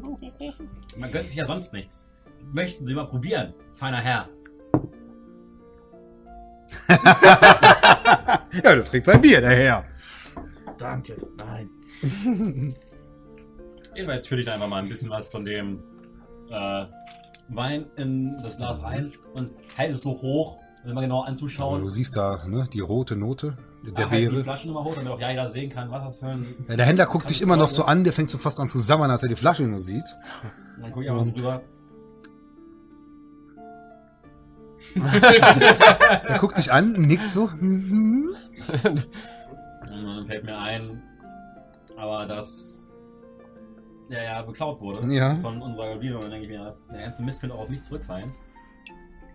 [LAUGHS] Man gönnt sich ja sonst nichts. Möchten Sie mal probieren, feiner Herr? [LAUGHS] Ja, du trinkst ein Bier, der Herr. Danke. Nein. Jedenfalls fülle ich da einfach mal ein bisschen was von dem äh, Wein in das Glas rein und hält es so hoch, mal genau Aber anzuschauen. du siehst da ne, die rote Note der Ja, halt die Beere. Flaschen immer hoch, damit auch ja jeder sehen kann, was das für ein. Ja, der Händler guckt dich immer noch so an, der fängt so fast an zu sammeln, als er die Flasche nur sieht. Und dann gucke ich einfach so rüber. [LAUGHS] Er guckt dich an, nickt so. Und dann fällt mir ein, aber das ja, ja, beklaut wurde Ja. von unserer Gabine. Und dann denke ich mir, das, der ganze Mist könnte auch auf mich zurückfallen.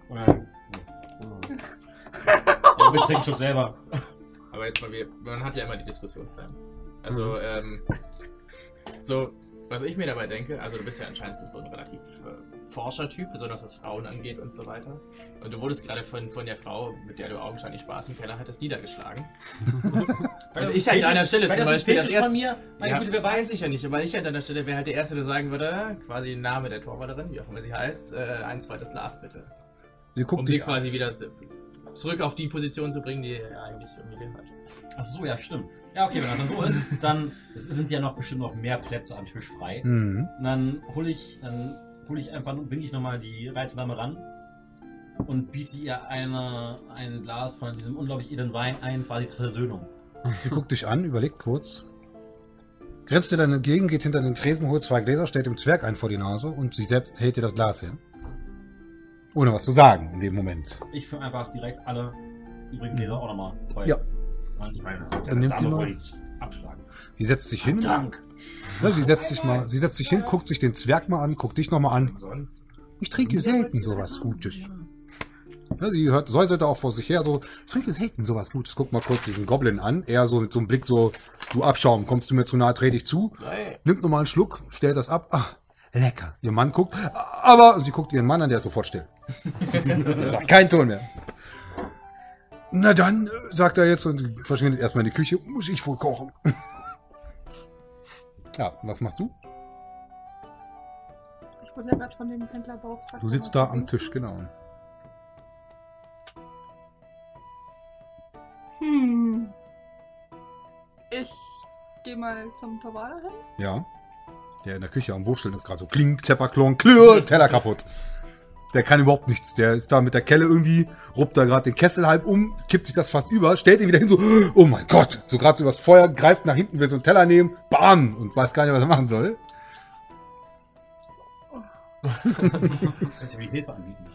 Dann. [LAUGHS] Ja, bitte trink schon selber. Aber jetzt mal, wir, man hat ja immer die Diskussionstime. Also, ähm, so, was ich mir dabei denke, also du bist ja anscheinend so ein relativ äh, Forschertyp, besonders was Frauen angeht und so weiter. Und du wurdest gerade von, von der Frau, mit der du augenscheinlich Spaß im Keller hattest, niedergeschlagen. [LAUGHS] Und ich an deiner Stelle zum Beispiel das erste. mir, meine Ja, Güte, wer weiß. ich ja nicht, weil ich an deiner Stelle wäre halt der Erste, der sagen würde, quasi den Name der Torwarterin, wie auch immer sie heißt, äh, ein zweites Glas bitte. Sie Um guckt sie dich an. quasi wieder zu- zurück auf die Position zu bringen, die er eigentlich irgendwie den hat. Ach so, ja, stimmt. Ja, okay, wenn das dann so ist, [LAUGHS] dann es sind ja noch bestimmt noch mehr Plätze am Tisch frei. Mhm. Dann hole ich, dann hole ich einfach, bringe ich nochmal die Reizname ran und biete ihr eine, ein Glas von diesem unglaublich edlen Wein ein, quasi zur Versöhnung. Sie guckt dich an, überlegt kurz. Grenzt dir dann entgegen, geht hinter den Tresen, holt zwei Gläser, stellt dem Zwerg ein vor die Nase und sie selbst hält dir das Glas hin. Ohne was zu sagen in dem Moment. Ich fülle einfach direkt alle übrigen Gläser auch nochmal. Ja. Ich meine, Dann nimmt sie mal- abschlagen. Sie setzt sich hin. Dank. Ja, sie setzt sich mal, sie setzt sich hin, guckt sich den Zwerg mal an, guckt dich nochmal an. Ich trinke selten sowas Gutes. Ja, sie hört, säuselte auch vor sich her, so, ich trinke selten sowas Gutes. Guck mal kurz diesen Goblin an. Er so mit so einem Blick so, du Abschaum, kommst du mir zu nahe, dreh dich zu. Nimmt nochmal einen Schluck, stellt das ab. Ach, lecker. Ihr Mann guckt, aber sie guckt ihren Mann an, der ist sofort still. [LAUGHS] kein Ton mehr. Na dann, äh, sagt er jetzt und verschwindet erstmal in die Küche. Muss ich wohl kochen. [LAUGHS] ja, was machst du? Ich wurde gerade von dem Händler beauftragt. Du sitzt da am Tisch, genau. Hm. Ich gehe mal zum Torwala hin. Ja. Der in der Küche am Wurschteln ist gerade so kling, klepper, klong, klirr, Teller kaputt. Der kann überhaupt nichts. Der ist da mit der Kelle irgendwie, ruppt da gerade den Kessel halb um, kippt sich das fast über, stellt ihn wieder hin, so, oh mein Gott, so gerade so übers Feuer, greift nach hinten, will so einen Teller nehmen, bam, und weiß gar nicht, was er machen soll. Kannst du mir Hilfe anbieten?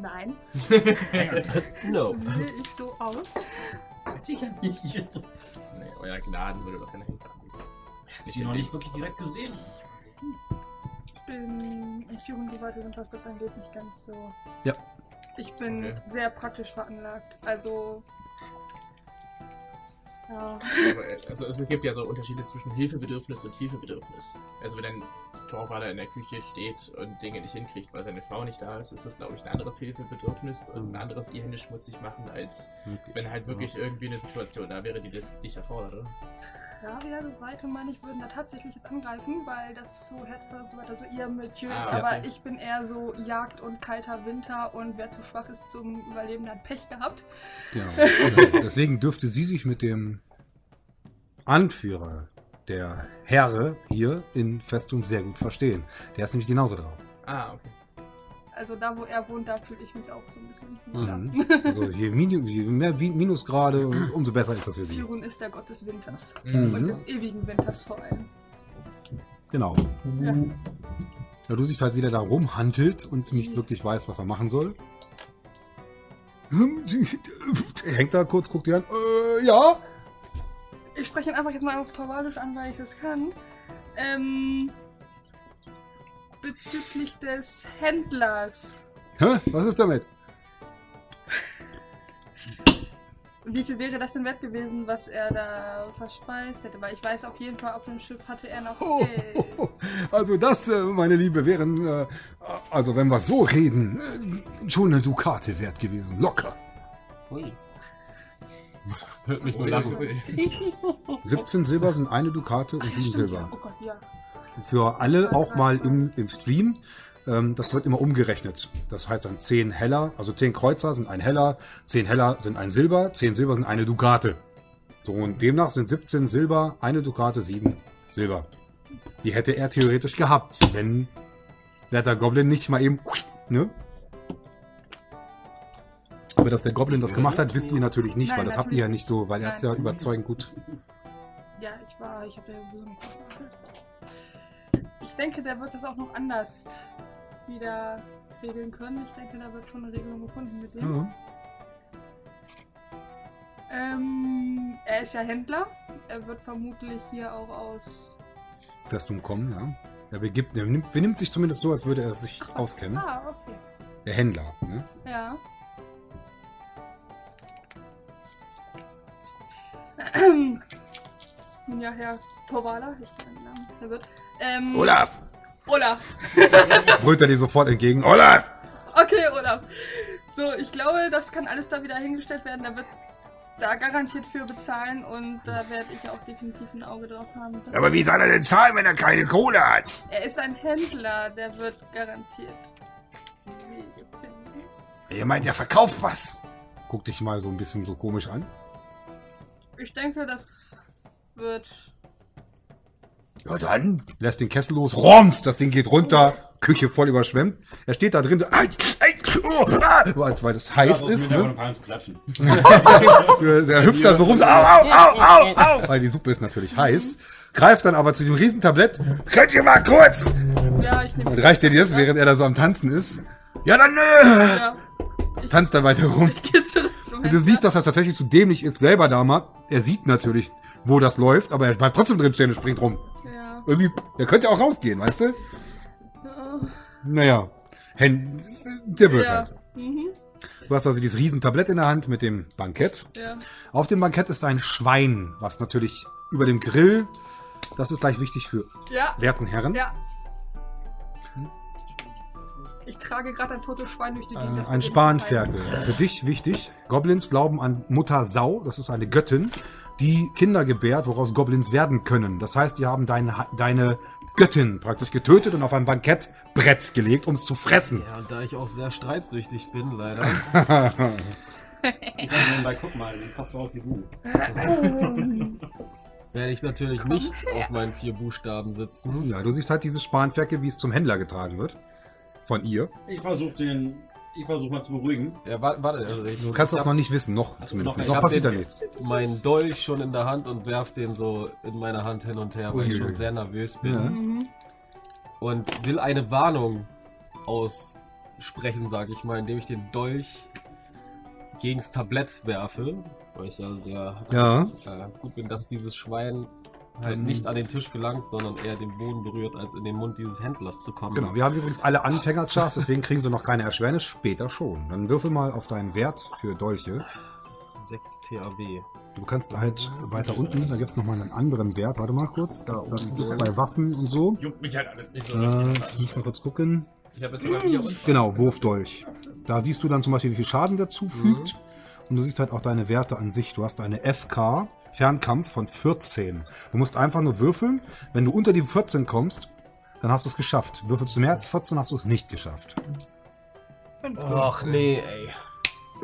Nein. [LAUGHS] No. Sehe ich so aus? Sicher nicht. Nee, euer Gnaden würde doch keine Hilfe habe ihn noch nicht wirklich direkt gesehen. Ich bin in Führung Leute sind, was das angeht, nicht ganz so. Ja. Ich bin Okay. sehr praktisch veranlagt. Also. Ja. Aber, äh, [LAUGHS] Also es gibt ja so Unterschiede zwischen Hilfebedürfnis und Hilfebedürfnis. Also wenn ein Torwaler in der Küche steht und Dinge nicht hinkriegt, weil seine Frau nicht da ist, ist das glaube ich ein anderes Hilfebedürfnis und ein anderes die Hände schmutzig machen, als wenn halt wirklich irgendwie eine Situation da wäre, die das nicht erfordert, oder? Travia, soweit und meine ich, würden da tatsächlich jetzt angreifen, weil das so Headfall und so weiter so ihr Milieu ist. Ah, aber okay. ich bin eher so Jagd und kalter Winter und wer zu schwach ist zum Überleben, der hat Pech gehabt. Genau. Ja, Deswegen dürfte sie sich mit dem Anführer der Herre hier in Festung sehr gut verstehen. Der ist nämlich genauso drauf. Ah, okay. Also da, wo er wohnt, da fühle ich mich auch so ein bisschen. Mhm. [LAUGHS] Also je, Minu, je mehr Minusgrade, um- [CLEARS THROAT] umso besser ist das für sie. Firun ist der Gott des Winters. Mhm. Und des ewigen Winters vor allem. Genau. Ja. Da du sich halt wieder da rumhandelt und nicht wirklich weiß, was er machen soll. [LAUGHS] Er hängt da kurz, guckt dir an. Äh, ja. Ich spreche ihn einfach jetzt mal auf Torvalisch an, weil ich das kann. Ähm, bezüglich des Händlers. Hä? Was ist damit? [LAUGHS] Wie viel wäre das denn wert gewesen, was er da verspeist hätte? Weil ich weiß auf jeden Fall, auf dem Schiff hatte er noch Oh, Geld. [LAUGHS] Also das, äh, meine Liebe, wären, äh, also wenn wir so reden, äh, schon eine Dukate wert gewesen. Locker. Ui. Hört mich nur lachen. [LAUGHS] 17 Silber sind eine Dukate und 7 Stimmt, Silber. Oh Gott, ja. Für alle auch mal im, im Stream. Ähm, das wird immer umgerechnet. Das heißt dann 10 Heller, also 10 Kreuzer sind ein Heller, 10 Heller sind ein Silber, 10 Silber sind eine Dukate. So, und demnach sind 17 Silber, eine Dukate, 7 Silber. Die hätte er theoretisch gehabt, wenn der Goblin nicht mal eben, ne? Aber dass der Goblin das gemacht hat, wisst ihr natürlich nicht, Nein, weil das habt ihr ja nicht so, weil er hat ja Nein. überzeugend gut. Ja, ich war, ich habe ja. Ich denke, der wird das auch noch anders wieder regeln können. Ich denke, da wird schon eine Regelung gefunden mit dem. Ja. Ähm, er ist ja Händler. Er wird vermutlich hier auch aus. Festung kommen, ja. Er begibt, er nimmt, benimmt sich zumindest so, als würde er sich Ach, auskennen. Ah, okay. Der Händler, ne? Ja. [CLEARS THROAT] ja, Herr Torwala, ich kenne den Namen, der wird. Ähm, Olaf! Olaf. [LAUGHS] Brüllt er dir sofort entgegen. Olaf! Okay, Olaf. So, ich glaube, das kann alles da wieder hingestellt werden. Da wird da garantiert für bezahlen und da werde ich auch definitiv ein Auge drauf haben. Aber wie soll er denn zahlen, wenn er keine Kohle hat? Er ist ein Händler, der wird garantiert. Ihr meint, er verkauft was? Guck dich mal so ein bisschen so komisch an. Ich denke, das wird. Ja, dann. Lässt den Kessel los. Roms! Das Ding geht runter. Küche voll überschwemmt. Er steht da drin. Ai, ai, oh, ah, weil, weil das heiß aus ist, ne? [LAUGHS] Er hüpft da so rum. so, Au, au, au, au, au. Weil die Suppe ist natürlich heiß. Greift dann aber zu diesem Riesentablett Könnt ihr mal kurz? Ja, ich nehme. und reicht dir das, während er da so am Tanzen ist. Ja, dann nö. Ja. Tanzt dann weiter rum. [LAUGHS] Und du siehst, dass er tatsächlich zu dämlich ist, selber da mal. Er sieht natürlich, wo das läuft, aber er bleibt trotzdem drin stehen und springt rum. Ja. Irgendwie, der könnte auch rausgehen, weißt du? Oh, Naja, Hen der wird ja. halt. Mhm. Du hast also dieses Riesentablett in der Hand mit dem Bankett. Ja. Auf dem Bankett ist ein Schwein, was natürlich über dem Grill, das ist gleich wichtig für Ja. werten Herren, Ja. Ich trage gerade ein totes Schwein durch die Gegend. äh, ein Spanferkel. Für dich wichtig. Goblins glauben an Mutter Sau, das ist eine Göttin, die Kinder gebärt, woraus Goblins werden können. Das heißt, die haben deine, deine Göttin praktisch getötet und auf ein Bankettbrett gelegt, um es zu fressen. Ja, und da ich auch sehr streitsüchtig bin, leider. [LAUGHS] Ich sag nebenbei, guck mal, dann passt du auf die Ruhe. [LAUGHS] werde ich natürlich nicht auf meinen vier Buchstaben sitzen. Ja, du siehst halt dieses Spanferkel, wie es zum Händler getragen wird. Von ihr. Ich versuche den. Ich versuche mal zu beruhigen. Ja, warte, warte. Also ich, Du kannst ich das hab noch nicht wissen, noch zumindest. noch. Noch passiert da nichts. meinen Dolch schon in der Hand und werf den so in meiner Hand hin und her, weil ich Uiuiui. schon sehr nervös bin. Ja. Und will eine Warnung aussprechen, sage ich mal, indem ich den Dolch gegens Tablett werfe. Weil ich ja sehr Ja. äh, gut bin, dass dieses Schwein halt nicht an den Tisch gelangt, sondern eher den Boden berührt, als in den Mund dieses Händlers zu kommen. Genau, wir haben übrigens alle Anfängerchars, deswegen kriegen sie noch keine Erschwernis, später schon. Dann würfel mal auf deinen Wert für Dolche. 6 TAW. Du kannst halt weiter unten, da gibt es nochmal einen anderen Wert. Warte mal kurz. Das ist bei Waffen und so. Juckt mich halt alles nicht so. Äh, muss mal kurz gucken. Ich habe jetzt sogar und Genau, Wurfdolch. Da siehst du dann zum Beispiel, wie viel Schaden der zufügt. Und du siehst halt auch deine Werte an sich. Du hast eine FK, Fernkampf von 14. Du musst einfach nur würfeln. Wenn du unter die 14 kommst, dann hast du es geschafft. Würfelst du mehr als 14, hast du es nicht geschafft. Ach nee, ey.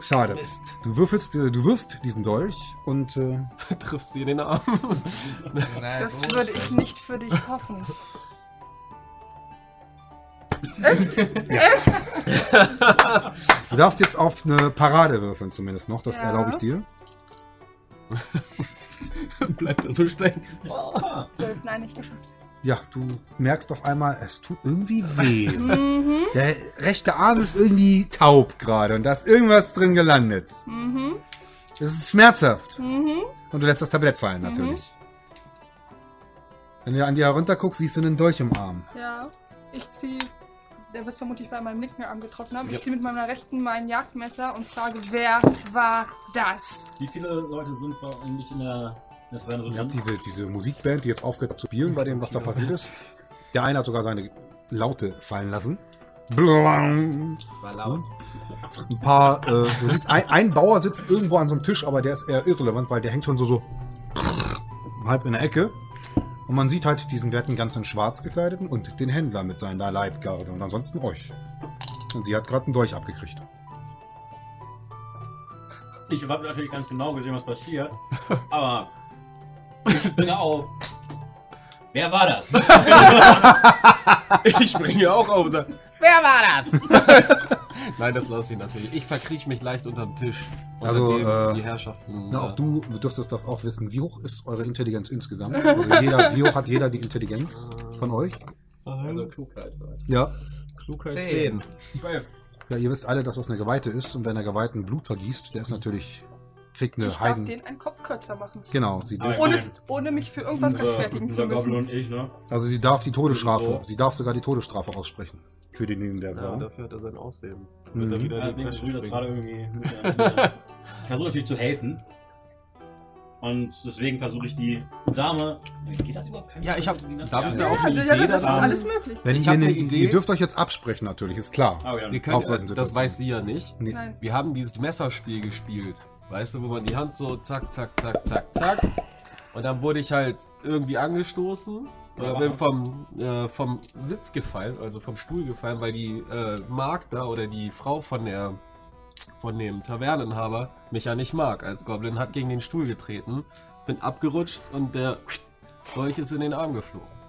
Schade. Mist. Du würfelst, äh, du wirfst diesen Dolch und äh, [LAUGHS] Triffst sie in den Arm. Das würde ich nicht für dich hoffen. [LAUGHS] du darfst jetzt auf eine Parade würfeln zumindest noch. Das Ja. erlaube ich dir. [LAUGHS] [LAUGHS] Bleibt er so stecken. Zwölf, nein, nicht geschafft. Ja, du merkst auf einmal, es tut irgendwie weh. [LAUGHS] Der rechte Arm ist irgendwie taub gerade und da ist irgendwas drin gelandet. Es ist schmerzhaft. Und du lässt das Tablett fallen, natürlich. Wenn du an dir herunter guckst, siehst du einen Dolch im Arm. Ja, ich ziehe, der wird vermutlich bei meinem linken Arm getroffen haben. Ich ziehe mit meiner rechten mein Jagdmesser und frage, wer war das? Wie viele Leute sind bei eigentlich in der, der Taverne so drin? diese, diese Musikband, die jetzt aufgehört zu spielen bei dem, was da passiert ist. Der eine hat sogar seine Laute fallen lassen. Blang. Das war laut. Ein paar, äh, du siehst, ein, ein Bauer sitzt irgendwo an so einem Tisch, aber der ist eher irrelevant, weil der hängt schon so, so halb in der Ecke. Und man sieht halt diesen Werten ganz in schwarz gekleideten und den Händler mit seiner Leibgarde und ansonsten euch. Und sie hat gerade einen Dolch abgekriegt. Ich habe natürlich ganz genau gesehen, was passiert. [LAUGHS] Aber ich springe auf. Wer war das? [LAUGHS] Ich springe auch auf. und sag, Wer war das? [LAUGHS] Nein, das lasse ich natürlich. Ich verkriech mich leicht unterm Tisch. Unter Also, dem äh, die Herrschaften. Na, auch du dürftest das auch wissen. Wie hoch ist eure Intelligenz insgesamt? Also jeder, wie hoch hat jeder die Intelligenz von euch? Also Klugheit. Ja. Klugheit Zehn. 10. Ja, ihr wisst alle, dass das eine Geweihte ist und wenn der Geweihten Blut vergießt, der ist natürlich, kriegt eine Ich darf Heiden. den einen Kopf kürzer machen. Genau, sie dürfen, Ohne, ohne mich für irgendwas rechtfertigen zu unser müssen. und ich, ne? also sie darf die Todesstrafe, So. sie darf sogar die Todesstrafe aussprechen. Für denjenigen, der es Ja, war. dafür hat er sein Aussehen. Mhm. Wird er wieder Ja, ich gerade irgendwie. [LAUGHS] Ich versuche natürlich zu helfen. Und deswegen versuche ich die Dame. Geht das überhaupt? Kann Ja, ich hab- darf ich da Ja, auch eine ja, Idee das ist alles möglich. Wenn Ich ihr, hab eine, eine Idee. ihr dürft euch jetzt absprechen natürlich, ist klar. Ah, ja. Wir können, äh, das weiß sie ja nicht. Nee. Nein. Wir haben dieses Messerspiel gespielt. Weißt du, wo man die Hand so zack, zack, zack, zack, zack. Und dann wurde ich halt irgendwie angestoßen. Oder bin vom, äh, vom Sitz gefallen, also vom Stuhl gefallen, weil die äh, Magd da oder die Frau von der von dem Tavernenhaber mich ja nicht mag. Als Goblin hat gegen den Stuhl getreten, bin abgerutscht und der Dolch ist in den Arm geflogen.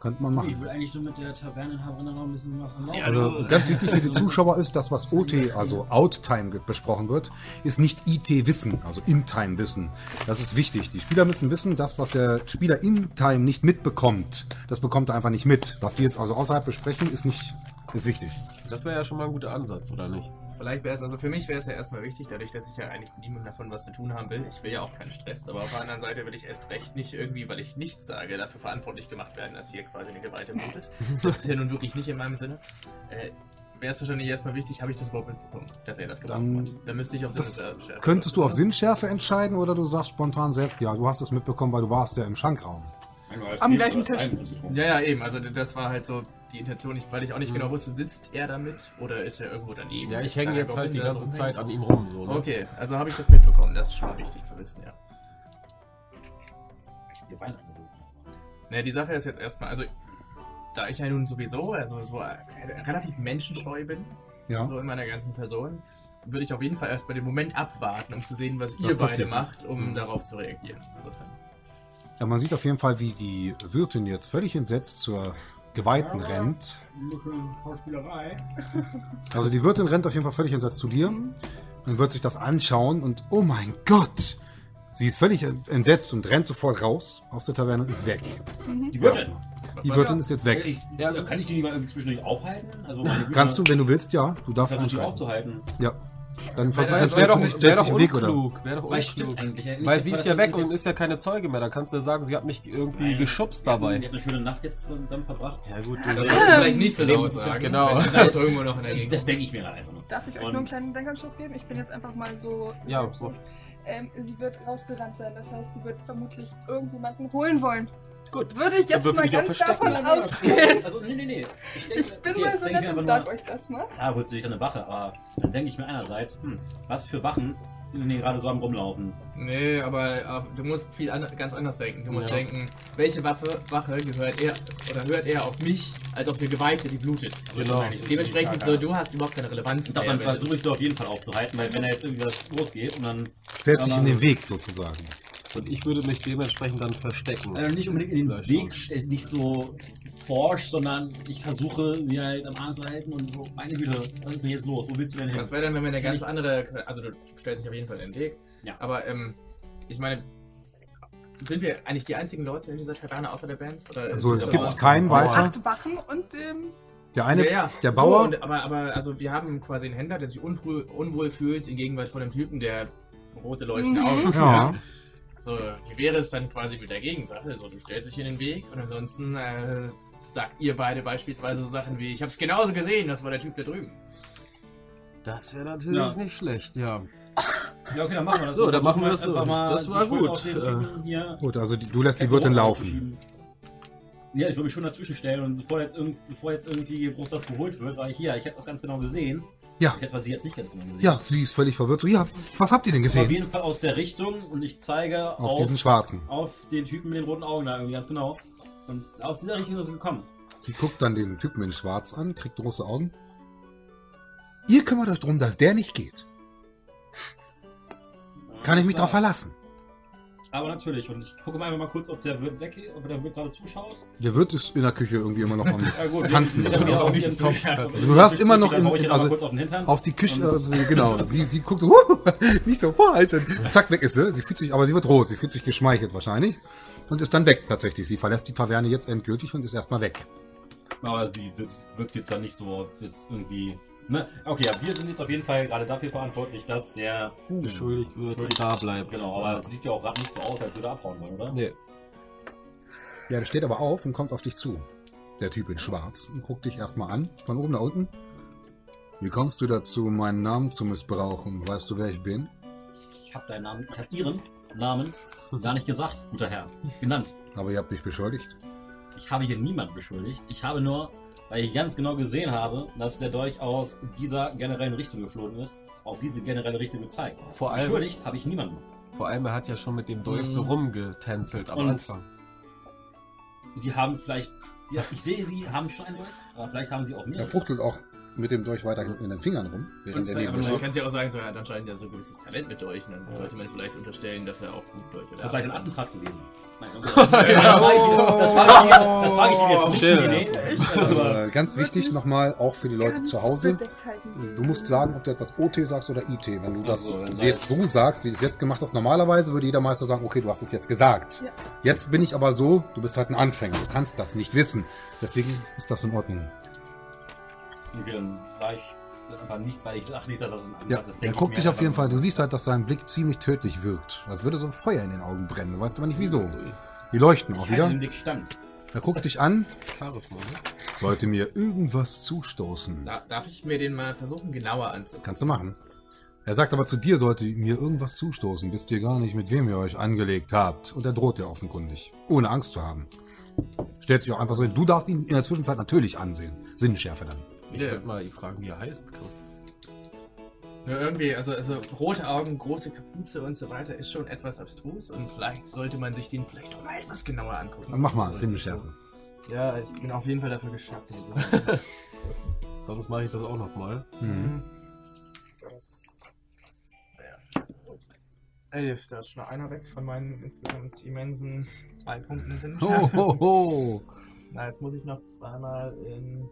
Könnte man machen. Ich will eigentlich nur mit der Tavernenhaberin noch ein bisschen was erlauben. Also ganz wichtig für die [LAUGHS] Zuschauer ist, dass was OT, also Outtime besprochen wird, ist nicht IT-Wissen, also In-Time-Wissen. Das ist wichtig. Die Spieler müssen wissen, das, was der Spieler in-Time nicht mitbekommt, das bekommt er einfach nicht mit. Was die jetzt also außerhalb besprechen, ist nicht ist wichtig. Das wäre ja schon mal ein guter Ansatz, oder nicht? Vielleicht wäre es, also für mich wäre es ja erstmal wichtig, dadurch, dass ich ja eigentlich mit niemandem davon was zu tun haben will. Ich will ja auch keinen Stress, aber auf der anderen Seite will ich erst recht nicht irgendwie, weil ich nichts sage, dafür verantwortlich gemacht werden, dass hier quasi eine Geweihte blutet. Das ist ja nun wirklich nicht in meinem Sinne. Äh, wäre es wahrscheinlich erstmal wichtig, habe ich das überhaupt mitbekommen, dass er das gemacht Dann- hat. Dann müsste ich auf Das Sinnesschärfe- könntest du auf Sinnschärfe entscheiden oder du sagst spontan selbst, ja, du hast es mitbekommen, weil du warst ja im Schankraum. Am gleichen Tisch. Ja, ja, eben. Also das war halt so die Intention, ich, weil ich auch nicht genau wusste, sitzt er damit oder ist er irgendwo daneben? Ja, ich hänge jetzt halt die ganze so Zeit an ihm rum. So, ne? Okay, also habe ich das mitbekommen. Das ist schon mal wichtig zu wissen, ja. Ne, die Sache ist jetzt erstmal, also da ich ja nun sowieso also so relativ menschenscheu bin, Ja. so in meiner ganzen Person, würde ich auf jeden Fall erst bei dem Moment abwarten, um zu sehen, was, ihr beide macht, um Mhm. darauf zu reagieren. Insofern. Ja, man sieht auf jeden Fall, wie die Wirtin jetzt völlig entsetzt zur Geweihten rennt. Also die Wirtin rennt auf jeden Fall völlig entsetzt zu dir und wird sich das anschauen und oh mein Gott! Sie ist völlig entsetzt und rennt sofort raus aus der Taverne und ist weg. Die Wirtin. Die Wirtin ist jetzt weg. Ich, ja, kann ich die nicht mal irgendwie zwischendurch aufhalten? Also Kannst du, wenn du willst, ja. Du darfst einschreiten. aufzuhalten. Ja. Dann versuch, Das das wäre doch, nicht wär doch Weg, oder? unklug. Wär doch Weil unklug. Weil dass sie ist das ja weg und ist ja keine Zeuge mehr. Da kannst du ja sagen, sie hat mich irgendwie Nein. geschubst Die dabei. hat eine schöne Nacht jetzt zusammen verbracht. Ja gut, Das sollst du vielleicht nicht so laut sagen. genau. Wenn sie da irgendwo noch in der Gegend Das denke ich mir einfach nur. Darf ich euch Und- nur einen kleinen Denkanschluss geben? Ich bin jetzt einfach mal so. Ja, so ähm, sie wird rausgerannt sein, das heißt, sie wird vermutlich irgendjemanden holen wollen. Gut. Würde ich jetzt mal ganz davon ausgehen. Also, nee, nee, nee. Ich, denke, Ich bin okay, mal so nett und sag nur, euch das mal. Klar holt sich dann eine Wache, aber dann denke ich mir einerseits, hm, was für Wachen sind die gerade so am rumlaufen? Nee, aber äh, du musst viel an, ganz anders denken. Du musst Ja. denken, welche Waffe, Wache gehört er oder hört er auf mich als auf eine Geweihte, die blutet. Genau. Dementsprechend so, du hast überhaupt keine Relevanz. Mehr, dann versuche ich sie auf jeden Fall aufzuhalten, weil wenn er jetzt irgendwie was losgeht und dann Stellt sich in den Weg sozusagen. Und ich würde mich dementsprechend dann verstecken. also nicht unbedingt in den Weg, st- nicht so forsch, sondern ich versuche sie halt am Arm zu halten und so, meine Güte, was ist denn jetzt los? Wo willst du denn hin? Das wäre dann, wenn wir eine ganz andere, also du stellst dich auf jeden Fall in den Weg. Ja. Aber ähm, ich meine, sind wir eigentlich die einzigen Leute in dieser Taverne außer der Band? Oder ist Also es gibt was- keinen weiter. Acht Wachen und ähm, Der eine, ja, ja. der Bauer, So, und, aber, aber also wir haben quasi einen Händler, der sich unwohl, unwohl fühlt in Gegenwart von einem Typen, der rote leuchtende Augen Ja. [LAUGHS] So, wie wäre es dann quasi mit der Gegensache? So, du stellst dich in den Weg und ansonsten äh, sagt ihr beide beispielsweise so Sachen wie, ich hab's genauso gesehen, das war der Typ da drüben. Das wäre natürlich Ja. nicht schlecht, ja. Ja, okay, dann machen wir das So, dann machen wir das so. Das war gut. auf den Äh, Typen hier gut, also die, du lässt die Wirtin laufen. Ja, ich würde mich schon dazwischen stellen und bevor jetzt, irgend, bevor jetzt irgendwie groß was geholt wird, sage ich hier, ich hätte das ganz genau gesehen. Ja. Ich hätte sie jetzt nicht ganz genau gesehen. Ja, sie ist völlig verwirrt. So, ja, was habt ihr denn Auf gesehen? jeden Fall aus der Richtung und ich zeige Auf auf, diesen Schwarzen. auf den Typen mit den roten Augen da irgendwie ganz genau. Und aus dieser Richtung ist sie gekommen. Sie guckt dann den Typen in Schwarz an, kriegt große Augen. Ihr kümmert euch darum, dass der nicht geht. Kann ich mich Klar. drauf verlassen? Aber natürlich. Und ich gucke mal einfach mal kurz, ob der Wirt weg ob der Wirt gerade zuschaut. Der Wirt ist in der Küche irgendwie immer noch am [LAUGHS] Ja, gut, Tanzen. wir- wir- wir- wir- Also auf ihren Tisch. du hörst immer noch ihr also auf auf die Küche, also genau. [LAUGHS] Sie, sie guckt so, "Huh, [LAUGHS] nicht so vorhalten. Zack, weg ist sie. Sie fühlt sich, aber sie wird rot. Sie fühlt sich geschmeichelt wahrscheinlich. Und ist dann weg tatsächlich. Sie verlässt die Taverne jetzt endgültig und ist erstmal weg. Aber sie wirkt jetzt ja nicht so jetzt irgendwie. Ne? Okay, ja, wir sind jetzt auf jeden Fall gerade dafür verantwortlich, dass der. Beschuldigt wird und da bleibt. Genau, aber es sieht ja auch gerade nicht so aus, als würde er abhauen wollen, oder? Nee. Ja, der steht aber auf und kommt auf dich zu. Der Typ in Schwarz und guckt dich erstmal an, von oben nach unten. Wie kommst du dazu, meinen Namen zu missbrauchen? Weißt du, wer ich bin? Ich habe deinen Namen, ich habe Ihren Namen gar nicht gesagt, guter Herr. Genannt. Aber ihr habt mich beschuldigt. Ich habe hier niemanden beschuldigt. Ich habe nur, weil ich ganz genau gesehen habe, dass der Dolch aus dieser generellen Richtung geflogen ist, auf diese generelle Richtung gezeigt. Vor allem- Beschuldigt habe ich niemanden. Vor allem, er hat ja schon mit dem Dolch so Mhm. rumgetänzelt am Und- Anfang. Sie haben vielleicht, ja, ich sehe, Sie haben schon einen Dolch, aber vielleicht haben Sie auch Er mehr. fuchtelt auch mit dem Dolch weiter in den Fingern rum, während er neben Aber man kann ja auch sagen, so, er hat anscheinend ja so ein gewisses Talent mit Dolch. Dann sollte man vielleicht unterstellen, dass er auch gut Dolch Ist das vielleicht ein. Attentat gewesen? Nein, [LAUGHS] das frage ich, ihn jetzt nicht. Still. Nee, nee. Aber Äh, ganz wichtig nochmal, auch für die Leute zu Hause. halten. Du musst sagen, ob du etwas OT sagst oder IT. Wenn du das Also, dann jetzt so sagst, wie du es jetzt gemacht hast, normalerweise würde jeder Meister sagen, okay, du hast es jetzt gesagt. Ja. Jetzt bin ich aber so, du bist halt ein Anfänger, du kannst das nicht wissen. Deswegen ist das in Ordnung. Okay, dann frage ich einfach nichts, weil ich sage nicht, dass das ein Attentat Ja, ist. er guckt dich auf jeden Fall. Du siehst halt, dass sein Blick ziemlich tödlich wirkt. Als würde so ein Feuer in den Augen brennen. Du weißt aber nicht wieso. Die leuchten auch Ich halte wieder. den Blick stand. Er guckt dich an. Charisma, ne? Sollte mir irgendwas zustoßen. Da, darf ich mir den mal versuchen, genauer anzugucken? Kannst du machen. Er sagt aber zu dir, sollte mir irgendwas zustoßen, wisst ihr gar nicht, mit wem ihr euch angelegt habt. Und er droht dir offenkundig. Ohne Angst zu haben. Stellt sich auch einfach so hin. Du darfst ihn in der Zwischenzeit natürlich ansehen. Sinnschärfe dann. Ich Ja. würde mal fragen, wie er heißt. Nur irgendwie, also, also rote Augen, große Kapuze und so weiter ist schon etwas abstrus und vielleicht sollte man sich den vielleicht doch mal etwas genauer angucken. Dann mach mal, Sinnschärfe. Ja, ich bin auf jeden Fall dafür geschafft. [LAUGHS] Sonst mache ich das auch nochmal. Mhm. Elf, da ist schon einer weg von meinen insgesamt immensen zwei Punkten. Ho, ho, ho. Na, jetzt muss ich noch zweimal in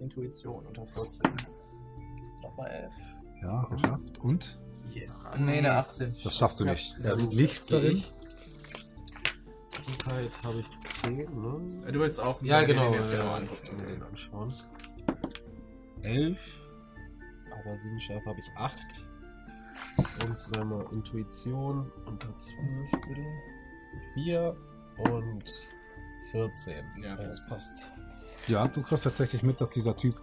Intuition unter 14. Nochmal 11. Ja, geschafft. Und? Nee, eine 18. Das schaffst du nicht. Ja, Er sieht gut, nichts darin. Klugheit habe ich 10, ne? Du willst auch Ja, genau. den jetzt genau angucken. mir den anschauen. 11. Aber Sinnschärfe habe ich 8. Und zweimal Intuition unter 12, bitte. 4 und 14. Ja, das passt. Ja, du kriegst tatsächlich mit, dass dieser Typ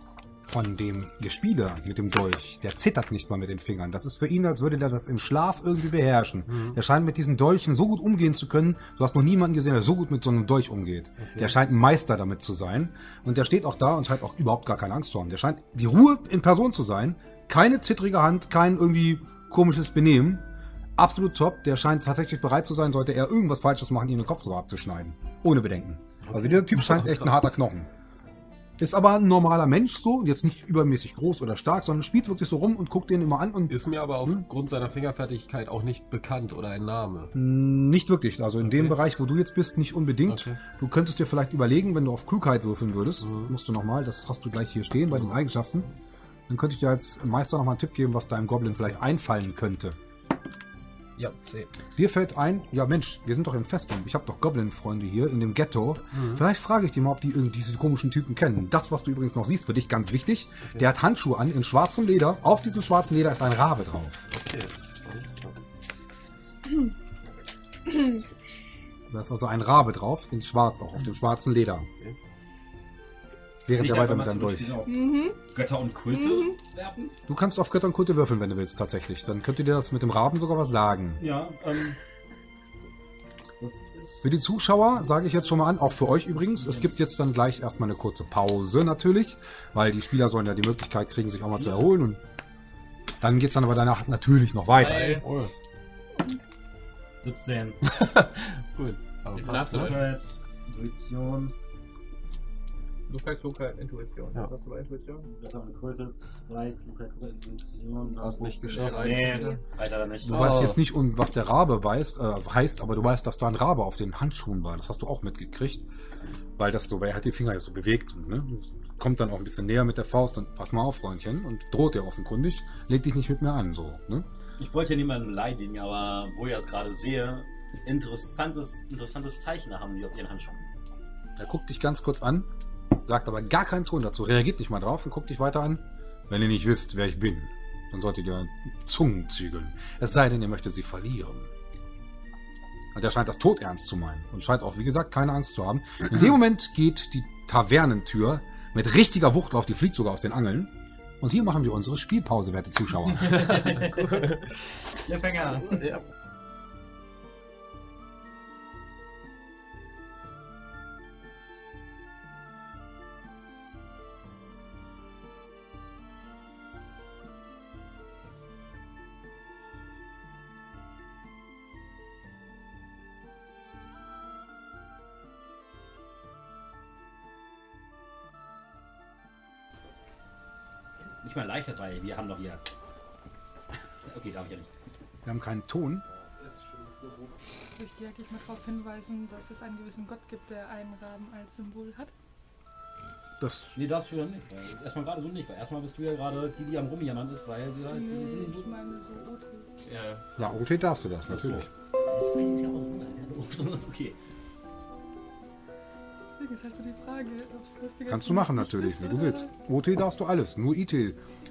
von dem Gespieler mit dem Dolch, der zittert nicht mal mit den Fingern. Das ist für ihn, als würde der das im Schlaf irgendwie beherrschen. Der scheint mit diesen Dolchen so gut umgehen zu können. Du hast noch niemanden gesehen, der so gut mit so einem Dolch umgeht. Der scheint ein Meister damit zu sein. Und der steht auch da und scheint auch überhaupt gar keine Angst zu haben. Der scheint die Ruhe in Person zu sein. Keine zittrige Hand, kein irgendwie komisches Benehmen. Absolut top. Der scheint tatsächlich bereit zu sein, sollte er irgendwas Falsches machen, ihm den Kopf sogar abzuschneiden. Ohne Bedenken. Also dieser Typ scheint echt ein [LAUGHS] harter Knochen. Ist aber ein normaler Mensch so, jetzt nicht übermäßig groß oder stark, sondern spielt wirklich so rum und guckt den immer an und Ist mir aber aufgrund seiner Fingerfertigkeit auch nicht bekannt oder ein Name. nicht wirklich. Also in dem Okay. Bereich, wo du jetzt bist, nicht unbedingt. Okay. Du könntest dir vielleicht überlegen, wenn du auf Klugheit würfeln würdest, musst du nochmal, das hast du gleich hier stehen bei den Eigenschaften, dann könnte ich dir als Meister nochmal einen Tipp geben, was deinem Goblin vielleicht einfallen könnte. Ja, 10. Dir fällt ein, ja Mensch, wir sind doch in Festung. Ich habe doch Goblin-Freunde hier in dem Ghetto. Vielleicht frage ich die mal, ob die irgendwie diese komischen Typen kennen. Das, was du übrigens noch siehst, für dich ganz wichtig. Der hat Handschuhe an in schwarzem Leder. Auf diesem schwarzen Leder ist ein Rabe drauf. Okay, alles klar. Da ist also ein Rabe drauf, in schwarz auch, auf dem schwarzen Leder. Während Nicht er weiter mit deinem Dolch. Auf Götter und Kulte werfen? Du kannst auf Götter und Kulte würfeln, wenn du willst, tatsächlich. Dann könnte dir das mit dem Raben sogar was sagen. Ja, ähm. Das ist. Für die Zuschauer sage ich jetzt schon mal an, auch für euch übrigens, es gibt jetzt dann gleich erstmal eine kurze Pause natürlich, weil die Spieler sollen ja die Möglichkeit kriegen, sich auch mal zu erholen und dann geht's dann aber danach natürlich noch weiter. Oh, 17. [LAUGHS] cool. Aber passt, ne? Intuition, Klugheit, Klugheit, Intuition. Ja. Was hast du bei Intuition? Götter und Kulte, 2, Klugheit, Klugheit, Intuition. Hast nicht geschafft. Nee, weiter nicht. Du Oh. weißt jetzt nicht, um was der Rabe weiß, äh, heißt, aber du weißt, dass da ein Rabe auf den Handschuhen war. Das hast du auch mitgekriegt. Weil das so, weil er hat die Finger jetzt so bewegt und ne, kommt dann auch ein bisschen näher mit der Faust und pass mal auf, Freundchen, und droht dir offenkundig, leg dich nicht mit mir an, so, ne? Ich wollte ja niemanden beleidigen, aber wo ich das gerade sehe, interessantes, interessantes Zeichen haben sie auf ihren Handschuhen. Er guckt dich ganz kurz an, sagt aber gar keinen Ton dazu, reagiert nicht mal drauf und guckt dich weiter an. Wenn ihr nicht wisst, wer ich bin, dann solltet ihr Zungen zügeln. Es sei denn, ihr möchtet sie verlieren. Und er scheint das todernst zu meinen und scheint auch, wie gesagt, keine Angst zu haben. In dem Moment geht die Tavernentür mit richtiger Wucht auf, die fliegt sogar aus den Angeln. Und hier machen wir unsere Spielpause, werte Zuschauer. [LAUGHS] Ja, fäng an. Ja. Nicht mal leichter, weil wir haben doch hier. [LAUGHS] Okay, darf ich ja nicht. Wir haben keinen Ton. Ich möchte ja gleich mal darauf hinweisen, dass es einen gewissen Gott gibt, der einen Raben als Symbol hat. Das, Nee, darfst du ja nicht. Weil erstmal gerade so nicht, weil erstmal bist du ja gerade die, die am Rumjammern ist, weil sie halt. Nee, die- die- ich meine so OT. Ja, ja, OT darfst du das, natürlich. Das weiß ich aber so. [LAUGHS] Okay. Ist hast du die Frage, ob es lustiger Kannst du machen natürlich, wie du willst. OT darfst du alles. Nur IT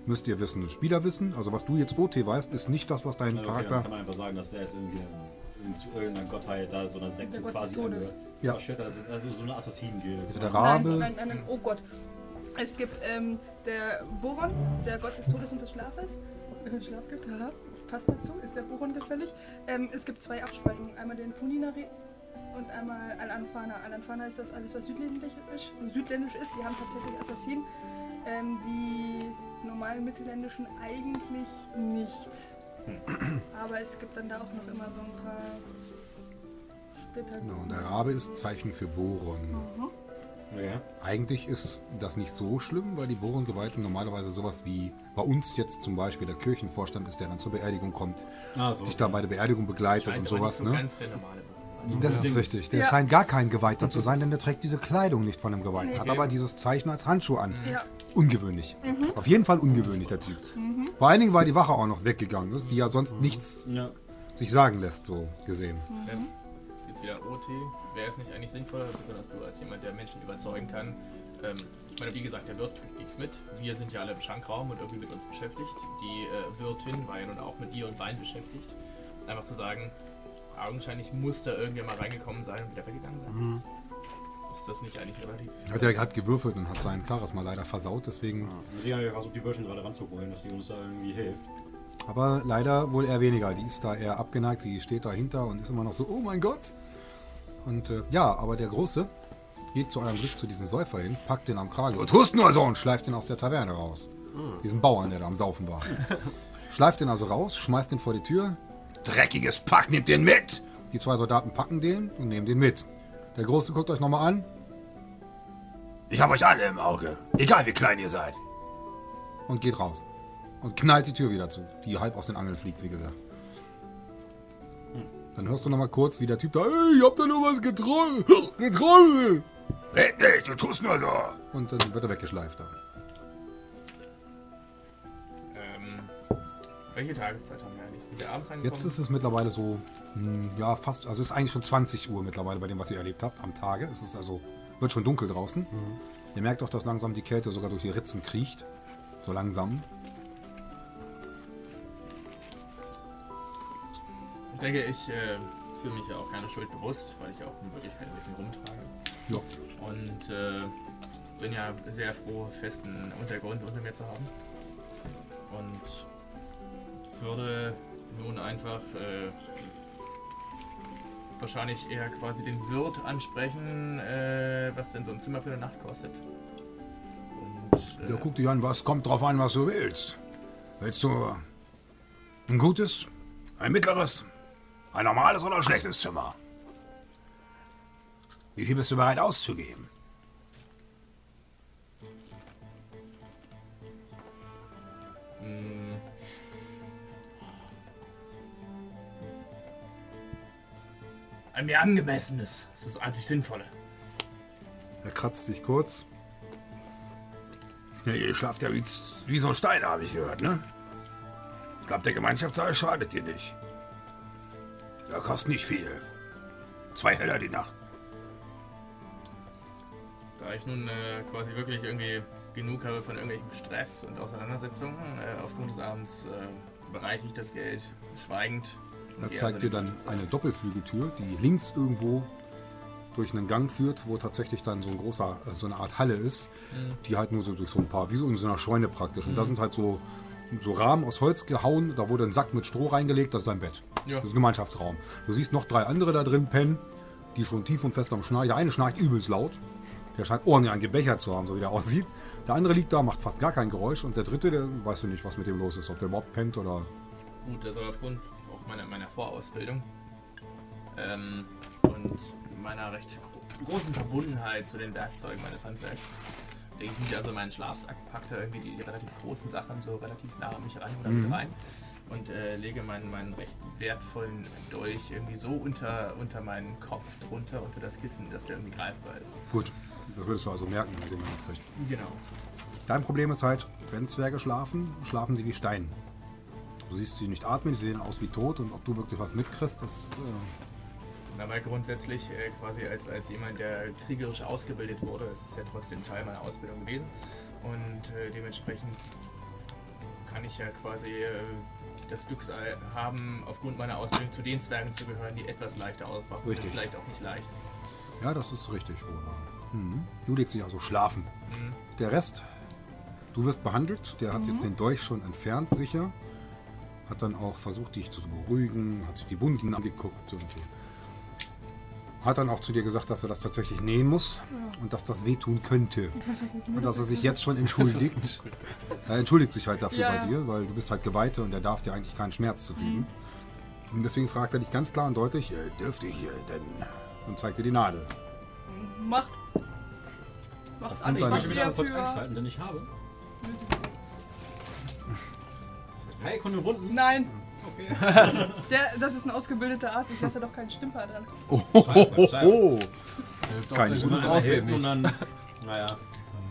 müsst ihr wissen. Spieler wissen. Also was du jetzt OT weißt, ist nicht das, was dein Okay, Charakter. kann man einfach sagen, dass der jetzt irgendwie in, zu irgendeiner Gottheit da so einer Sekte quasi angehört. Ja. Also, also so eine Assassinen-Gilde. Also der Rabe. nein, nein, nein, oh Gott. Es gibt ähm, der Boron, der Gott des Todes und des Schlafes. Schlaf gibt, haha. Passt dazu, ist der Boron gefällig. Ähm, es gibt zwei Abspaltungen. Einmal den Puninari und einmal Al-Anfana. Al-Anfana ist das alles, was südländisch ist. Südländisch ist. Die haben tatsächlich Assassinen. Ähm, die normalen mittelländischen eigentlich nicht. Aber es gibt dann da auch noch immer so ein paar Splitter. Genau, und der Rabe ist Zeichen für Boron. Ja. Eigentlich ist das nicht so schlimm, weil die Boron-Geweihten normalerweise sowas wie bei uns jetzt zum Beispiel der Kirchenvorstand ist, der dann zur Beerdigung kommt, Ah, so. sich da bei der Beerdigung begleitet scheint und aber sowas. nicht so Ne? ganz der normale. Das ist richtig. Der Ja. scheint gar kein Geweihter zu sein, denn der trägt diese Kleidung nicht von einem Geweihten. Nee. Hat aber dieses Zeichen als Handschuh an. Ja. Ungewöhnlich. Auf jeden Fall ungewöhnlich, der Typ. Vor allen Dingen, weil die Wache auch noch weggegangen ist, die ja sonst nichts Ja. sich sagen lässt, so gesehen. Ähm, jetzt wieder OT. Wäre es nicht eigentlich sinnvoller, besonders du als jemand, der Menschen überzeugen kann? Ähm, ich meine, wie gesagt, der Wirt kriegt nichts mit. Wir sind ja alle im Schankraum und irgendwie mit uns beschäftigt. Die äh, Wirtin war ja nun auch mit dir und Wein beschäftigt. Einfach zu sagen, augenscheinlich muss da irgendwer mal reingekommen sein und wieder weggegangen sein. Ist das nicht eigentlich relativ. Hat er hat gewürfelt und hat seinen Charisma leider versaut, deswegen. Ja, ich versuche die Wirtin gerade ranzuholen, dass die uns da irgendwie hilft. Aber leider wohl eher weniger. Die ist da eher abgeneigt, sie steht dahinter und ist immer noch so, oh mein Gott. Und äh, ja, aber der Große geht zu eurem Glück zu diesem Säufer hin, packt den am Kragen und tust nur so und schleift den aus der Taverne raus. Diesen Bauern, der da am Saufen war. [LAUGHS] schleift den also raus, schmeißt den vor die Tür. Dreckiges Pack, nimmt den mit! Die zwei Soldaten packen den und nehmen den mit. Der Große guckt euch nochmal an Ich hab euch alle im Auge. Egal wie klein ihr seid. und geht raus. Und knallt die Tür wieder zu, die halb aus den Angeln fliegt, wie gesagt. Dann hörst du nochmal kurz, wie der Typ da, ey, ich hab da nur was getrunken. [LAUGHS] Getrunken. Red nicht, du tust nur so. Und dann wird er weggeschleift. Da. Ähm, welche Tageszeit haben wir Jetzt ist es mittlerweile so, hm, ja, fast, also es ist eigentlich schon 20 Uhr mittlerweile bei dem, was ihr erlebt habt, am Tage. Es ist also, wird schon dunkel draußen. Ihr merkt auch, dass langsam die Kälte sogar durch die Ritzen kriecht. So langsam. Ich denke, ich äh, fühle mich ja auch keine Schuld bewusst, weil ich auch wirklich keine Mittel rumtrage. Ja. Und äh, bin ja sehr froh, festen Untergrund unter mir zu haben. Und würde nun einfach äh, wahrscheinlich eher quasi den Wirt ansprechen, äh, was denn so ein Zimmer für eine Nacht kostet. Und, äh, Der guckt dich an, was kommt drauf an, was du willst. Willst du ein gutes, ein mittleres, ein normales oder ein schlechtes Zimmer? Wie viel bist du bereit auszugeben? Ein mir angemessenes. Das ist das einzig Sinnvolle. Er kratzt sich kurz. Ja, ihr schlaft ja wie, wie so ein Stein, habe ich gehört, ne? Ich glaube, der Gemeinschaftssaal schadet dir nicht. Der kostet nicht viel. Zwei Heller die Nacht. Da ich nun äh, quasi wirklich irgendwie genug habe von irgendwelchem Stress und Auseinandersetzungen äh, aufgrund des Abends, äh, bereiche ich das Geld schweigend. Er zeigt dir dann eine Doppelflügeltür, die links irgendwo durch einen Gang führt, wo tatsächlich dann so ein großer, äh, so eine Art Halle ist, die halt nur so durch so ein paar, wie so in so einer Scheune praktisch. Und da sind halt so, so Rahmen aus Holz gehauen, da wurde ein Sack mit Stroh reingelegt, das ist dein Bett. Ja. Das ist ein Gemeinschaftsraum. Du siehst noch drei andere da drin pennen, die schon tief und fest am Schnarchen. Der eine schnarcht übelst laut. Der scheint ordentlich ein Gebechert zu haben, so wie der [LAUGHS] aussieht. Der andere liegt da, macht fast gar kein Geräusch. Und der dritte, der weißt du nicht, was mit dem los ist. Ob der überhaupt pennt oder Gut, das aber aufgrund auch meiner, meiner Vorausbildung ähm, und meiner recht gro großen Verbundenheit zu den Werkzeugen meines Handwerks lege ich also in meinen Schlafsack, packe da irgendwie die, die relativ großen Sachen so relativ nah an mich ran oder mit rein und äh, lege meinen, meinen recht wertvollen Dolch irgendwie so unter, unter meinen Kopf drunter, unter das Kissen, dass der irgendwie greifbar ist. Gut, das würdest du also merken, wenn sie man kriegt. Genau. Dein Problem ist halt, wenn Zwerge schlafen, schlafen sie wie Stein. Du siehst sie nicht atmen, sie sehen aus wie tot und ob du wirklich was mitkriegst, das. Äh, Aber grundsätzlich äh, quasi als, als jemand, der kriegerisch ausgebildet wurde, ist es ja trotzdem Teil meiner Ausbildung gewesen. Und äh, dementsprechend kann ich ja quasi äh, das Glück haben, aufgrund meiner Ausbildung zu den Zwergen zu gehören, die etwas leichter aufwachen. Richtig. Vielleicht auch nicht leicht. ja, das ist richtig wahr. Mhm. Du legst dich also schlafen. Der Rest, du wirst behandelt. Der hat jetzt den Dolch schon entfernt, sicher. Hat dann auch versucht, dich zu beruhigen, hat sich die Wunden angeguckt und hat dann auch zu dir gesagt, dass er das tatsächlich nähen muss und dass das wehtun könnte. Und dass er sich jetzt schon entschuldigt. Er entschuldigt sich halt dafür Ja, bei ja. dir, weil du bist halt Geweihte und er darf dir eigentlich keinen Schmerz zufügen. Und deswegen fragt er dich ganz klar und deutlich, Äh, dürfte ich denn... und zeigt dir die Nadel. Macht. Macht kommt alles, dann was nicht. wieder kurz einschalten, denn ich habe. Hey, Kunde Wunden. Nein, Okay. [LAUGHS] Der, das ist ein ausgebildeter Arzt, ich lasse doch keinen Stümper dran. Oh, oh, oh, oh. Kein gutes Aussehen nicht. Und dann, [LAUGHS] naja.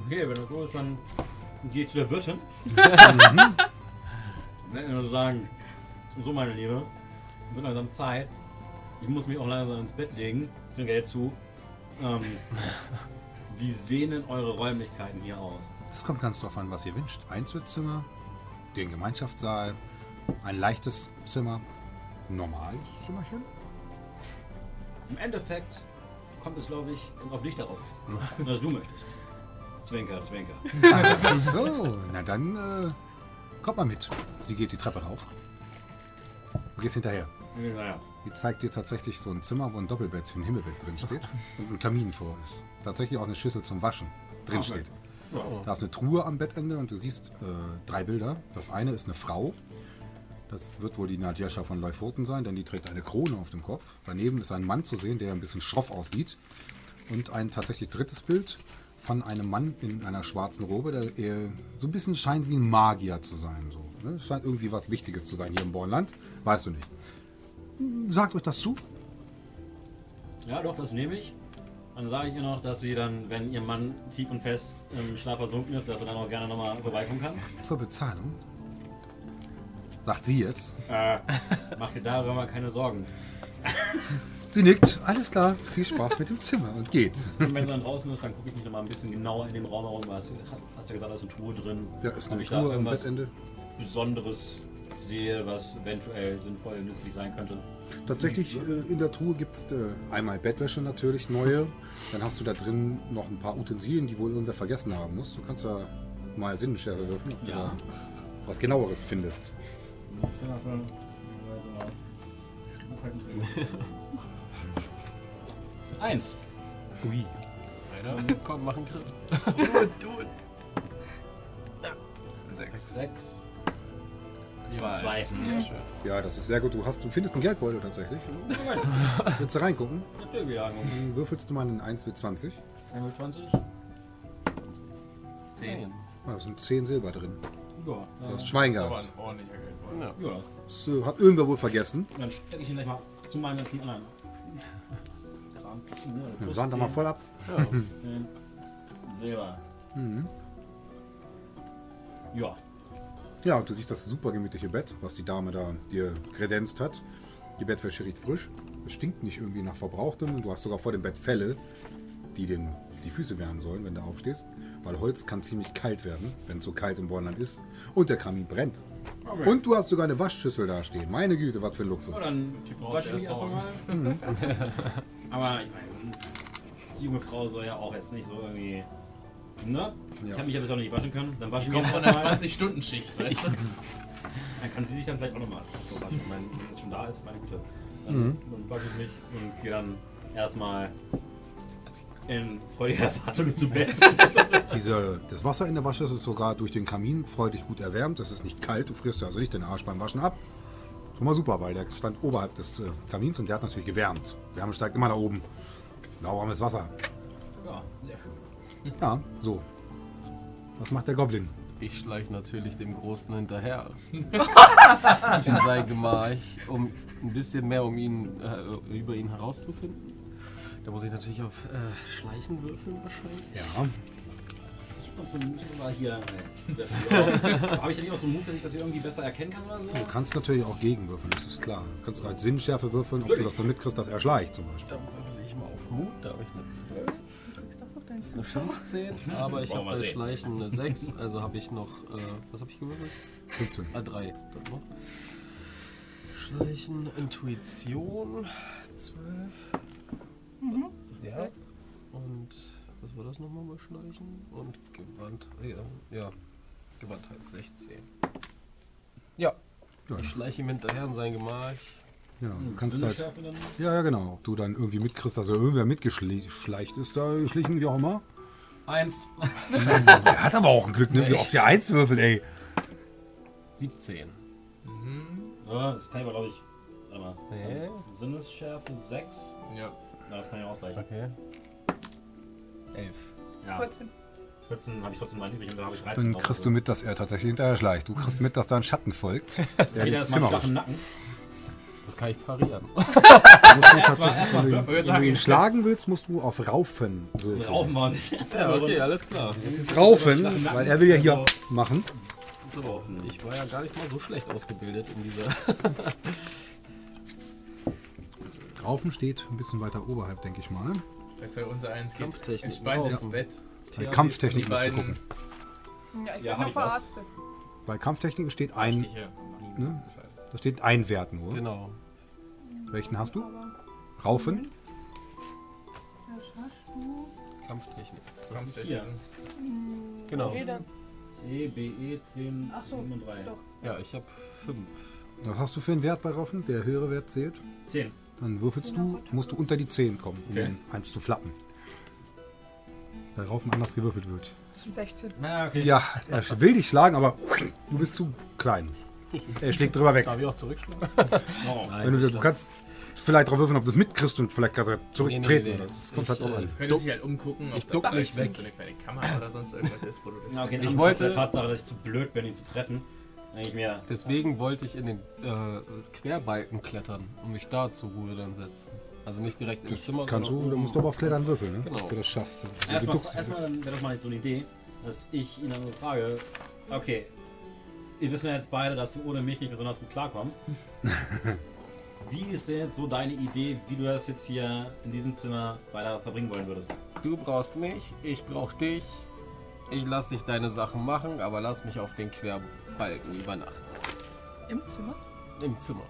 Okay, wenn das so ist, dann gehe ich zu der Wirtin. [LAUGHS] Wenn nur sagen, so meine Liebe, wird langsam Zeit. Ich muss mich auch langsam ins Bett legen. Sind Geld zu. Ähm, wie sehen denn eure Räumlichkeiten hier aus? Das kommt ganz drauf an, was ihr wünscht. Einzelzimmer, den Gemeinschaftssaal, ein leichtes Zimmer, ein normales Zimmerchen. Im Endeffekt kommt es, glaube ich, kommt auf dich darauf, was du möchtest. Zwinker, Zwinker. [LAUGHS] Ach so, na dann äh, kommt mal mit. Sie geht die Treppe rauf. Du gehst hinterher. Naja. Die zeigt dir tatsächlich so ein Zimmer, wo ein Doppelbett, ein Himmelbett drin steht [LAUGHS] und ein Kamin vor ist. Tatsächlich auch eine Schüssel zum Waschen drin steht. Da ist eine Truhe am Bettende und du siehst äh, drei Bilder. Das eine ist eine Frau. Das wird wohl die Nadjescha von Leufoten sein, denn die trägt eine Krone auf dem Kopf. Daneben ist ein Mann zu sehen, der ein bisschen schroff aussieht. Und ein tatsächlich drittes Bild von einem Mann in einer schwarzen Robe, der eher so ein bisschen scheint wie ein Magier zu sein. So, ne? Scheint irgendwie was Wichtiges zu sein hier im Bornland. Weißt du nicht. Sagt euch das zu? Ja, doch, das nehme ich. Dann sage ich ihr noch, dass sie dann, wenn ihr Mann tief und fest im Schlaf versunken ist, dass er dann auch gerne nochmal vorbeikommen kann. Zur Bezahlung? Sagt sie jetzt. Äh, mach dir darüber mal keine Sorgen. Sie nickt. Alles klar. Viel Spaß mit dem Zimmer und geht. Und wenn sie dann draußen ist, dann gucke ich mich nochmal ein bisschen genauer in dem Raum herum. Hast, hast ja gesagt, da ist eine Truhe drin. Da ist eine Truhe am Bettende. Besonderes sehe, was eventuell sinnvoll und nützlich sein könnte. Tatsächlich äh, in der Truhe gibt es äh, einmal Bettwäsche natürlich, neue. Dann hast du da drin noch ein paar Utensilien, die wohl irgendwer vergessen haben muss. Du kannst da mal Sinnenschärfe würfeln, ob du Ja. da was genaueres findest. [LAUGHS] Eins. Ui. Alter, komm, mach einen Grill. [LAUGHS] Sechs. Zwei. Zwei. Ja, das ist sehr gut. Du, hast, du findest einen Geldbeutel tatsächlich. Willst du reingucken? Natürlich, ja. Dann würfelst du mal einen 1 mit 20. 21? Zehn. Ah, Da sind 10 Silber drin. Ja. Du hast Schwein Das ist aber gehabt. ein ordentlicher Geldbeutel. Ja. Ja. Das äh, hat irgendwer wohl vergessen. Dann stecke ich ihn gleich mal zu meinen ganzen anderen. Kram zu. ne? Wir Plus sahen da mal 10, voll ab. 10 [LAUGHS] Silber. Mhm. Ja. Ja, und du siehst das super gemütliche Bett, was die Dame da dir kredenzt hat. Die Bettwäsche riecht frisch. Es stinkt nicht irgendwie nach Verbrauchtem. Und du hast sogar vor dem Bett Felle, die den, die Füße wärmen sollen, wenn du aufstehst. Weil Holz kann ziemlich kalt werden, wenn es so kalt im Bornland ist. Und der Kamin brennt. Okay. Und du hast sogar eine Waschschüssel da stehen. Meine Güte, was für ein Luxus. So, dann brauchst wasche du ich erst erst nochmal. [LAUGHS] Aber ich meine, die junge Frau soll ja auch jetzt nicht so irgendwie. Ne? Ich Ja. habe mich ja bis auch nicht waschen können. Dann wasche ich mich von der mal. 20-Stunden-Schicht, [LAUGHS] weißt du? Dann kann sie sich dann vielleicht auch nochmal so waschen. Ich meine, wenn es schon da ist, meine Güte. Dann, Mhm. dann wasche ich mich und gehe dann erstmal in freudiger Erwartung zu Bett. [LAUGHS] Diese, das Wasser in der Waschschüssel ist sogar durch den Kamin freudig gut erwärmt. Das ist nicht kalt, du frierst also nicht den Arsch beim Waschen ab. Schon mal super, weil der stand oberhalb des äh, Kamins und der hat natürlich gewärmt. Wärme steigt immer nach oben. Lauwarmes Wasser. Ja. Ja, so. Was macht der Goblin? Ich schleiche natürlich dem Großen hinterher. in sein Gemach, um ein bisschen mehr um ihn, äh, über ihn herauszufinden. Da muss ich natürlich auf äh, Schleichen würfeln wahrscheinlich. Ja. Ich hab noch so einen Move mal hier. [LAUGHS] Habe ich da nicht noch so einen Move, dass ich das hier irgendwie besser erkennen kann oder so? Du kannst natürlich auch gegenwürfeln, das ist klar. Du kannst als Sinnschärfe würfeln, ob du das dann mitkriegst, dass er schleicht zum Beispiel. Dann würfel ich mal auf Mut, da habe ich eine 12. Das ist eine Zuschauer. [LAUGHS] 15, aber ich habe bei sehen. Schleichen eine 6, also habe ich noch, äh, was habe ich gewürfelt? 15. Ah, 3. Dann noch. Schleichen, Intuition, 12. Ja. Und was war das nochmal bei Schleichen? Und Gewandt, ja, ja, Gewandtheit 16. Ja, Ja, ich schleiche ihm hinterher in sein Gemach. Genau. Du kannst halt. Ja, ja, genau. Ob du dann irgendwie mitkriegst, dass er irgendwer mitgeschleicht ist, da geschlichen, wie auch immer. Eins. [LAUGHS] Er hat aber auch ein Glück, ne? Wie oft der Eins würfelt, ey. 17. Ja, das kann ich aber, glaube ich. Mal. Nee. Sinnesschärfe 6. Ja. Ja, das kann ich ausgleichen. Okay. 11. Ja. 14. 14 habe ich trotzdem mal übrig und dann habe ich 13. Dann drauf. kriegst du mit, dass er tatsächlich hinterher schleicht. Du kriegst mit, dass da ein Schatten folgt, [LAUGHS] der Jeder ist mal Nacken. Das kann ich parieren. [LAUGHS] Musst du tatsächlich, erst mal wenn, du, wenn du ihn schlagen willst, musst du auf Raufen würfeln. Raufen war und Ja, [LAUGHS] okay, alles klar. Raufen, weil er will ja hier machen. So, ich war ja gar nicht mal so schlecht ausgebildet in dieser. [LAUGHS] Raufen steht ein bisschen weiter oberhalb, denke ich mal. Das ist ja unser eins Kampftechnik. entspannt ins Bett. Bei Kampftechnik die musst du gucken. Ja, ich Ja, bin noch verarztet. Bei Kampftechniken steht ein, ne? Da steht ein Wert nur. Genau. Welchen hast du? Raufen? ja, hast du. Kampftechnik. Was hier? Genau. C, B, E, 10, Ach so, 7 und 3. doch. Ja, ich habe fünf. Was hast du für einen Wert bei Raufen? Der höhere Wert zählt. 10. Dann würfelst du, musst du unter die 10 kommen, um Okay. den eins zu flappen. Da Raufen anders gewürfelt wird. Das sind 16. Na, okay. Ja, er will dich schlagen, aber du bist zu klein. Er schlägt drüber weg. Darf ich auch zurückschlagen? [LAUGHS] Oh. Wenn du, du kannst vielleicht drauf würfeln, ob du es mitkriegst und vielleicht du zurücktreten. Nee, nee, nee. oder Das kommt Ich, halt drauf äh, an. Könntest dich halt umgucken, ob ich da duck vielleicht mich so weg. eine kleine Kamera oder sonst irgendwas ist, wo du das okay, Ich ich wollte- wollte. Der Tatsache, dass ich zu blöd bin, ihn zu treffen. Eigentlich mehr. Deswegen wollte ich in den äh, Querbalken klettern und mich da zur Ruhe dann setzen. Also nicht direkt ins Zimmer. Kannst du, oben. musst du aber auf Klettern würfeln, ne? Genau. Ob du das schaffst. Du Erstmal, erstmal dann wäre doch mal so eine Idee, dass ich ihn dann so frage, okay, ihr wissen ja jetzt beide, dass du ohne mich nicht besonders gut klarkommst. [LAUGHS] Wie ist denn jetzt so deine Idee, wie du das jetzt hier in diesem Zimmer weiter verbringen wollen würdest? Du brauchst mich, ich brauch dich. Ich lass dich deine Sachen machen, aber lass mich auf den Querbalken übernachten. Im Zimmer? Im Zimmer.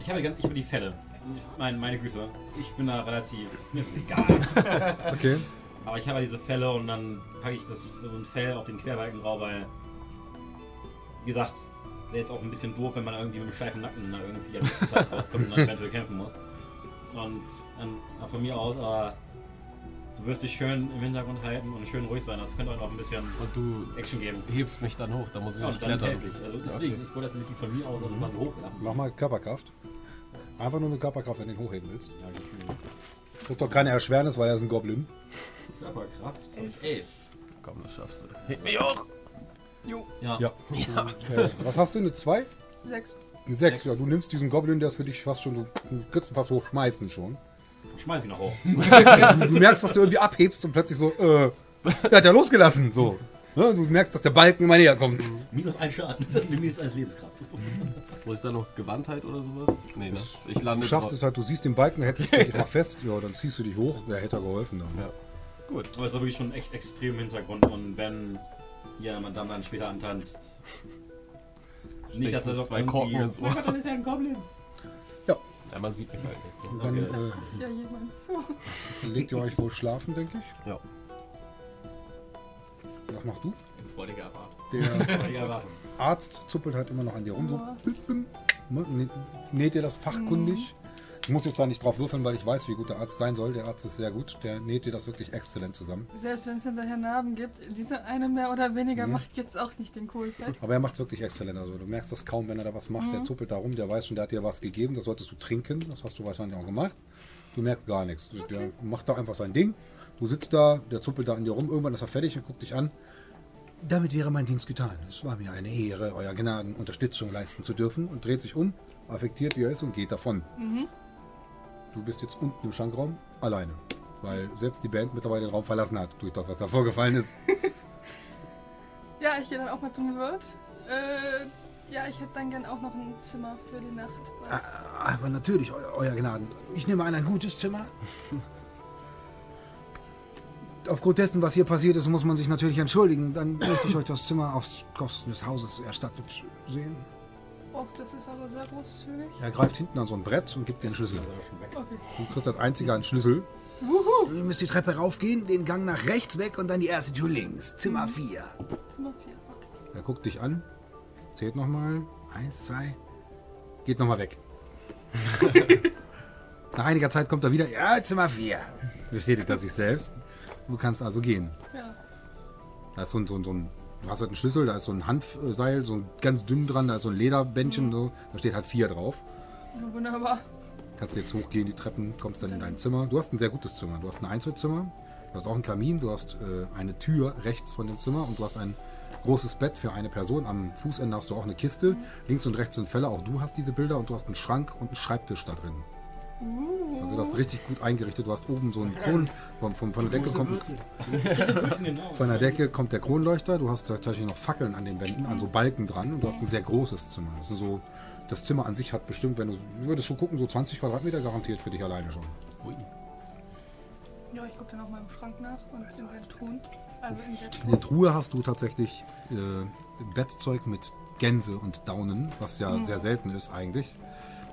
Ich habe, ganz, ich habe die Fälle. Ich meine, meine Güte, ich bin da relativ, mir ist es egal. [LAUGHS] Okay. Aber ich habe diese Fälle und dann packe ich das so ein Fell auf den Querbalken drauf, weil, wie gesagt, wäre jetzt auch ein bisschen doof, wenn man irgendwie mit einem steifen Nacken da irgendwie am nächsten Tag rauskommt und dann eventuell kämpfen muss. Und dann ja, von mir aus, aber du wirst dich schön im Hintergrund halten und schön ruhig sein. Das könnte auch noch ein bisschen Und du Action geben. hebst mich dann hoch, da muss ich Ja, nicht klettern. ich. Also deswegen, ich wollte das nicht von mir aus, also mal so hochwerfen. Mach mal Körperkraft. Einfach nur eine Körperkraft, wenn du den hochheben willst. Ja. Du kriegst doch keine Erschwernis, weil er ist ein Goblin. Körperkraft. Elf. Elf. Komm, das schaffst du. Heb mich hoch! Jo, Ja. Ja. Äh, [LAUGHS] was hast du? Eine 2? 6. Eine 6. Sechs. Ja, du nimmst diesen Goblin, der ist für dich fast schon so. Du kannst ihn fast hochschmeißen schon. Schmeiß ihn noch hoch. [LAUGHS] Du, du merkst, dass du irgendwie abhebst und plötzlich so, äh, der hat ja losgelassen. So. Ne? Du merkst, dass der Balken immer näher kommt. Minus ein Schaden. [LAUGHS] Minus eins Lebenskraft. Muss ich da noch Gewandtheit oder sowas? Nee, ne? Ich lande Du schaffst drauf. es halt, du siehst den Balken, der hält sich denke ich, mal fest. Ja, dann ziehst du dich hoch. Wer hätte da geholfen dann? Ja. Gut. Aber es ist wirklich schon echt extrem im Hintergrund und wenn hier man dann, dann später antanzt. Nicht, dass er doch zwei Korken ins Ohr. Gott, dann ist ja ein Goblin. Ja, man sieht mich halt nicht. Und Ne? dann Okay. äh, Ja, jemand. Legt ihr euch wohl schlafen, denke ich. Ja. Was machst du? in freudiger Erwartung. Der Ja. Arzt zuppelt halt immer noch an dir rum. So. Ja. Ne, nä- Näht dir das fachkundig. Ich muss jetzt da nicht drauf würfeln, weil ich weiß, wie gut der Arzt sein soll. Der Arzt ist sehr gut. Der näht dir das wirklich exzellent zusammen. Selbst wenn es hinterher Narben gibt, diese eine mehr oder weniger Mhm. macht jetzt auch nicht den Kohlfett. Aber er macht es wirklich exzellent. Also du merkst das kaum, wenn er da was macht. Der zuppelt da rum, der weiß schon, der hat dir was gegeben. Das solltest du trinken. Das hast du wahrscheinlich auch gemacht. Du merkst gar nichts. Der macht da einfach sein Ding. Du sitzt da, der zuppelt da an dir rum. Irgendwann ist er fertig und guckt dich an. Damit wäre mein Dienst getan. Es war mir eine Ehre, euer Gnaden Unterstützung leisten zu dürfen und dreht sich um, affektiert wie er ist und geht davon. Du bist jetzt unten im Schankraum alleine, weil selbst die Band mittlerweile den Raum verlassen hat durch das, was da vorgefallen ist. [LAUGHS] Ja, ich gehe dann auch mal zum Wirt. Äh, ja, ich hätte dann gern auch noch ein Zimmer für die Nacht. Weil Aber natürlich, eu euer Gnaden. Ich nehme an, ein gutes Zimmer. [LAUGHS] Aufgrund dessen, was hier passiert ist, muss man sich natürlich entschuldigen. Dann möchte ich euch das Zimmer aufs Kosten des Hauses erstattet sehen. Och, das ist aber sehr großzügig. Er greift hinten an so ein Brett und gibt dir einen Schlüssel. Okay. Du kriegst als einziger einen Schlüssel. Wuhu! Ihr müsst die Treppe raufgehen, den Gang nach rechts weg und dann die erste Tür links. Zimmer 4. Zimmer 4. Okay. Er guckt dich an, zählt nochmal. Eins, zwei. Geht nochmal weg. [LAUGHS] Nach einiger Zeit kommt er wieder. Ja, Zimmer 4. Bestätigt er sich selbst. Du kannst also gehen. Ja. Da ist so ein, so ein, so ein du hast halt einen Schlüssel, da ist so ein Hanfseil, so ganz dünn dran, da ist so ein Lederbändchen, so, da steht halt vier drauf. ja, wunderbar. Kannst jetzt hochgehen, die Treppen, kommst dann in dein Zimmer. Du hast ein sehr gutes Zimmer. Du hast ein Einzelzimmer. Du hast auch einen Kamin, du hast äh, eine Tür rechts von dem Zimmer und du hast ein großes Bett für eine Person. Am Fußende hast du auch eine Kiste. Links und rechts sind Fälle. Auch du hast diese Bilder und du hast einen Schrank und einen Schreibtisch da drin. Also das ist richtig gut eingerichtet. Du hast oben so einen Kron, von, von, von der Decke kommt von der Decke kommt der Kronleuchter. Du hast tatsächlich noch Fackeln an den Wänden, an so Balken dran und du hast ein sehr großes Zimmer. Das, ist so, das Zimmer an sich hat bestimmt, wenn du würdest du gucken, so 20 Quadratmeter garantiert für dich alleine schon. Ui. Ja, ich gucke dann auch mal im Schrank nach und in den Truhen. Also in der In der Truhe hast du tatsächlich äh, Bettzeug mit Gänse und Daunen, was ja sehr selten ist eigentlich.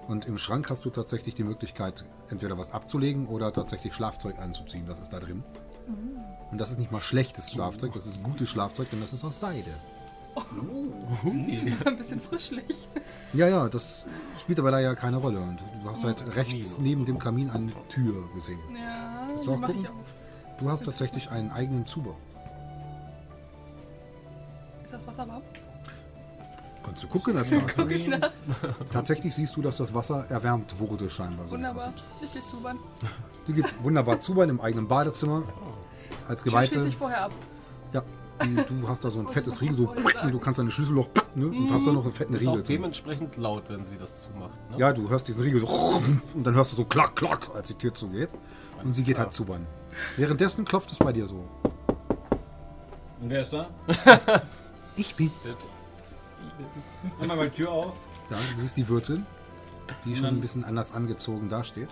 Und im Schrank hast du tatsächlich die Möglichkeit, entweder was abzulegen oder tatsächlich Schlafzeug anzuziehen. Das ist da drin. Und das ist nicht mal schlechtes Schlafzeug, das ist gutes Schlafzeug, denn das ist aus Seide. [LAUGHS] ein bisschen frischlich. Ja, ja, das spielt aber da ja keine Rolle. Und du hast halt rechts neben dem Kamin eine Tür gesehen. Ja, Willst auch gucken? auf. Du hast tatsächlich einen eigenen Zubau. Ist das Wasser warm? Kannst du gucken als Charakter. Tatsächlich siehst du, dass das Wasser erwärmt wurde scheinbar. So Wunderbar. Ich gehe zu, wann? Die geht wunderbar zu einem eigenen Badezimmer. Als Geweihte. ich vorher ab. Ja, du, du hast da so ein fettes Riegel, so und du kannst deine Schlüsselloch ne, und hast da noch einen fetten Ist auch Riegel. drin. dementsprechend laut, wenn sie das zumacht. Ne? Ja, du hörst diesen Riegel so und dann hörst du so klack, klack, als die Tür zugeht. Und sie geht halt zu. Währenddessen klopft es bei dir so. Und wer ist da? Ich bin's. Mach mal die Tür auf. Ja, du siehst die Wirtin, die schon ein bisschen anders angezogen dasteht.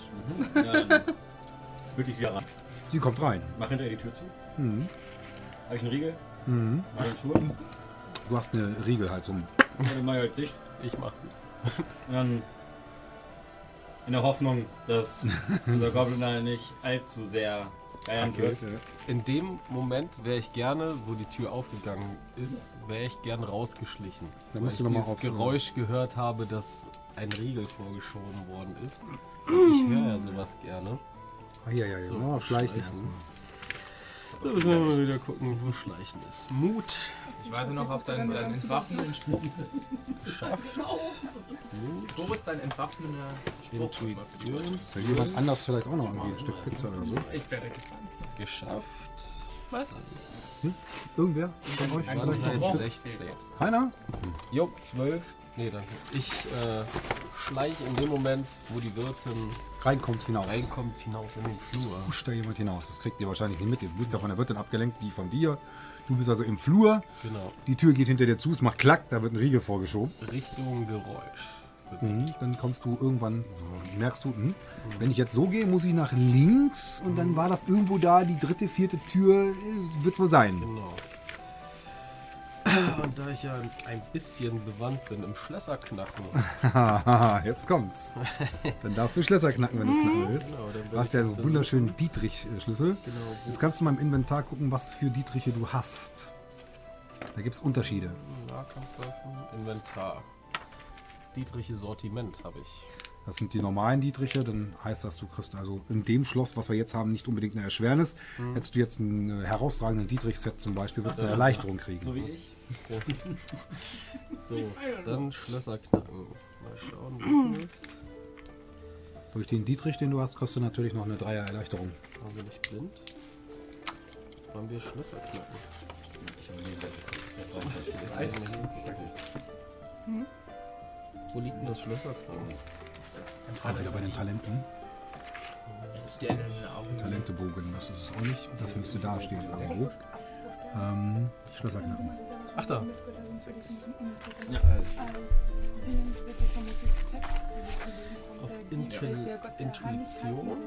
Ja, dann würde ich sie ran. Sie kommt rein. Mach hinterher die Tür zu. Mhm. Habe ich einen Riegel? Mhm. Mach die Schuhe. Du hast eine Riegel halt so. Und dann mach ich halt dicht. Ich mach's. Und dann in der Hoffnung, dass [LAUGHS] unser Goblin da nicht allzu sehr geiern wird. In dem Moment wäre ich gerne, wo die Tür aufgegangen ist, wäre ich gern rausgeschlichen. Dann weil musst du ich dieses Geräusch gehört habe, dass ein Riegel vorgeschoben worden ist. [CLEARS THROAT] Ich höre ja sowas gerne. Ah, ja, ja, ja. So, schleichen. erstmal. Da müssen wir mal wieder gucken, wo Schleichen ist. Mut Ich warte noch auf dein, dein Entwaffnen. geschafft. Wo ist dein entwaffnender Spruch? Intuition Will jemand anders vielleicht auch noch irgendwie ein Stück Pizza oder so? Ich werde gespannt. geschafft. Was? Irgendwer von euch vielleicht noch? 16. Keiner? Jo, 12. Nee, danke. Ich äh, schleiche in dem Moment, wo die Wirtin Reinkommt hinaus. reinkommt, hinaus in den Flur. Pusht da jemand hinaus. Das kriegt ihr wahrscheinlich nicht mit. Du bist ja von der Wirtin abgelenkt, die von dir. Du bist also im Flur. Genau. Die Tür geht hinter dir zu, es macht klack, da wird ein Riegel vorgeschoben. Richtung Geräusch. Mhm. Dann kommst du irgendwann, merkst du, hm, wenn ich jetzt so gehe, muss ich nach links und dann war das irgendwo da, die dritte, vierte Tür, wird wohl sein. Genau. [CLEARS THROAT] Und da ich ja ein bisschen bewandt bin im Schlösserknacken, [LAUGHS] jetzt kommt's. Dann darfst du Schlösser knacken, wenn du es knacken willst. Genau, Du hast ja so wunderschönen Dietrich-Schlüssel. Genau, wo Jetzt kannst du mal im Inventar gucken, was für Dietriche du hast. Da gibt es Unterschiede. Nahkampfwaffen, Inventar. Dietriche Sortiment habe ich. Das sind die normalen Dietriche, dann heißt das, du kriegst also in dem Schloss, was wir jetzt haben, nicht unbedingt eine Erschwernis. Hättest du jetzt einen äh, herausragenden Dietrich-Set zum Beispiel, würdest du [LAUGHS] eine Erleichterung kriegen. So wie ich. So, dann Schlösserknacken. Mal schauen, was ist das? Durch den Dietrich, den du hast, kriegst du natürlich noch eine Dreier-Erleichterung. Waren wir nicht blind? Waren wir Schlösserknacken? Jetzt weiß ich nicht. Wo liegt denn das Schlösserknacken? Ah, wieder bei den Talenten. Talentebogen, das ist es auch nicht. Das müsste da stehen irgendwo. Ähm, Schlösserknacken. Ach da. Auf Intel Intuition.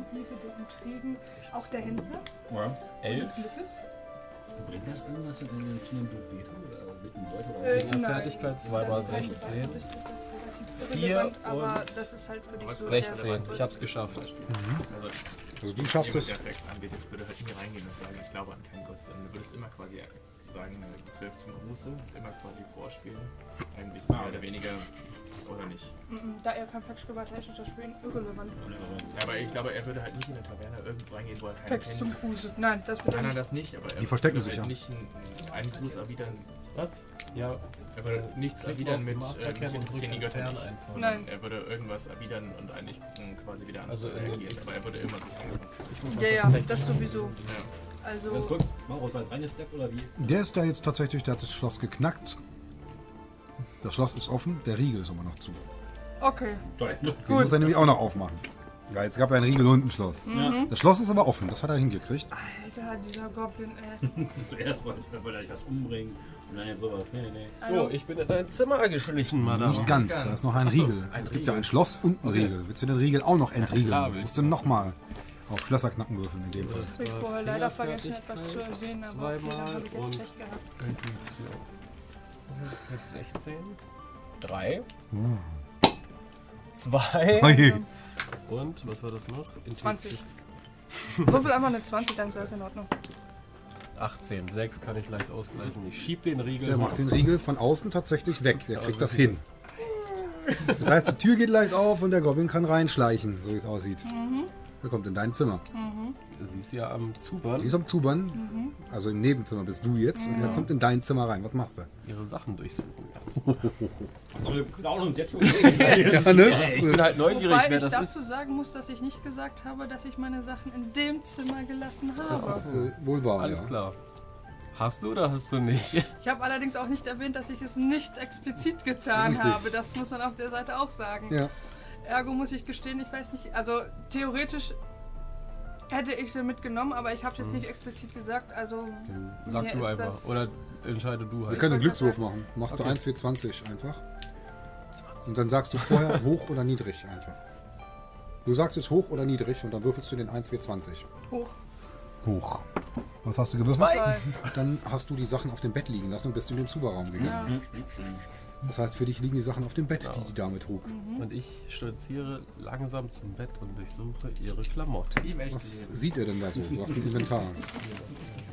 Auch der Händler Ja. Elf. Bringt das irgendwas, dass du den Kindern oder bitten sollte? Oder Äh. Fertigkeit 2 war 16. Das ist relativ Vier relevant, aber und das ist halt für dich so 16. der- Ich hab's geschafft. Also, Also du schaffst es. Ich würde halt nie reingehen und sagen, ich glaube an keinen Gott, sondern du würdest immer quasi sagen, äh, 12 zum Gruße, immer quasi vorspielen. Eigentlich mehr oder weniger, oder nicht. Mhm, Da er kein Faxgeber hat, ist das ihn irrelevant. Ja, aber ich glaube, er würde halt nicht in eine Taverne irgendwo reingehen, wo er keinen Fax zum Gruße. Nein, das wird Nein, er nicht. das nicht, aber er Die verstecken würde sich, halt ja. nicht einen, einen Gruß erwidern. Was? Ja, Er würde nichts Klick erwidern mit, Mastercam äh, mich und interessieren die drück Götter Entfernen nicht. einfach. sondern Nein. Er würde irgendwas erwidern und eigentlich gucken, quasi wieder anders Also in dem- reagieren, aber er würde immer sich angepasst. ich muss mal Ja, ja, das sowieso. Ja. Also, Ganz kurz, Maurus als reingesteppt oder wie? Der ist da jetzt tatsächlich, der hat das Schloss geknackt. Das Schloss ist offen, der Riegel ist aber noch zu. okay. Toll. Den muss er nämlich auch noch aufmachen. Ja, jetzt gab er ein Riegel und ein Schloss. Mhm. Das Schloss ist aber offen, das hat er hingekriegt. Alter, dieser Goblin, ey. [LAUGHS] Zuerst wollte ich, wollte ich was umbringen und dann jetzt sowas. Nee, nee, nee. So, ich bin in dein Zimmer geschlichen, Madame. Nicht ganz, da ist noch ein Riegel. es gibt ja ein Schloss und einen Riegel. Willst du den Riegel auch noch entriegeln? klar will musst du nochmal auf Schlösser knacken würfeln in dem Fall. Ich habe vorher leider vergessen, etwas zu erwähnen, aber okay, dann zweimal habe ich jetzt und schlecht gehabt. Intuition. Jetzt 16. 3. 2. Hey. Und, was war das noch? Intuition. 20. Würfel einfach eine 20, dann ist alles in Ordnung. 18. 6 kann ich leicht ausgleichen. Ich schieb den Riegel. Der macht den Riegel von außen tatsächlich weg. Der kriegt das hin. Das heißt, die Tür geht leicht auf und der Goblin kann reinschleichen, so wie es aussieht. Er kommt in dein Zimmer. Sie ist ja am Zubern, Sie ist am Zubern, also im Nebenzimmer bist du jetzt, und er kommt in dein Zimmer rein. Was machst du? ihre Sachen durchsuchen. [LAUGHS] Also, wir klauen uns jetzt schon. [LAUGHS] Ja, ne? Ich bin halt neugierig, Wobei wer ich das dazu ist. sagen muss, dass ich nicht gesagt habe, dass ich meine Sachen in dem Zimmer gelassen habe. Das ist äh, wohl wahr, Alles ja. klar. Hast du oder hast du nicht? [LAUGHS] Ich habe allerdings auch nicht erwähnt, dass ich es nicht explizit getan Richtig. habe. Das muss man auf der Seite auch sagen. Ja. Ergo muss ich gestehen, ich weiß nicht, also theoretisch hätte ich sie mitgenommen, aber ich habe es jetzt nicht explizit gesagt, also Sag mir du einfach. Oder entscheide du Wir halt. können einen Glückswurf machen. Machst du Okay. 1 20 einfach. Und dann sagst du vorher [LAUGHS] hoch oder niedrig einfach. Du sagst jetzt hoch oder niedrig und dann würfelst du den 1 20 hoch. Hoch. Was hast du gewürfelt? Zwei. Dann hast du die Sachen auf dem Bett liegen lassen und bist in den Zuberraum gegangen. Ja. Das heißt, für dich liegen die Sachen auf dem Bett, die die Dame trug. Und ich stolziere langsam zum Bett und durchsuche ihre echten Was Leben. sieht er denn da so? Du hast ein Inventar.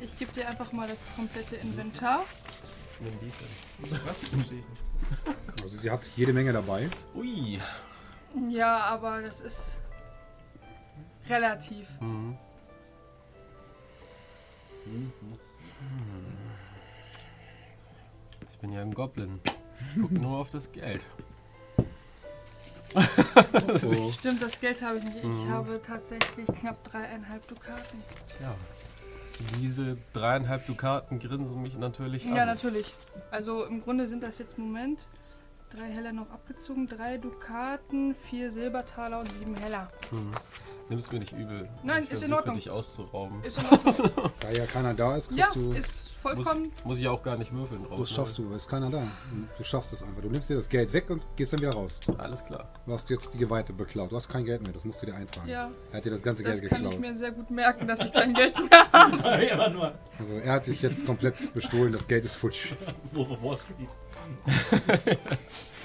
Ich gebe dir einfach mal das komplette Inventar. Nimm die denn. Was? Verstehe ich nicht. Also sie hat jede Menge dabei. Ui. Ja, aber das ist relativ. Ich bin ja ein Goblin. Guck nur auf das Geld. [LAUGHS] Stimmt, das Geld habe ich nicht. Ich habe tatsächlich knapp dreieinhalb Dukaten. Tja. Diese dreieinhalb Dukaten grinsen mich natürlich an. Ja, natürlich. Also im Grunde sind das jetzt Moment. Drei Heller noch abgezogen, drei Dukaten, vier Silbertaler und sieben Heller. Nimm's mir nicht übel. Nein, ich ist in versuche, Ordnung. dich auszurauben. Ist in Ordnung. [LAUGHS] Da ja keiner da ist, kriegst ja, du. ist Muss, vollkommen. muss ich auch gar nicht würfeln drauf. Das schaffst du, aber ist keiner da. Du schaffst es einfach. Du nimmst dir das Geld weg und gehst dann wieder raus. Alles klar. Du hast jetzt die Geweihte beklaut. Du hast kein Geld mehr, das musst du dir eintragen. Ja, Er hat dir das ganze das Geld kann ich geklaut. mir sehr gut merken, dass ich kein Geld mehr [LAUGHS] habe. ja, nur. Also er hat sich jetzt komplett bestohlen, das Geld ist futsch. [LAUGHS]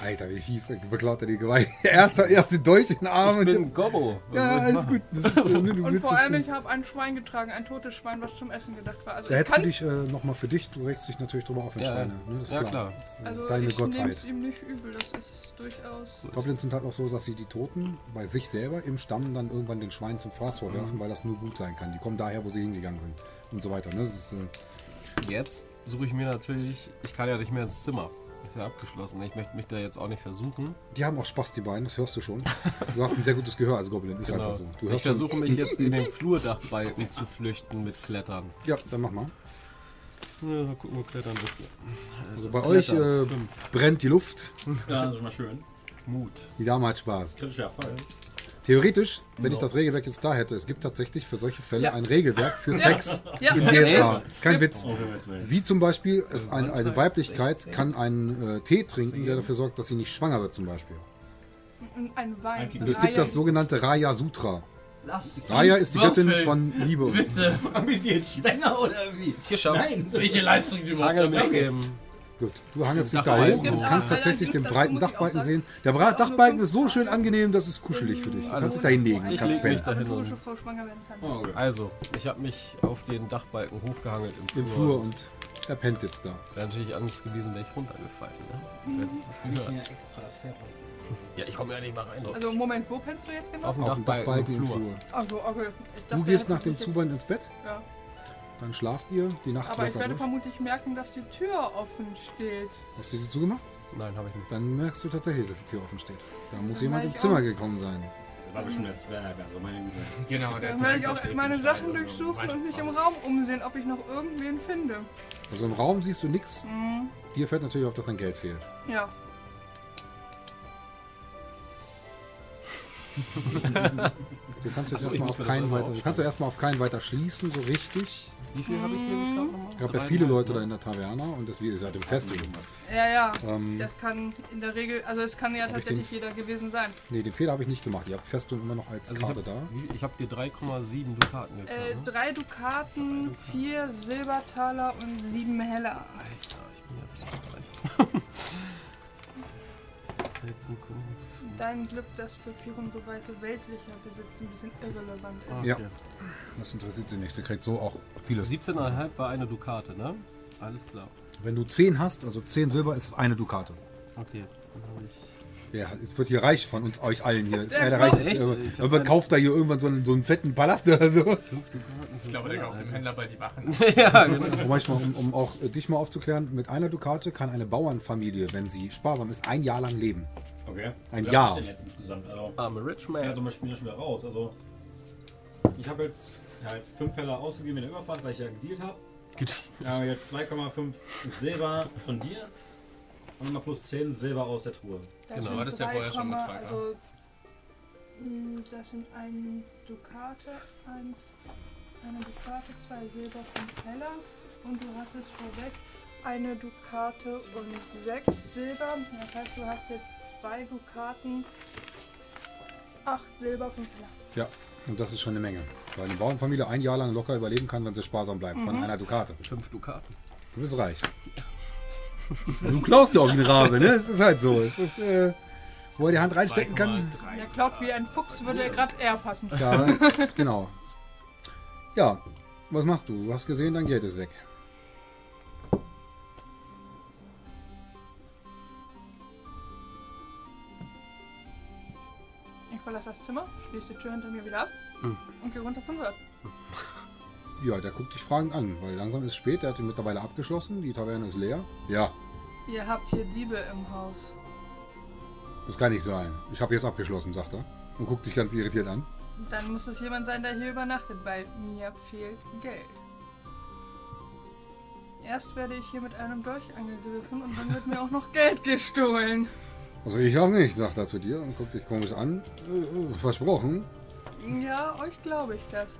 Alter, wie fies, beklaut er die Geweih. Erst, erst den Dolch in den Arm Ich und bin jetzt. Gobbo. Was Ja, ich alles gut. Das ist, so, ne, du Und vor allem, ich habe ein Schwein getragen, ein totes Schwein, was zum Essen gedacht war. Also Da ich hättest du dich äh, nochmal für dich, du regst dich natürlich drüber auf, wenn Ja, Schweine. Ne? Das ist ja, klar. klar. Das ist, äh, also deine ich Gottheit. es ihm nicht übel, das ist durchaus... Goblins sind halt auch so, dass sie die Toten bei sich selber im Stamm dann irgendwann den Schweinen zum Fraß Mhm. vorwerfen, weil das nur gut sein kann. Die kommen daher, wo sie hingegangen sind und so weiter. Ne? Das ist, äh, Jetzt suche ich mir natürlich. Ich kann ja nicht mehr ins Zimmer. Ist ja abgeschlossen. Ich möchte mich da jetzt auch nicht versuchen. die haben auch Spaß, die beiden, das hörst du schon. Du hast ein sehr gutes Gehör als Goblin, ist Genau. einfach so. Du Ich versuche mich jetzt in den [LAUGHS] Flurdachbalken zu flüchten mit Klettern. Ja, dann mach mal. Ja, mal gucken, wo Klettern ist. Also bei euch Klettern. äh, Fünf. brennt die Luft. Ja, das ist mal schön. Mut. Die Dame hat Spaß. Kritischer Erfolg. Theoretisch, wenn ich No. das Regelwerk jetzt da hätte, es gibt tatsächlich für solche Fälle ein Regelwerk für Ja. Sex Ja, in es DSA. ist- Ist kein Witz. Oh. Sie zum Beispiel, ist ein, eine Weiblichkeit, kann einen äh, Tee trinken, der dafür sorgt, dass sie nicht schwanger wird zum Beispiel. Ein Wein. Und es gibt das sogenannte Raya Sutra. Raya ist die Göttin Würfeln. von Liebe. Bitte. Haben wir [LAUGHS] sie jetzt schwanger oder wie? Geschafft. Nein. Welche Leistung du überhaupt. Gut, du hangelst dich da hoch und kannst tatsächlich den breiten Dachbalken sehen. Der Bra Dachbalken ist so schön angenehm, dass es kuschelig für dich. Du kannst dich da hinlegen, Ich kannst leg mich pennen. dahin aventurische und werden kann. Oh. Also, ich habe mich auf den Dachbalken hochgehangelt im Flur. Im Flur und er pennt jetzt da. Wäre natürlich angewiesen, wäre ich runtergefallen. Ne? Gehört. Ja, das [LAUGHS] ich komme ja nicht mal rein. Also Moment, wo pennst du jetzt genau? auf dem Dachbalken, Dachbalken im im Flur. Flur. Also, okay. Ich Du gehst nach dem Zuband ins Bett, Ja. Dann schlaft ihr die Nacht Aber ich locker werde durch. vermutlich merken, dass die Tür offen steht. Hast du sie zugemacht? Nein, habe ich nicht. Dann merkst du tatsächlich, dass die Tür offen steht. Da muss Dann jemand im ich Zimmer auch- gekommen sein. war bestimmt der Zwerg, also meine Güte. Genau, der Dann werde ich auch meine Sachen durchsuchen und mich im Raum umsehen, ob ich noch irgendwen finde. Also im Raum siehst du nichts. Mhm. Dir fällt natürlich auf, dass dein Geld fehlt. Ja. Du kannst jetzt Ach so, ich erstmal auf keinen weiter, du kannst erstmal auf keinen weiter schließen, so richtig. Wie viel habe ich dir gekauft? Es gab ja viele Leute da in der Taverne und das ist ja dem Festival. Ja, ja. Ähm, Das kann in der Regel, also es kann ja ich tatsächlich den- jeder gewesen sein. nee, den Fehler habe ich nicht gemacht. Ihr habt Festung immer noch als Also ich Karte habe da. hab dir 3,7 Dukaten gekauft. Äh, ne? drei Dukaten, vier Silbertaler und sieben Heller. Alter, ich bin ja richtig reich. [LAUGHS] 13 Kunden. Dein Glück, das für Führunggeweihte weltlicher Besitz ein bisschen irrelevant ist. Ja. Das interessiert sie nicht. Sie kriegt so auch vieles. 17,5 war eine Dukate, ne? Alles klar. Wenn du 10 hast, also 10 Silber, ist es eine Dukate. Okay, dann habe ich. Ja, es wird hier reich von uns, euch allen hier. Ist Ja, er der reichste. Echt? Irgendwann- Ich hab Irgendwann dann- kauft er hier irgendwann so einen, so einen fetten Palast oder so. 5 Dukaten. Ich glaube, der kauft dem Händler bald die Wachen. [LAUGHS] ja, genau. Und manchmal, um, um auch äh, dich mal aufzuklären, mit einer Dukate kann eine Bauernfamilie, wenn sie sparsam ist, ein Jahr lang leben. Okay. Ein Wie Jahr. ich denn jetzt insgesamt? Also, I'm a rich ja, man. wir spielen ja schon wieder raus. Also, ich habe jetzt halt 5 Heller ausgegeben in der Überfahrt, weil ich ja gedealt habe. Ja, jetzt 2,5 Silber von dir und mal plus 10 Silber aus der Truhe. Da Genau, war das ja vorher schon Betrag, Also, mh, das sind ein Dukate, eins, eine Dukate, zwei Silber, fünf Heller. Und du hattest vorweg eine Dukate und sechs Silber. Das heißt, du hast jetzt zwei Dukaten, acht Silber, fünf Heller. Ja, und das ist schon eine Menge. Weil eine Bauernfamilie ein Jahr lang locker überleben kann, wenn sie sparsam bleibt. Von einer Dukate. 5 Dukaten. Du bist reich. Du klaust ja auch wie ein Rabe, ne? Es ist halt so. Es ist, äh, wo er die Hand reinstecken kann. Der klaut wie ein Fuchs, würde gerade eher passen. Ja, genau. Ja, was machst du? Du hast gesehen, dein Geld ist weg. Ich verlasse das Zimmer, schließe die Tür hinter mir wieder ab und gehe runter zum Wirt. Ja, der guckt dich fragend an, weil langsam ist es spät. Der hat ihn mittlerweile abgeschlossen. Die Taverne ist leer. Ja, Ihr habt hier Diebe im Haus. das kann nicht sein. Ich habe jetzt abgeschlossen, sagt er. Und guckt dich ganz irritiert an. Dann muss es jemand sein, der hier übernachtet, weil mir fehlt Geld. Erst werde ich hier mit einem Dolch angegriffen und dann wird mir auch noch Geld gestohlen. Also ich auch nicht, sagt er zu dir und guckt dich komisch an. Äh, versprochen. Ja, euch glaube ich das.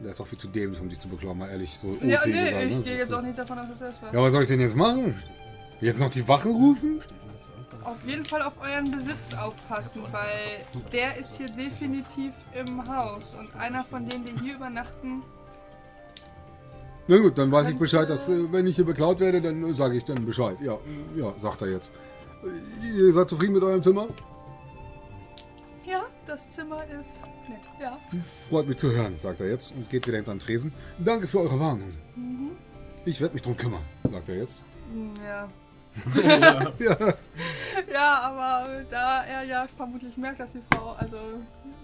Der ist auch viel zu dämlich, um dich zu beklauen, mal ehrlich. So Ja, nee, gesagt, ne? ich Das gehe jetzt so- auch nicht davon aus, dass das war. Ja, was soll ich denn jetzt machen? Jetzt noch die Wache rufen? Auf jeden Fall auf euren Besitz aufpassen, weil der ist hier definitiv im Haus. Und einer von denen, die hier übernachten, Na gut, dann weiß ich Bescheid, dass äh, wenn ich hier beklaut werde, dann sage ich dann Bescheid. Ja, ja, sagt er jetzt. Ihr seid zufrieden mit eurem Zimmer? ja, das Zimmer ist nett. Ja. Freut mich zu hören, sagt er jetzt und geht wieder hinter den Tresen. Danke für eure Warnung. Ich werde mich drum kümmern, sagt er jetzt. Hm, Ja. Ja, [LAUGHS] Ja, aber da er ja vermutlich merkt, dass die Frau, also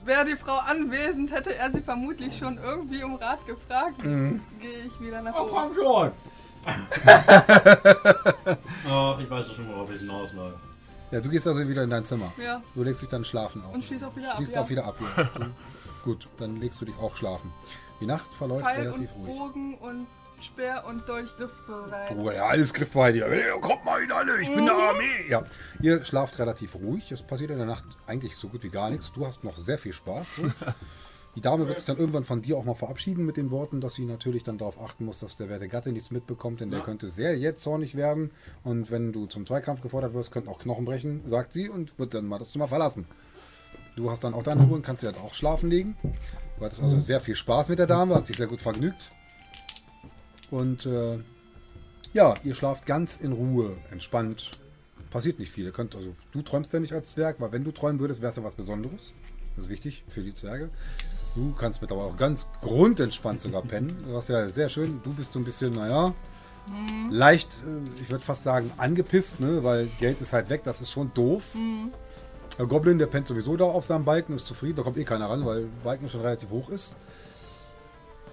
wäre die Frau anwesend, hätte er sie vermutlich schon irgendwie um Rat gefragt. Gehe ich wieder nach Oh, oben. komm schon! Ach, [LAUGHS] ich weiß doch schon, worauf ich hinausläufe. ja, du gehst also wieder in dein Zimmer. Ja, Du legst dich dann schlafen auf. und schließ auch wieder ab. Schließt Ja. auch wieder ab. Ja. [LAUGHS] Gut, dann legst du dich auch schlafen. Die Nacht verläuft Pfeil relativ und ruhig. Bogen und Speer und Dolch griffbereit. Oh ja, alles griffbereit. Ja, Kommt mal hin alle, ich bin Mhm. der Armee. Ja, ihr schlaft relativ ruhig. Es passiert in der Nacht eigentlich so gut wie gar nichts. Du hast noch sehr viel Spaß. [LAUGHS] Die Dame wird sich dann irgendwann von dir auch mal verabschieden mit den Worten, dass sie natürlich dann darauf achten muss, dass der werte Gatte nichts mitbekommt, denn der könnte sehr jetzt zornig werden. Und wenn du zum Zweikampf gefordert wirst, könnten auch Knochen brechen, sagt sie und wird dann mal das Zimmer verlassen. Du hast dann auch deine Ruhe und kannst sie halt auch schlafen legen. Du hattest also sehr viel Spaß mit der Dame, hast dich sehr gut vergnügt. Und äh, ja, ihr schlaft ganz in Ruhe, entspannt. Passiert nicht viel. Ihr könnt, also, du träumst ja nicht als Zwerg, weil wenn du träumen würdest, wäre es ja was Besonderes. Das ist wichtig für die Zwerge. Du kannst mit aber auch ganz grundentspannt sogar pennen. Das ist ja sehr schön. Du bist so ein bisschen, naja, leicht, äh, ich würde fast sagen, angepisst, ne? weil Geld ist halt weg, das ist schon doof. Der Goblin, der pennt sowieso da auf seinem Balken, ist zufrieden, da kommt eh keiner ran, weil Balken schon relativ hoch ist.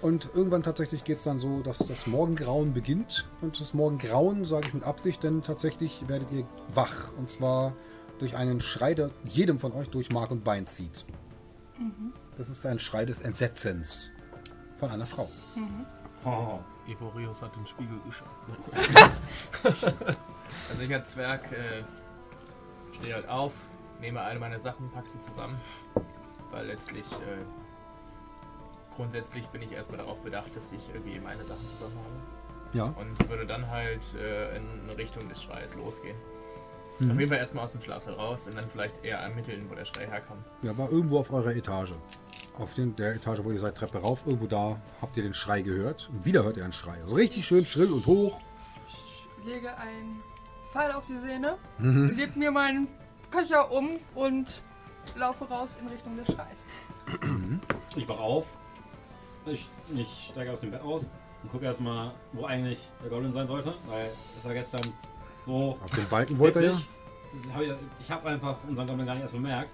Und irgendwann tatsächlich geht es dann so, dass das Morgengrauen beginnt. Und das Morgengrauen sage ich mit Absicht, denn tatsächlich werdet ihr wach. Und zwar durch einen Schrei, der jedem von euch durch Mark und Bein zieht. Das ist ein Schrei des Entsetzens von einer Frau. Oh. Evorius hat den Spiegel geschaut. [LAUGHS] Also ich als Zwerg äh, stehe halt auf, nehme alle meine Sachen, pack sie zusammen, weil letztlich äh, grundsätzlich bin ich erstmal darauf bedacht, dass ich irgendwie meine Sachen zusammen habe Ja. und würde dann halt äh, in Richtung des Schreies losgehen. Mhm. Auf jeden Fall erstmal aus dem Schlafsaal raus und dann vielleicht eher ermitteln, wo der Schrei herkommt. Ja, war irgendwo auf eurer Etage. Auf den, der Etage, wo ihr seid, Treppe rauf. Irgendwo da habt ihr den Schrei gehört. Und wieder hört ihr einen Schrei. Also richtig schön schrill und hoch. Ich lege einen Pfeil auf die Sehne, Mhm. leg mir meinen Köcher um und laufe raus in Richtung des Schreis. Ich wach auf. Ich, ich steige aus dem Bett aus und gucke erstmal, wo eigentlich der Goblin sein sollte. Weil es war gestern so. Auf den Balken wollt ihr ja. witzig. Das hab ich ich habe einfach unseren Goblin gar nicht erst bemerkt.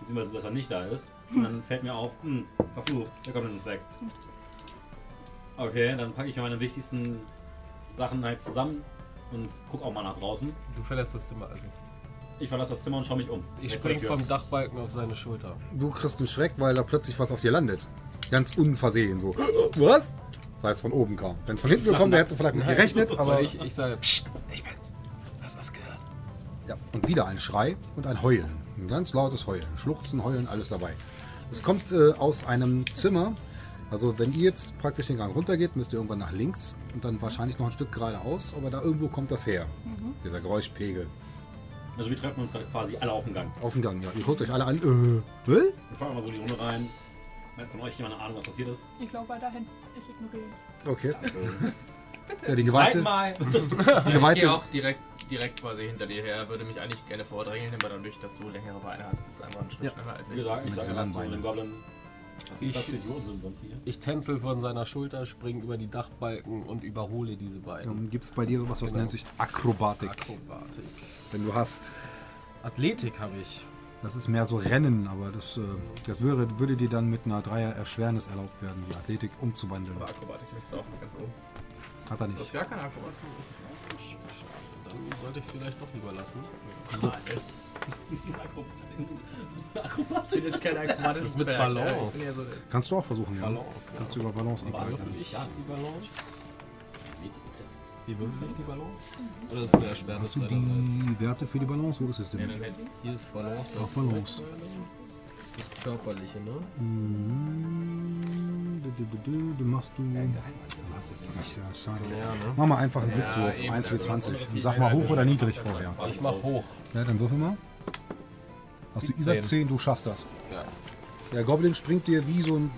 Beziehungsweise, dass er nicht da ist. Und dann fällt mir auf, hm, verflucht, der Goblin ist weg. Okay, dann packe ich meine wichtigsten Sachen halt zusammen und guck auch mal nach draußen. Du verlässt das Zimmer also. Ich verlasse das Zimmer und schaue mich um. Ich Weg vor die spring Tür. vom Dachbalken auf seine Schulter. Du kriegst einen Schreck, weil da plötzlich was auf dir landet. Ganz unversehen so. [GASPS] Was? Weil es von oben kam. Wenn es von hinten gekommen wäre, hättest du vielleicht mit gerechnet, aber. Ich, ich sage, Psst, ich bin's. Hast du was gehört? Ja, und wieder ein Schrei und ein Heulen. Ein ganz lautes Heulen. Schluchzen, Heulen, alles dabei. Es kommt äh, aus einem Zimmer. Also wenn ihr jetzt praktisch den Gang runtergeht, müsst ihr irgendwann nach links und dann wahrscheinlich noch ein Stück geradeaus, aber da irgendwo kommt das her. Dieser Geräuschpegel. Also wir treffen uns gerade quasi alle auf dem Gang. Auf dem Gang, ja. Ihr guckt euch alle an. Äh, was? Wir fahren mal so in die Runde rein. Hat von euch jemand eine Ahnung, was passiert ist? Ich laufe weiterhin. Ich ignoriere ihn. Okay. Ja, die Geweihte, mal! [LAUGHS] die Ich gehe Geweihte, auch direkt, direkt quasi hinter dir her, würde mich eigentlich gerne vordrängeln, aber dadurch, dass du längere Beine hast, bist du einfach einen Schritt Ja. schneller als Wie ich. gesagt, ich sage diesen dann zu langen dem Goblin, was Ich- für Idioten sind sonst hier? Ich tänzel von seiner Schulter, spring über die Dachbalken und überhole diese beiden. dann gibt es bei dir sowas, was Genau. nennt sich Akrobatik. Akrobatik. Wenn du hast, Athletik habe ich. Das ist mehr so Rennen, aber das, äh, das würde, würde dir dann mit einer Dreier Erschwernis erlaubt werden, die Athletik umzuwandeln. Aber Akrobatik ist auch ganz oben. Hat er Du hast nicht. gar keine Akrobatik. Dann sollte ich es vielleicht doch lieber lassen. Ich bin jetzt kein Akrobatik. Das ist mit Balance. Kannst du auch versuchen, ja. Balance, ja. Kannst du über Balance Würfel angreifen. ich die Balance? Wie würfel ich die Balance? Oder ist der Erschwernis Hast du die Werte für die Balance? Wo ist es Ja, denn? hätte Hier ist Balance Auch Balance. Das Körperliche, ne? Mm, Du, du, du, du, du machst du. Was jetzt nicht, ja, schade. Ja, ne? Mach mal einfach einen Ja, Blitzwurf, eben, 1 für also 20. das Und sag mal hoch oder niedrig vorher. Ich mach hoch. Ja, dann würfel mal. Hast du über 17. 10, du schaffst das. Ja. Der Goblin springt dir wie so ein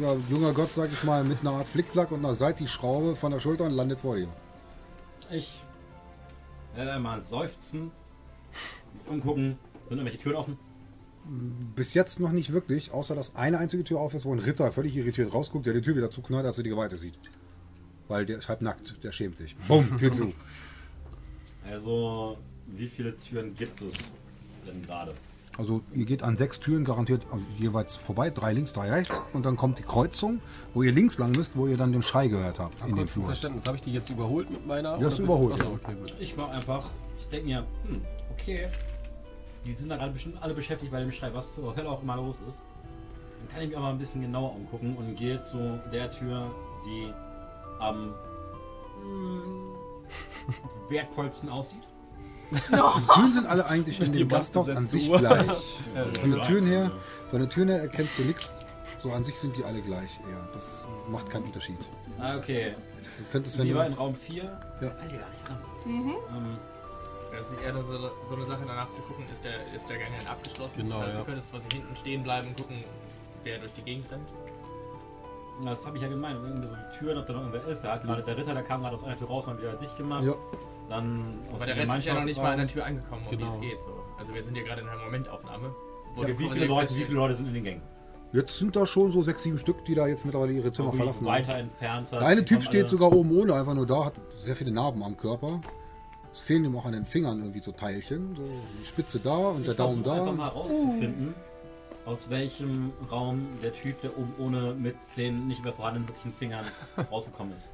ja, junger Gott, sag ich mal, mit einer Art Flickflack und einer Seitlich-Schraube von der Schulter und landet vor dir. Ich werde einmal seufzen, mich umgucken. Sind irgendwelche Türen offen? Bis jetzt noch nicht wirklich, außer dass eine einzige Tür auf ist, wo ein Ritter völlig irritiert rausguckt, der die Tür wieder zuknallt, als er die Geweihte sieht. Weil der ist halb nackt, der schämt sich. Bumm, Tür zu. Also, wie viele Türen gibt es denn gerade? Also ihr geht an sechs Türen garantiert also jeweils vorbei, drei links, drei rechts und dann kommt die Kreuzung, wo ihr links lang müsst, wo ihr dann den Schrei gehört habt in dem Kurz zum Flur. Verständnis, habe ich die jetzt überholt mit meiner? Hast du bin- überholt, Achso, okay, gut. Ich war einfach, ich denke mir, hm, okay, die sind da gerade bestimmt alle beschäftigt bei dem Schrei, was zur Hölle auch immer los ist. Dann kann ich mich aber ein bisschen genauer umgucken und gehe zu der Tür, die am hm, [LAUGHS] wertvollsten aussieht. Die Türen sind alle eigentlich in dem Gasthaus an sich Uhr? gleich. [LAUGHS] Also von den Türen her, von den Türen her erkennst du nichts. So an sich sind die alle gleich eher. Das macht keinen Unterschied. Ah, okay. Du könntest, wenn Sie war in du, Raum 4. Ja. Das weiß ich gar nicht. Ähm, Das ist eher so, so eine Sache danach zu gucken, ist der, ist der Gang denn abgeschlossen? Genau, das heißt, ja. du könntest quasi hinten stehen bleiben und gucken, wer durch die Gegend rennt. das habe ich ja gemeint. Irgendwie so die Türen, ob da noch irgendwer ist. Da hat gerade der Ritter, der kam gerade aus einer Tür raus und wieder dicht gemacht. ja, Dann Aber der Rest ist ja noch nicht mal an der. Tür angekommen, um Genau. die es geht. So. Also wir sind hier gerade in einer Momentaufnahme. wo du wie viele Leute, wie viele Leute sind in den Gängen? jetzt sind da schon so sechs, sieben Stück, die da jetzt mittlerweile ihre Zimmer verlassen haben. weiter entfernt. Der eine Typ steht sogar oben ohne, einfach nur da, hat sehr viele Narben am Körper. Es fehlen ihm auch an den Fingern irgendwie so Teilchen. So die Spitze da und der Ich Daumen versuche einfach da. mal rauszufinden, aus welchem Raum der Typ, der oben ohne mit den nicht mehr vorhandenen wirklichen Fingern rausgekommen ist.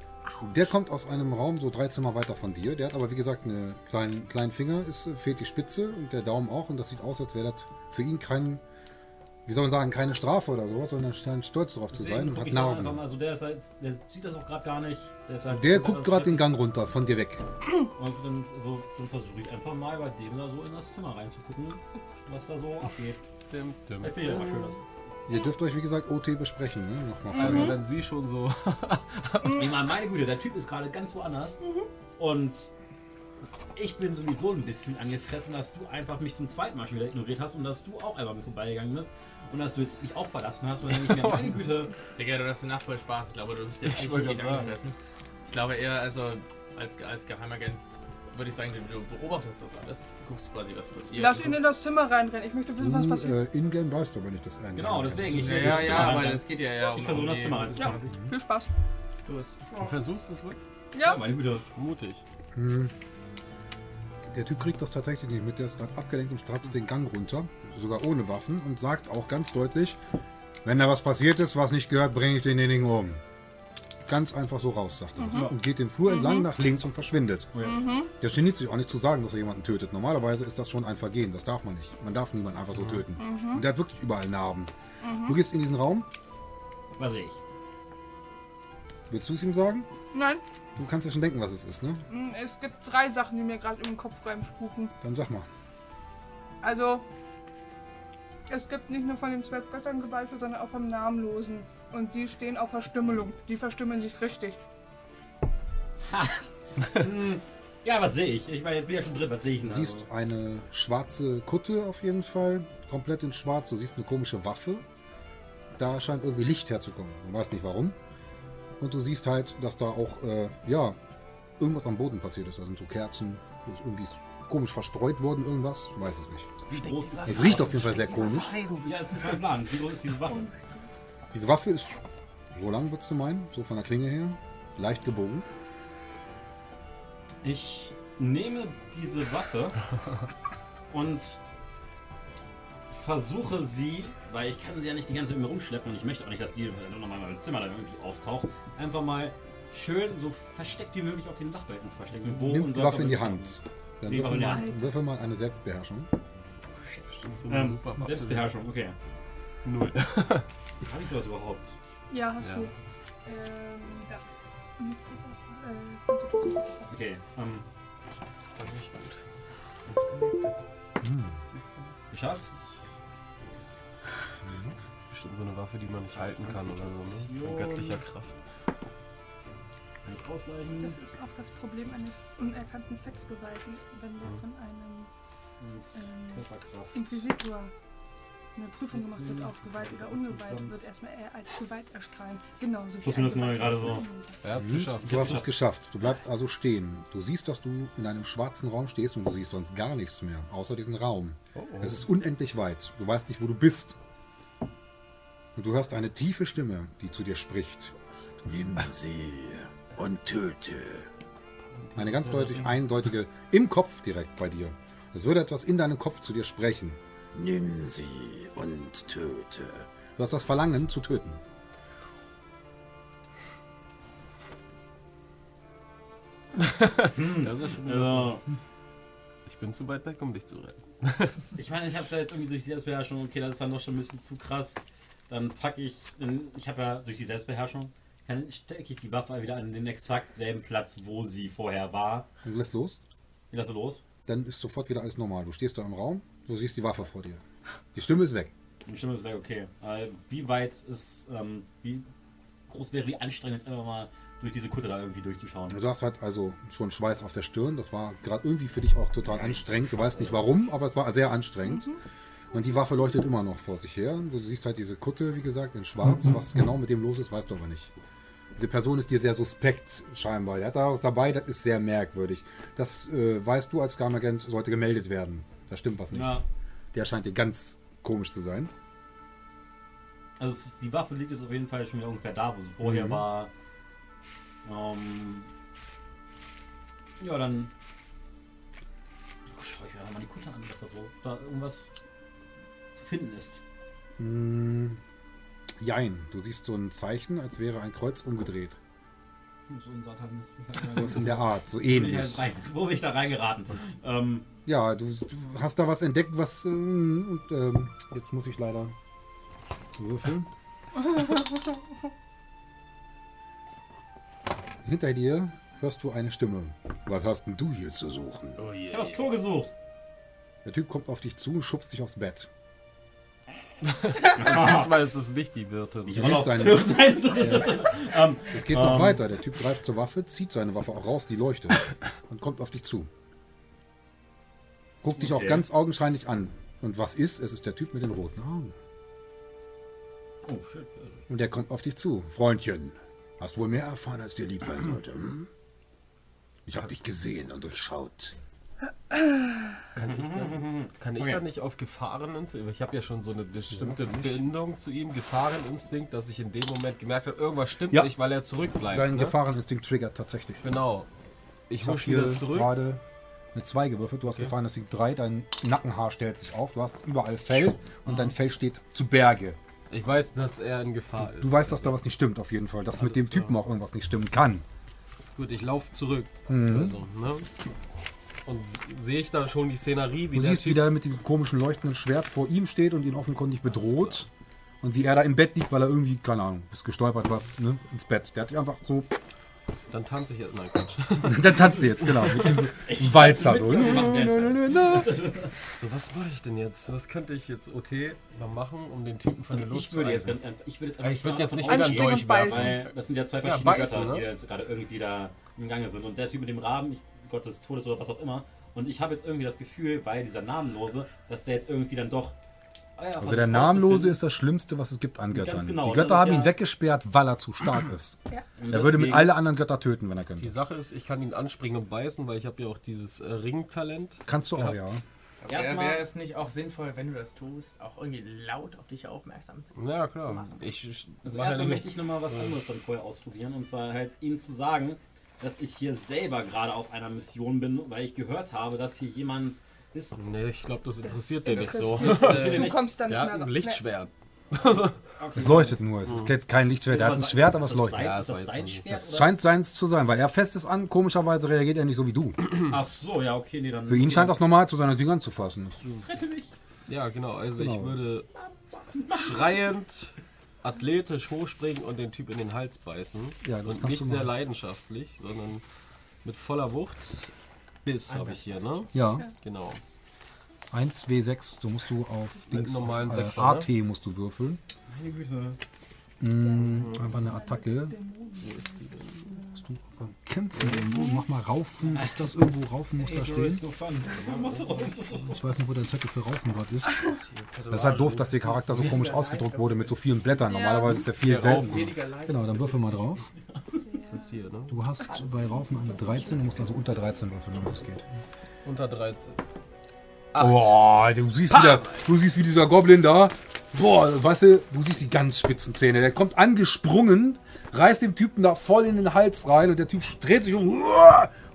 Der kommt aus einem Raum so drei Zimmer weiter von dir. Der hat aber wie gesagt einen kleinen, kleinen Finger, es fehlt die Spitze und der Daumen auch. Und das sieht aus, als wäre das für ihn kein wie soll man sagen, keine Strafe oder so, sondern scheint stolz drauf zu sein und hat ich dann einfach Narben. mal, also der, ist halt, der sieht das auch gerade gar nicht. Der, ist halt Der guckt gerade den Gang runter, von dir weg. Und dann, so, dann versuche ich einfach mal bei dem da so in das Zimmer reinzugucken, was da so abgeht. Dim, dim, Vielleicht finde ich das mal schön. Das. Ihr dürft euch, wie gesagt, OT besprechen. Ne? Nochmal Also wenn sie schon so... [LAUGHS] Ich meine, meine Güte, der Typ ist gerade ganz woanders. Und ich bin sowieso ein bisschen angefressen, dass du einfach mich zum zweiten Mal schon wieder ignoriert hast und dass du auch einmal mit vorbeigegangen bist. Und dass du jetzt mich auch verlassen hast, weil nicht mehr [LAUGHS] meine Güte. Digga, du hast die Nacht voll Spaß. Ich glaube, du bist jetzt Ich wollte nicht gerade sagen. angefressen. Ich glaube eher, also als, als Geheimagent würde ich sagen, du, beobachtest das alles. Du guckst quasi, was passiert. Lass ihn in das Zimmer reinrennen. Ich möchte wissen, was passiert. äh, In-game weißt du aber nicht, dass er Genau, deswegen. Ich Ja, ja, das ja, rein. das geht ja eher um Ich versuche das die- Zimmer Ja, reinzufahren. viel Spaß. Du es. Du versuchst es wirklich? Ja, Ja, meine Güte. Mutig. Der Typ kriegt das tatsächlich nicht mit. Der ist gerade abgelenkt und stratzt den Gang runter, sogar ohne Waffen, und sagt auch ganz deutlich: Wenn da was passiert ist, was nicht gehört, bringe ich denjenigen um. Ganz einfach so raus, sagt er das. Und geht den Flur entlang nach links und verschwindet. Der geniert sich auch nicht zu sagen, dass er jemanden tötet. Normalerweise ist das schon ein Vergehen. Das darf man nicht. Man darf niemanden einfach so töten. Und der hat wirklich überall Narben. Du gehst in diesen Raum. Was sehe ich? Willst du es ihm sagen? nein. Du kannst ja schon denken, was es ist, ne? Mm, Es gibt drei Sachen, die mir gerade im Kopf reinspuken. Dann sag mal. Also, es gibt nicht nur von den zwölf Göttern Geweihte, sondern auch vom Namenlosen. Und die stehen auf Verstümmelung. Die verstümmeln sich richtig. Ja, was sehe ich? Ich meine, jetzt bin ich ja schon drin. Was sehe ich denn Du da siehst eine schwarze Kutte auf jeden Fall, komplett in schwarz. Du siehst eine komische Waffe. Da scheint irgendwie Licht herzukommen. Du weißt nicht warum. Und du siehst halt, dass da auch, äh, ja, irgendwas am Boden passiert ist. Da sind so Kerzen, irgendwie ist komisch verstreut worden, irgendwas. Du weißt es nicht. Wie groß ist Es riecht auf jeden Fall sehr komisch. Ja, das ist mein Plan. Wie groß ist diese Waffe? Diese Waffe ist so lang, würdest du meinen, so von der Klinge her. Leicht gebogen. Ich nehme diese Waffe [LAUGHS] und versuche sie, weil ich kann sie ja nicht die ganze Zeit mit mir rumschleppen und ich möchte auch nicht, dass die nochmal in meinem Zimmer da irgendwie auftaucht, einfach mal schön so versteckt wie möglich auf den Dachbalken zu verstecken. Wo Nimmst die Waffe in die Hand. Dann würfel in die mal, würfel mal eine Selbstbeherrschung. So eine Ähm, super Waffe. Selbstbeherrschung, okay. Null. [LAUGHS] Habe ich das überhaupt? Ja, hast Ja. du. Ähm, ja. Hm, Äh. Okay, ähm, Das war nicht gut. geschafft. Das ist bestimmt so eine Waffe, die man nicht halten kann oder so, ne? Von göttlicher Kraft. Kann ich ausweichen. Das ist auch das Problem eines unerkannten Fexgeweihten, wenn der von einem ähm, Körperkraft. Inquisitor eine Prüfung gemacht wird auf geweiht oder ungeweiht, wird erstmal eher als geweiht erstrahlen. Genauso wie das Geweihter gerade so-. Er hat's Mhm. geschafft. Du hast es geschafft. Du bleibst also stehen. Du siehst, dass du in einem schwarzen Raum stehst und du siehst sonst gar nichts mehr, außer diesen Raum. Es ist unendlich weit. Du weißt nicht, wo du bist. Und du hörst eine tiefe Stimme, die zu dir spricht. Nimm sie und töte. Eine ganz deutlich eindeutige im Kopf direkt bei dir. Es würde etwas in deinem Kopf zu dir sprechen. Nimm sie und töte. Du hast das Verlangen zu töten. Das ist schon Also, Ich bin zu weit weg, um dich zu retten. [LAUGHS] ich meine, ich habe es ja jetzt irgendwie durch die Selbstbeherrschung, okay, das ist dann doch schon ein bisschen zu krass. Dann packe ich, ich habe ja durch die Selbstbeherrschung, dann stecke ich die Waffe wieder an den exakt selben Platz, wo sie vorher war. Und du lässt los. Geht das so los? Dann ist sofort wieder alles normal. Du stehst da im Raum, du siehst die Waffe vor dir. Die Stimme ist weg. Die Stimme ist weg, okay. Aber wie weit ist, ähm, wie groß wäre die Anstrengung, jetzt einfach mal durch diese Kutte da irgendwie durchzuschauen? Du hast halt also schon Schweiß auf der Stirn. Das war gerade irgendwie für dich auch total anstrengend. Du weißt nicht warum, aber es war sehr anstrengend. Und die Waffe leuchtet immer noch vor sich her. Du siehst halt diese Kutte, wie gesagt, in schwarz. Was genau mit dem los ist, weißt du aber nicht. Diese Person ist dir sehr suspekt, scheinbar. Der hat da was dabei, das ist sehr merkwürdig. Das äh, weißt du als Geheimagent, sollte gemeldet werden. Da stimmt was nicht. Ja, Der scheint dir ganz komisch zu sein. also ist, die Waffe liegt jetzt auf jeden Fall schon wieder ungefähr da, wo sie vorher Mhm. war. Ähm, ja, dann schaue ich mir mal die Kutte an, dass da so da irgendwas zu finden ist. Hm, jein, du siehst so ein Zeichen, als wäre ein Kreuz umgedreht. So ein Satan ist So ist in der Art, so Wo bin ich, ähnlich. rein, wo bin ich da reingeraten? Ähm, Ja, du hast da was entdeckt, was. Ähm, und, ähm, jetzt muss ich leider. Würfeln. [LAUGHS] Hinter dir hörst du eine Stimme. Was hast denn du hier zu suchen? Oh je. Ich habe das Klo gesucht. Der Typ kommt auf dich zu und schubst dich aufs Bett. [LAUGHS] Diesmal ist es nicht die Wirtin. Ich roll auf seine, Tür. Nein, das ist- ähm, es geht noch Ähm. weiter. Der Typ greift zur Waffe, zieht seine Waffe auch raus, die leuchtet [LAUGHS] und kommt auf dich zu. Guckt dich auch Okay. ganz augenscheinlich an. Und was ist? Es ist der Typ mit den roten Augen. Oh, shit. Und der kommt auf dich zu. Freundchen, hast wohl mehr erfahren, als dir lieb sein sollte. Hm? Ich habe dich gesehen und durchschaut. Kann ich dann, [LAUGHS] kann ich dann nicht auf Gefahreninstinkt? Ich habe ja schon so eine bestimmte Bindung zu ihm, Gefahreninstinkt, dass ich in dem Moment gemerkt habe, irgendwas stimmt Ja. nicht, weil er zurückbleibt. Dein ne? Gefahreninstinkt triggert tatsächlich. Genau. Ich Ich wieder zurück. gerade eine 2 gewürfelt. Du hast Gefahreninstinkt 3. Dein Nackenhaar stellt sich auf. Du hast überall Fell und dein Fell steht zu Berge. Ich weiß, dass er in Gefahr ist. Du weißt, dass da was nicht stimmt auf jeden Fall. Dass mit dem Typen auch irgendwas nicht stimmen kann. Gut, ich laufe zurück. Mhm. Also, ne? Und sehe ich dann schon die Szenerie, wie Du der siehst, wie der mit diesem komischen leuchtenden Schwert vor ihm steht und ihn offenkundig bedroht. Und wie er da im Bett liegt, weil er irgendwie, keine Ahnung, ist gestolpert, was, ne, ins Bett. Der hat dich einfach so. Dann tanze ich jetzt. Nein, Quatsch. [LAUGHS] Dann tanzt er jetzt, genau. Mit ihm [LAUGHS] so ein Walzer. So. So, was mache ich denn jetzt? Was könnte ich jetzt OT mal machen, um den Typen von Also der Luft ich würde zu jetzt ganz einfach, ich würde jetzt Aber ich würde jetzt nicht beißen. weil das sind ja zwei Ja, verschiedene beißen, Götter, ne? die jetzt gerade irgendwie da im Gange sind. Und der Typ mit dem Raben, ich, Gott des Todes oder was auch immer. Und ich habe jetzt irgendwie das Gefühl, weil dieser Namenlose, dass der jetzt irgendwie dann doch. ah ja, Also der Namenlose ist das Schlimmste, was es gibt an Göttern. genau, Die Götter haben ihn ja- weggesperrt, weil er zu stark ist. Ja. Er würde mit allen anderen Götter töten, wenn er Die könnte. Sache ist, ich kann ihn anspringen und beißen, weil ich habe ja auch dieses äh, Ringtalent. Kannst du auch, ja. Wäre Erstmal- wär es nicht auch sinnvoll, wenn du das tust, auch irgendwie laut auf dich aufmerksam zu Ja, zu klar. machen? Ich, ich Also ja erstmal möchte ich nochmal was anderes dann vorher ausprobieren. Und zwar halt ihm zu sagen, dass ich hier selber gerade auf einer Mission bin, weil ich gehört habe, dass hier jemand ist. Nee, ich glaube, das interessiert den nicht so. Äh, [LAUGHS] Du kommst dann Der nicht hat mehr ein ra- Lichtschwert. Es leuchtet nur. Es ist jetzt kein Lichtschwert. Er hat ein Schwert, aber es leuchtet. Sein, Ja, ist das das sein Schwert? Es oder? scheint seins zu sein, weil er fest ist an. Komischerweise reagiert er nicht so wie du. Ach so, ja, okay, nee, dann. Für ihn scheint das normal zu sein, sich anzufassen. Das- Ja, genau. Also Genau. ich würde schreiend, athletisch hochspringen und den Typ in den Hals beißen. Ja, das und nicht du sehr leidenschaftlich, sondern mit voller Wucht. Biss habe ich hier, ne? Ja, Genau. 1 W6, du musst du auf Dings, normalen auf, äh, ne? AT musst du würfeln. Meine Güte. Mm, einfach eine Attacke. Musst du Kämpfen irgendwo, mach mal Raufen. Ist das irgendwo Raufen, muss da stehen? Ich weiß nicht, wo der Zettel für Raufen dort ist. Das ist halt doof, dass der Charakter so komisch ausgedruckt wurde mit so vielen Blättern. Normalerweise ist der viel selten. Genau, dann würfel mal drauf. Das ne? Du hast bei Raufen eine 13, du musst also unter 13 würfeln, damit es geht. Unter 13. Boah, du siehst wieder, du siehst wie dieser Goblin da. Boah, weißt du, du siehst die ganz spitzen Zähne. Der kommt angesprungen, reißt dem Typen da voll in den Hals rein und der Typ dreht sich um.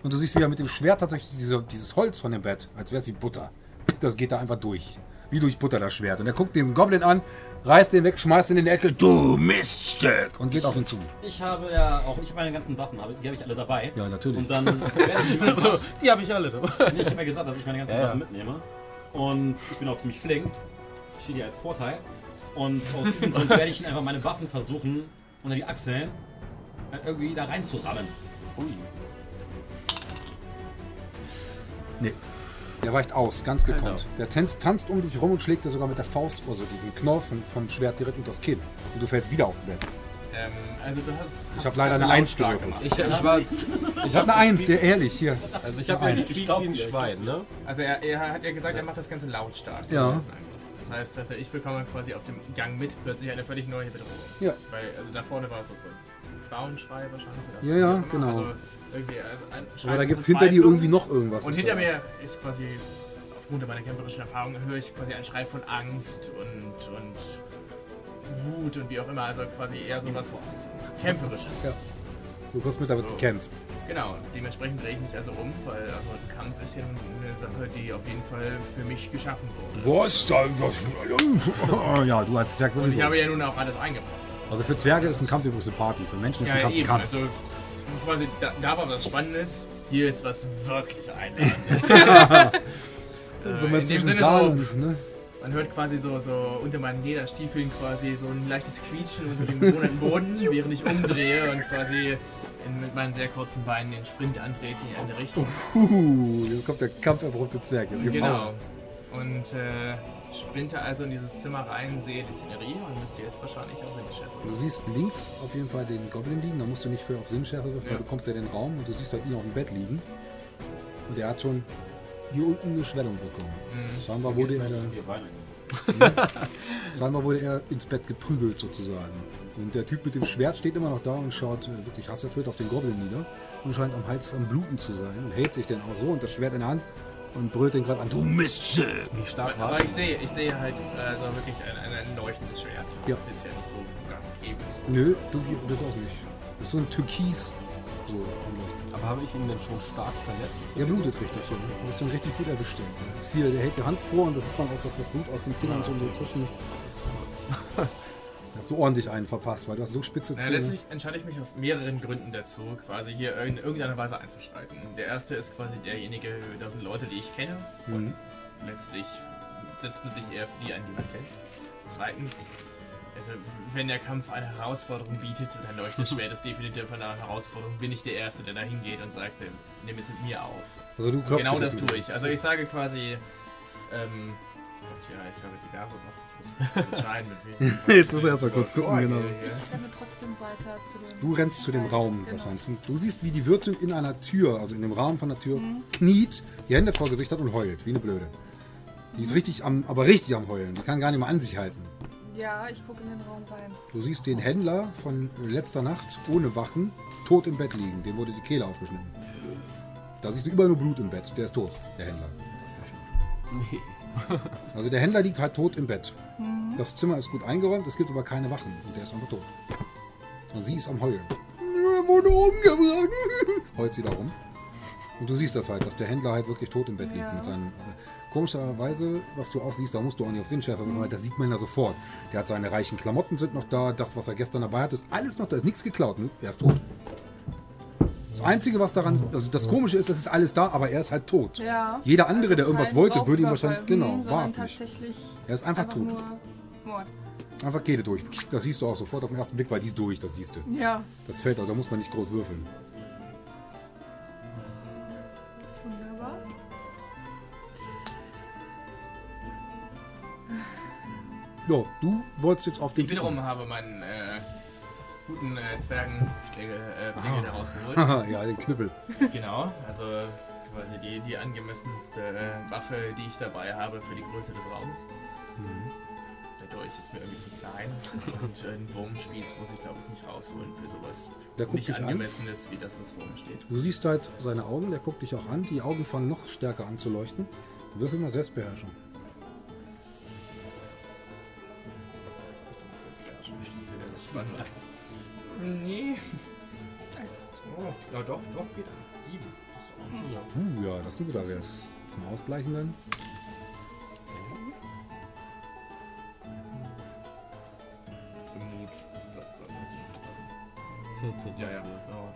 Und du siehst, wie er mit dem Schwert tatsächlich diese, dieses Holz von dem Bett, als wäre es wie Butter. Das geht da einfach durch. Wie durch Butter das Schwert. Und er guckt diesen Goblin an, reißt den weg, schmeißt ihn in die Ecke. Du Miststück! Und geht auf ihn zu. Ich habe ja auch, ich habe meine ganzen Waffen, habe- die habe ich alle dabei. Ja, natürlich. Und dann [LAUGHS] werde ich meine Also, die habe ich alle dabei. Nee, ich habe ja gesagt, dass ich meine ganzen Ja. Sachen mitnehme. Und ich bin auch ziemlich flink. Steht hier als Vorteil. Und aus diesem Grund werde ich ihn einfach meine Waffen versuchen, unter die Achseln äh, irgendwie da reinzurammen. Ui. Nee. Der weicht aus, ganz gekonnt. Der tanzt, tanzt um dich rum und schlägt dir sogar mit der Faust, also diesem Knorr vom, vom Schwert direkt unter das Kinn. Und du fällst wieder aufs Bett. Ähm, also du hast. Ich habe leider eine Eins gewürfelt. Ich, ich war. [LAUGHS] Ich habe eine Eins, hier, ehrlich, hier. Also ich habe ja Eins. gespielt wie ein Schwein, ne? Also er, er hat ja gesagt, er macht das Ganze lautstark. Ja. Das heißt, dass er, ich bekomme quasi auf dem Gang mit plötzlich eine völlig neue Bedrohung. Ja. Weil, also da vorne war es so ein Frauenschrei wahrscheinlich. Ja, ja, immer. genau. Also irgendwie also ein Schrei Aber da gibt es hinter dir irgendwie noch irgendwas. Und hinter mir ist quasi, aufgrund meiner kämpferischen Erfahrung, höre ich quasi einen Schrei von Angst und, und Wut und wie auch immer. Also quasi eher so was Kämpferisches. Ja. Du hast mit damit gekämpft. Genau, dementsprechend drehe ich mich also um, weil also ein Kampf ist ja eine Sache, die auf jeden Fall für mich geschaffen wurde. Was da? Was? [LAUGHS] Ja, du als Zwerg Und ich sowieso. habe ja nun auch alles eingebracht. Also für Zwerge ist ein Kampf übrigens eine Party, für Menschen ist Ja, ein Kampf ein eben. Kampf. Also quasi da, da war was Spannendes. Hier ist was wirklich einladendes. [LAUGHS] Wenn man in dem zwischen Sinne Saal so, und... Ne? Man hört quasi so, so unter meinen Lederstiefeln quasi so ein leichtes Quietschen unter dem Boden, während ich umdrehe und quasi mit meinen sehr kurzen Beinen den Sprint antrete in eine Richtung. Puh, jetzt kommt der kampferprobte Zwerg. Jetzt Genau. Und äh, sprinte also in dieses Zimmer rein, sehe die Szenerie und müsste jetzt wahrscheinlich auch in die Chef. Du siehst links auf jeden Fall den Goblin liegen, da musst du nicht für auf Sinnschärfe würfeln, Ja. weil du kommst ja in den Raum und du siehst halt ihn auf dem Bett liegen. Und er hat schon hier unten eine Schwellung bekommen. Mhm. Scheinbar wurde er, Wir weinen. [LAUGHS] scheinbar wurde er ins Bett geprügelt sozusagen. Und der Typ mit dem Schwert steht immer noch da und schaut äh, wirklich hasserfüllt auf den Goblin nieder und scheint am Hals am Bluten zu sein und hält sich dann auch so und das Schwert in der Hand und brüllt den gerade an. Du Mistschiff! Wie stark Aber, war aber ich sehe, ich sehe halt also wirklich ein, ein, ein leuchtendes Schwert. Ja. Das ist jetzt ja nicht so ja, eben so. Nö, du durchaus nicht. Das ist so ein Türkis. So. Aber habe ich ihn denn schon stark verletzt? Er blutet richtig, ja. Du hast ihn richtig gut erwischt. ja. Das ist hier, der hält die Hand vor und das sieht man auch, dass das Blut aus den Fingern schon so zwischen. [LAUGHS] Hast du ordentlich einen verpasst, weil du hast so spitze Naja, Zähne. letztlich entscheide ich mich aus mehreren Gründen dazu, quasi hier in irgendeiner Weise einzuschreiten. Der erste ist quasi derjenige, das sind Leute, die ich kenne. Und Mhm. letztlich setzt man sich eher für die ein, die man kennt. Zweitens, also wenn der Kampf eine Herausforderung bietet, und ein Leuchtenschwert [LAUGHS] ist definitiv eine Herausforderung, bin ich der Erste, der da hingeht und sagt, äh, nimm es mit mir auf. Also du klopfst genau das tue ich. Also ich sage quasi, ähm, Tja, ich habe diverse noch. Ich muss entscheiden, mit wem. [LAUGHS] Jetzt muss er erst mal kurz gucken, vorgehe genau. Ich renne trotzdem weiter zu dem. Du rennst zu dem Raum Genau. wahrscheinlich. Du siehst, wie die Wirtin in einer Tür, also in dem Rahmen von der Tür, Mhm. kniet, die Hände vor Gesicht hat und heult, wie eine Blöde. Die ist richtig am, aber richtig am Heulen. Die kann gar nicht mehr an sich halten. Ja, ich gucke in den Raum rein. Du siehst den Händler von letzter Nacht ohne Wachen tot im Bett liegen. Dem wurde die Kehle aufgeschnitten. Da siehst du überall nur Blut im Bett. Der ist tot, der Händler. Nee. [LAUGHS] Also der Händler liegt halt tot im Bett. Das Zimmer ist gut eingeräumt, es gibt aber keine Wachen. Und der ist einfach tot. Und sie ist am Heulen. Er wurde umgebracht. [LAUGHS] Heult sie da rum. Und du siehst das halt, dass der Händler halt wirklich tot im Bett liegt. Ja. Mit seinen, komischerweise, was du auch siehst, da musst du auch nicht auf Sinnschärfe würfeln, weil das sieht man ja sofort. Der hat seine reichen Klamotten sind noch da, das, was er gestern dabei hatte, ist alles noch da, ist nichts geklaut. Ne? Er ist tot. Das Einzige, was daran, also das Komische ist, es ist alles da, aber er ist halt tot. Ja. Jeder andere, der irgendwas kein wollte, würde ihm Raubüberfall, wahrscheinlich, genau, war es nicht. Er ist einfach, tot. nur Mord. Einfach Kehle durch. Das siehst du auch sofort auf den ersten Blick, weil die ist durch, das siehst du. Ja. Das fällt auch, da muss man nicht groß würfeln. So, du wolltest jetzt auf den. Ich wiederum habe meinen äh, guten äh, Zwergenschlägel äh, Flügel herausgeholt. Haha, [LAUGHS] ja, den Knüppel. genau, also quasi die, die angemessenste äh, Waffe, die ich dabei habe für die Größe des Raums. Der Dolch ist mir irgendwie zu klein [LAUGHS] und äh, einen Wurmspieß muss ich glaube ich nicht rausholen für sowas Der guckt nicht dich an. angemessenes wie das, was vor mir steht. Du siehst halt seine Augen, der guckt dich auch an. Die Augen fangen noch stärker an zu leuchten. Würfel mal Selbstbeherrschung. Spannend. Nee. Oh, ja doch, doch, geht an. Sieben. Uh, ja, das ist ein guter Wert. Zum Ausgleichen dann. Für Mut. Das soll 14. Ja, ja. Genau.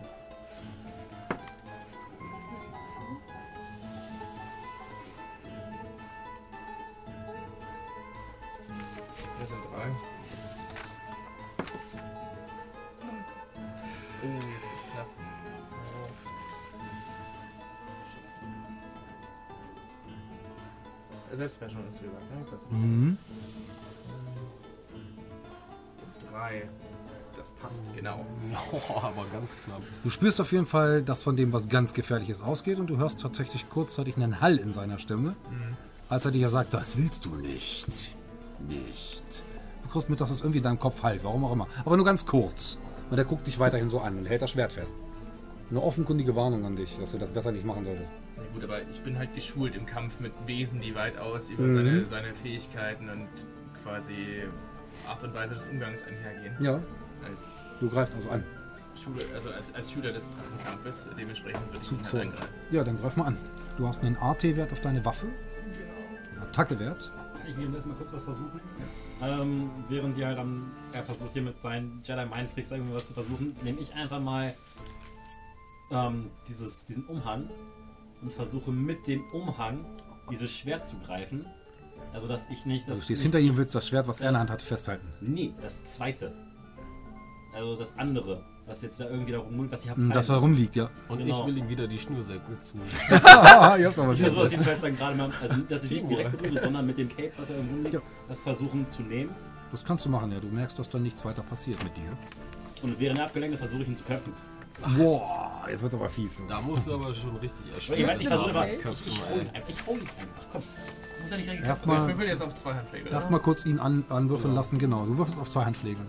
Wir sind drei. Oh, knapp. Oh. Selbstbeherrschung ist gesagt, ne? Mhm. Drei. Das passt, genau. [LAUGHS] Oh, aber ganz knapp. Du spürst auf jeden Fall, dass von dem was ganz Gefährliches ausgeht und du hörst tatsächlich kurzzeitig einen Hall in seiner Stimme, als er dir ja sagt, das willst du nicht. Nicht. Du kriegst mit, dass es irgendwie in deinem Kopf halt, warum auch immer. Aber nur ganz kurz. Und er guckt dich weiterhin so an und hält das Schwert fest. Eine offenkundige Warnung an dich, dass du das besser nicht machen solltest. Na gut, aber ich bin halt geschult im Kampf mit Wesen, die weitaus über Mhm. seine, seine Fähigkeiten und quasi Art und Weise des Umgangs einhergehen. Ja, Als, du greifst also an. Schule, also als, als Schüler des Drachenkampfes, dementsprechend würde ich Zu ihn halt angreifen. Ja, dann greif mal an. Du hast einen AT-Wert auf deine Waffe. Einen Attacke-Wert. Ich will jetzt mal kurz was versuchen. Ähm, während die halt am, er versucht hier mit seinen Jedi Mind Tricks irgendwie was zu versuchen, nehme ich einfach mal ähm, dieses, diesen Umhang und versuche mit dem Umhang dieses Schwert zu greifen Also, dass ich nicht. Also du stehst hinter ihm, willst das Schwert, was er in der Hand hat, festhalten. Nee, das zweite. Also das andere, was jetzt da irgendwie da rumult, was ich habe. Hm, Das herumliegt, ja. Und Genau. ich will ihm wieder die Schnürsenkel zu. [LAUGHS] Ich versuche das jedenfalls dann gerade mal, also dass ich nicht direkt berühre, sondern mit dem Cape, was er irgendwo liegt, Ja. das versuchen zu nehmen. Das kannst du machen, ja. Du merkst, dass da nichts weiter passiert mit dir. Und während er abgelenkt ist, versuche ich ihn zu köpfen. Boah, jetzt wird's aber fies. Da musst du aber schon richtig Ich, erschrecken. meine, ich versuche aber, ich, ich, ihn einfach, ich hau ihn einfach, komm. Muss ja nicht direkt geköpft Ich Erstmal würfel jetzt auf zwei Handpflege. erst kurz ihn an, anwürfeln lassen, genau. Du würfelst auf zwei Handpflegen.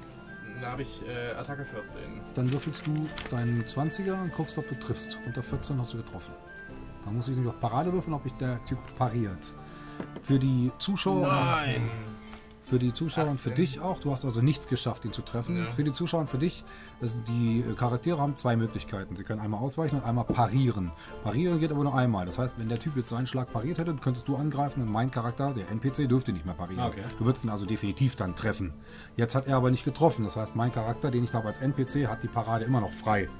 Da habe ich äh, Attacke 14. Dann würfelst du deinen 20er und guckst, ob du triffst. Unter 14 hast du getroffen. Dann muss ich nämlich auf Parade würfeln, ob ich der Typ pariert. Für die Zuschauer. Nein! Für die Zuschauer und für 18. dich auch. Du hast also nichts geschafft, ihn zu treffen. Ja. Für die Zuschauer und für dich, also die äh, Charaktere haben zwei Möglichkeiten. Sie können einmal ausweichen und einmal parieren. Parieren geht aber nur einmal. Das heißt, wenn der Typ jetzt seinen Schlag pariert hätte, könntest du angreifen und mein Charakter, der NPC, dürfte nicht mehr parieren. Okay. Du würdest ihn also definitiv dann treffen. Jetzt hat er aber nicht getroffen. Das heißt, mein Charakter, den ich da habe als NPC, hat die Parade immer noch frei.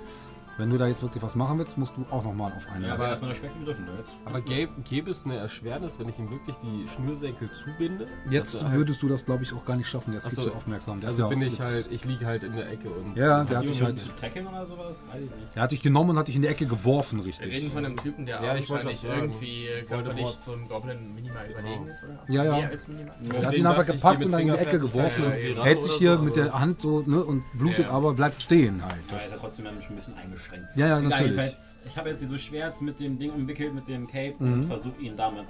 Wenn du da jetzt wirklich was machen willst, musst du auch nochmal auf eine. Ja, aber erstmal eine Schwäche begriffen. ne? Jetzt. Aber gäbe, gäbe es eine Erschwernis, wenn ich ihm wirklich die Schnürsenkel zubinde? Jetzt halt- würdest du das, glaube ich, auch gar nicht schaffen. Der ist Ach viel so. zu aufmerksam. Der ist Also ja bin ich halt, ich liege halt in der Ecke und. Ja, der hat dich halt. zu tackeln oder sowas? Weiß ich nicht. Der hat dich genommen und hat dich in die Ecke geworfen, Wir richtig. reden von einem Typen, der Ja, ich wollte wahrscheinlich irgendwie körperlich Voldemorts- zum Goblin minimal überlegen ist, oder? Ja, ja. Mehr als minimal? Er hat ihn einfach gepackt und dann in die Ecke geworfen und hält sich hier so, mit der Hand so ne, und blutet, Ja. aber bleibt stehen halt. Da ist er trotzdem ein bisschen eingeschränkt. Ja, ja, Egal, natürlich. Ich habe jetzt dieses Schwert mit dem Ding umwickelt, mit dem Cape Mhm. und versuche ihn damit.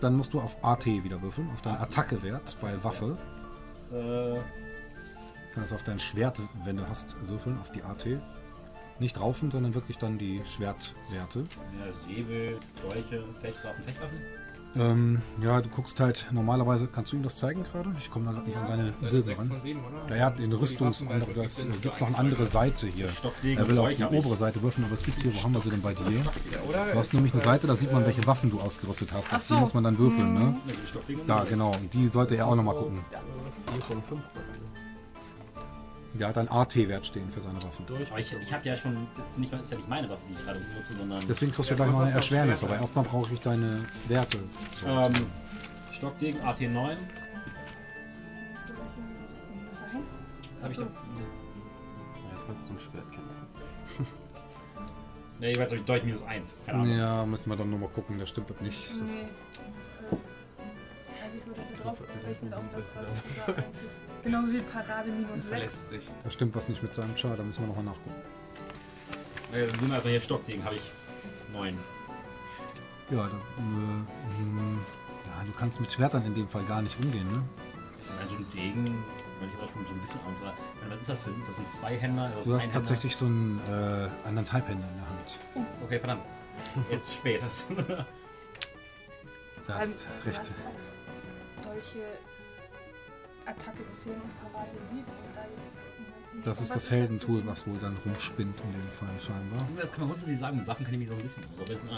Dann musst du auf AT wieder würfeln, auf deinen Attackewert bei Waffe. Äh, Kannst auf dein Schwert, wenn du hast, würfeln, auf die AT. Nicht raufen, sondern wirklich dann die Schwertwerte. ja, Säbel, Dolche, Fechtwaffen, Fechtwaffen. Ähm, ja, du guckst halt, normalerweise, kannst du ihm das zeigen gerade? Ich komme da gerade nicht an seine Bilder 6 ran. von 7, oder? Ja, er hat den Die Rüstungs... Wirklich sind gibt noch eine andere Seite hier. Er will auf die obere Seite würfeln, aber es gibt hier, wo haben wir sie denn bei dir? Ja? Du hast nämlich eine Seite, da sieht man, welche Waffen du ausgerüstet hast. Auf die muss man dann würfeln, ne? Ja, die und Da, genau. Und die sollte er auch nochmal gucken. 4 von 5 bei mir. Der hat einen AT-Wert stehen für seine Waffen. Durch. Aber ich, ich habe ja schon, jetzt nicht, ist ja nicht meine Waffe, die ich gerade benutze, sondern Deswegen kriegst du gleich noch eine Erschwernis, aber erstmal brauche ich deine Werte. So. ähm, Stockdegen AT9. Was eins? Hab ich Achso. Ja, ist halt so ein Schwertkämpfer. Ne, jeweils habe ich Dolch minus 1. Keine Ahnung. Ja, müssen wir dann nochmal gucken, das stimmt das nicht. Das, Nee. Äh, Eigentlich würde sie drauf gerechnet auf das, was du da eigentlich. [LAUGHS] Genauso wie Parade minus 6. Verlässt sich. da stimmt was nicht mit seinem Char, da müssen wir nochmal nachgucken. Äh, nimm einfach hier Stockdegen, habe ich 9. Ja, da, äh, hm, ja, du kannst mit Schwertern in dem Fall gar nicht umgehen, ne? Also ein Degen, wenn ich aber schon so ein bisschen unser. Was ist das für Das sind zwei Händer. Das ist Du ein hast tatsächlich so einen äh, anderthalb Händer in der Hand. Okay, verdammt. Jetzt spät. Da hast du recht. Dolche Attacke 10 und Parade 7 und da jetzt. Das ist das Heldentool, was wohl dann rumspinnt in dem Fall scheinbar. Das kann man grundsätzlich sagen, Waffen kann ich mich so ein bisschen jetzt ist.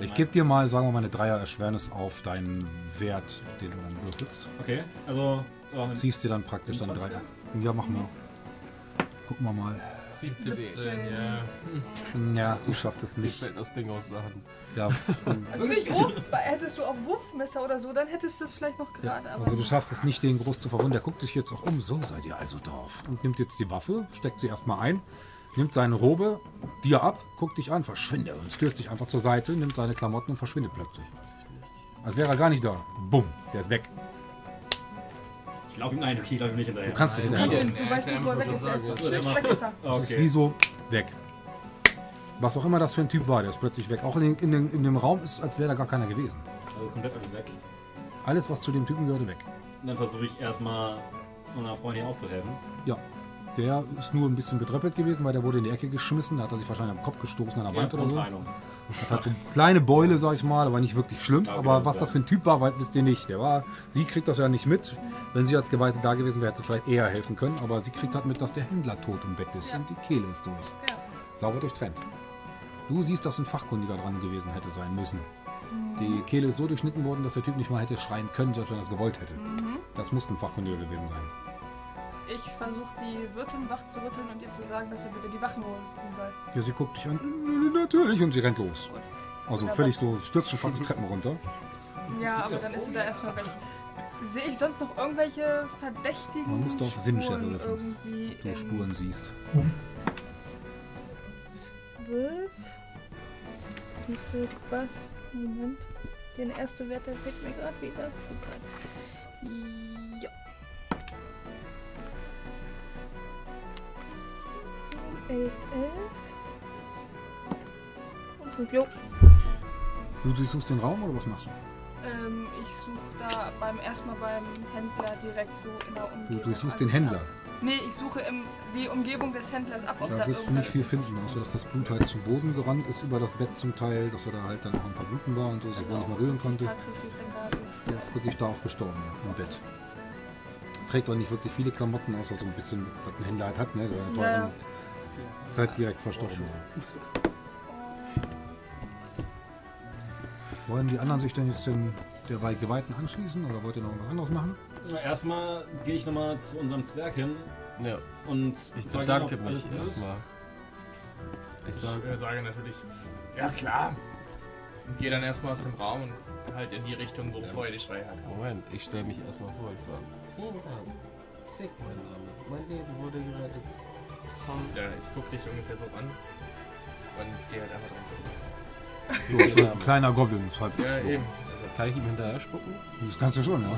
Ich gebe dir mal, sagen wir mal, eine Dreier-Erschwernis auf deinen Wert, den du dann würfelst. Okay, also. So, Ziehst dir dann praktisch dann drei. Ja, machen wir. Gucken wir mal. 17, ja. Ja, du schaffst es Dir nicht. fällt das Ding aus der Hand. Ja, [LAUGHS] Also nicht oh, hättest du auf Wurfmesser oder so, dann hättest du es vielleicht noch ja, gerade. aber also du schaffst es nicht, den groß zu verwunden. Der guckt sich jetzt auch um. So seid ihr also drauf. Und nimmt jetzt die Waffe, steckt sie erstmal ein, nimmt seine Robe, dir ab, guckt dich an, verschwinde und stößt dich einfach zur Seite, nimmt seine Klamotten und verschwindet plötzlich. Als wäre er gar nicht da. Bumm, der ist weg. Ich glaube ihm, nein, okay, ich glaube ihm nicht hinterher. Du kannst dich du, hinterher. kannst du Ja, weißt ja nicht, wo er weg ist. Er ist weg ist er. Ist wie so weg. Was auch immer das für ein Typ war, der ist plötzlich weg. Auch in, den, in, den, in dem Raum ist, als wäre da gar keiner gewesen. Also komplett alles weg. Alles, was zu dem Typen gehörte, weg. Und dann versuche ich erstmal meiner Freundin aufzuhelfen. Ja. Der ist nur ein bisschen bedröppelt gewesen, weil der wurde in die Ecke geschmissen. Da hat er sich wahrscheinlich am Kopf gestoßen an der Wand oder so. Brustbeinung. Hat halt so eine kleine Beule, sag ich mal, aber nicht wirklich schlimm. Ja, aber genau, was ja. das für ein Typ war, wisst ihr nicht. Der war, sie kriegt das ja nicht mit. Wenn sie als Geweihte da gewesen wäre, hätte sie vielleicht eher helfen können. Aber sie kriegt halt mit, dass der Händler tot im Bett ist Ja. und die Kehle ist durch. Ja. Sauber durchtrennt. Du siehst, dass ein Fachkundiger dran gewesen hätte sein müssen. Die Kehle ist so durchschnitten worden, dass der Typ nicht mal hätte schreien können, selbst wenn er es gewollt hätte. Das muss ein Fachkundiger gewesen sein. Ich versuche die Wirtin wach zu rütteln und ihr zu sagen, dass sie bitte die Wachen holen soll. Ja, sie guckt dich an. "N- Natürlich. Und sie rennt los. Also Wunderbar. völlig so, stürzt schon fast die Treppen runter. Ja, aber dann ist sie da erstmal weg. Sehe ich sonst noch irgendwelche verdächtigen Man muss doch Sinnschärfe Spuren treffen. irgendwie Du Spuren siehst. 12. Das müsste was. Moment. Der erste Wert, der fehlt mir gerade wieder. 11, 11. Und 5, jo. Du, du suchst den Raum oder was machst du? Ähm, ich suche da beim erstmal beim Händler direkt so in der Du, Umgebung. du suchst den Händler. ab. Nee, ich suche im, die Umgebung des Händlers ab. Ob Da da wirst du nicht viel finden, außer dass das Blut halt zum Boden gerannt ist über das Bett zum Teil, dass er da halt dann auch am Verbluten war und so, sich wohl nicht mehr rühren konnte. Der ist wirklich da auch gestorben, ja, im Bett. Trägt auch nicht wirklich viele Klamotten, außer so ein bisschen, was ein Händler halt hat, ne? Seine Ja. halt direkt verstorben. Ja. Wollen die anderen sich denn jetzt den, der bei Geweihten anschließen oder wollt ihr noch was anderes machen? Na, Erstmal gehe ich nochmal zu unserem Zwerg hin Ja, und ich bedanke mich erstmal. Ich Ich sage, äh, sage natürlich, ja klar. Und gehe dann erstmal aus dem Raum und halt in die Richtung, wo vorher die Schreie herkamen. Moment, ich stelle mich erstmal vor. Ich sage, vielen Dank. Sick, mein Name. Mein Leben wurde gerettet. Komm. Ja, ich gucke dich ungefähr so an und gehe halt einfach drauf. Du bist so ein kleiner Goblin, ist halt. Ja, so. eben. Kann ich ihm hinterher spucken? Das kannst du schon, ja.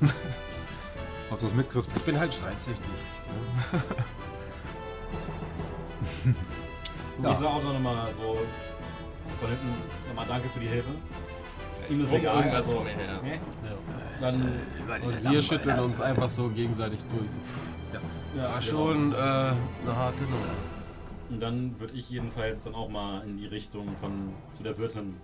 So. [LAUGHS] Ob du es mitkriegst? Ich bin halt streitsüchtig. Ne? [LAUGHS] Ja. Ich sage auch nochmal so von hinten nochmal Danke für die Hilfe. Ihm ist egal, also. mir her. ne? Ja. Dann Und wir schütteln uns einfach so gegenseitig durch. So, ja, schon äh, eine harte Nummer. Und dann würde ich jedenfalls dann auch mal in die Richtung von zu der Wirtin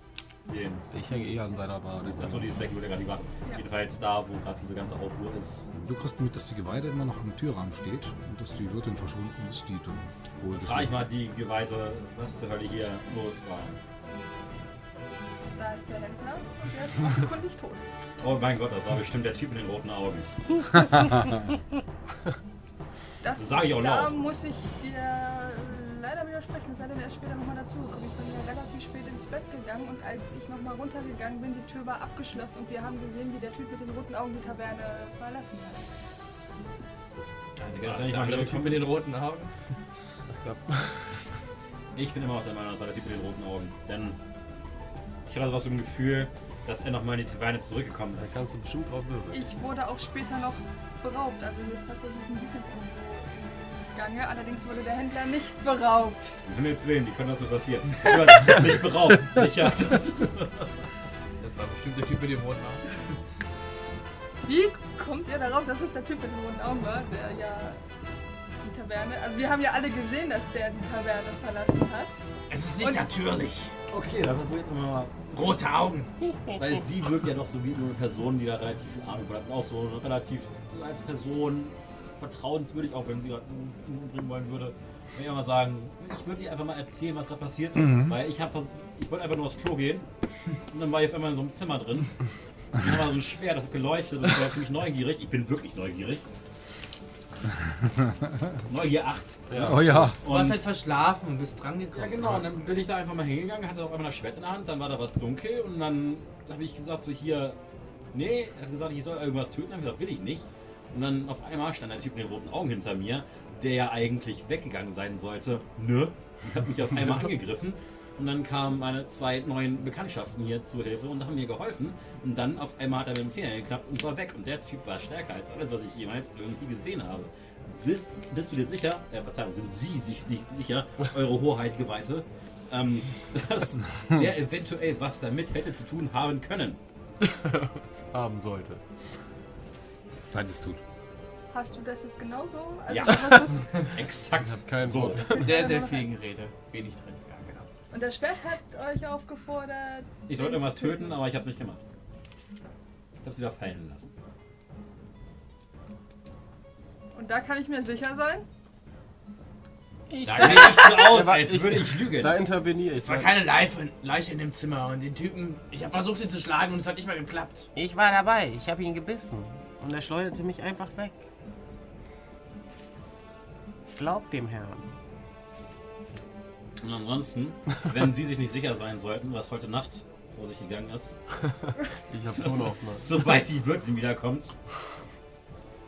gehen. Ich hänge eh an seiner Wade. Achso, die ist weg, würde gerade die Warte. Ja. Jedenfalls da, wo gerade diese ganze Aufruhr ist. Du kriegst mit, dass die Geweihte immer noch am Türrahmen steht und dass die Wirtin verschwunden ist, die du wohl Frage ich mal die Geweihte, was zur Hölle hier los war. Da ist der Händler und der ist offenkundig tot. Oh mein Gott, das war bestimmt der Typ mit den roten Augen. [LAUGHS] [LAUGHS] Das, Das sag ich auch da laut. muss ich dir leider widersprechen, es sei denn, er ist später nochmal dazugekommen. Ich bin ja relativ spät ins Bett gegangen und als ich nochmal runtergegangen bin, die Tür war abgeschlossen und wir haben gesehen, wie der Typ mit den roten Augen die Taverne verlassen hat. Ich Was, der andere Typ mit den roten Augen? Ich glaube, [LAUGHS] Ich bin immer noch der Meinung, das war der Typ mit den roten Augen. Denn ich hatte sowas so ein Gefühl, dass er nochmal in die Taverne zurückgekommen da ist. kannst du bestimmt drauf wirbeln. Ich wurde auch später noch beraubt, also hier ist tatsächlich ein Beacon irgendwo im Gange. Allerdings wurde der Händler nicht beraubt. Um Himmels Willen, wie kann das so passieren? War nicht beraubt, [LAUGHS] sicher. Das war bestimmt der Typ mit den roten Augen. Wie kommt ihr darauf, dass es der Typ mit den roten Augen war, der ja die Taverne. Also wir haben ja alle gesehen, dass der die Taverne verlassen hat. Es ist nicht Und- natürlich. Okay, dann versuche ich jetzt mal. Rote Augen. Weil sie wirkt ja doch so wie nur eine Person, die da relativ viel Ahnung hat. Auch so eine relativ als Person vertrauenswürdig, auch wenn sie gerade ihn umbringen wollen würde. Wenn ich mal sagen, ich würde ihr einfach mal erzählen, was gerade passiert ist. Weil ich habe ich wollte einfach nur aufs Klo gehen. Und dann war ich auf einmal in so einem Zimmer drin. Und dann war so ein Schwert, das hat geleuchtet und ich war ziemlich neugierig. Ich bin wirklich neugierig. Neugier 8. Oh ja. Du warst Und- halt verschlafen und bist dran gekommen. Ja genau, und dann bin ich da einfach mal hingegangen, hatte auf einmal das Schwert in der Hand, dann war da was dunkel und dann habe ich gesagt, so hier, nee, er hat gesagt, ich soll irgendwas töten, habe ich gesagt, will ich nicht. Und dann auf einmal stand ein Typ mit den roten Augen hinter mir, der ja eigentlich weggegangen sein sollte, ne, und hat mich auf einmal [LAUGHS] angegriffen. Und dann kamen meine zwei neuen Bekanntschaften hier zur Hilfe und haben mir geholfen. Und dann auf einmal hat er mit dem Finger geklappt und war weg. Und der Typ war stärker als alles, was ich jemals irgendwie gesehen habe. Bist, bist du dir sicher, äh, Verzeihung, sind Sie sich sich sicher, Eure Hoheit Geweihte, ähm, [LAUGHS] dass der eventuell was damit hätte zu tun haben können? [LAUGHS] Haben sollte. Nein, es tut. Hast du das jetzt genauso? Also Ja. [LAUGHS] Exakt. Ich habe kein so. Wort. [LAUGHS] Sehr, sehr viel Gerede. Wenig drin. Ja, genau. und das Schwert hat euch aufgefordert. Ich sollte irgendwas zu töten, aber ich habe es nicht gemacht. Ich habe es wieder fallen lassen. Und da kann ich mir sicher sein. Da sehe ich so aus, [LAUGHS] als ich- würde ich lügen. Da interveniere ich. Es war keine Leiche, Leiche in dem Zimmer und den Typen, ich habe versucht ihn zu schlagen und es hat nicht mal geklappt. Ich war dabei, ich habe ihn gebissen und er schleuderte mich einfach weg. Glaubt dem Herrn. Und ansonsten, wenn Sie sich nicht sicher sein sollten, was heute Nacht vor sich gegangen ist. [LAUGHS] Ich hab Tonaufnahme. Sobald die Wirtin wiederkommt,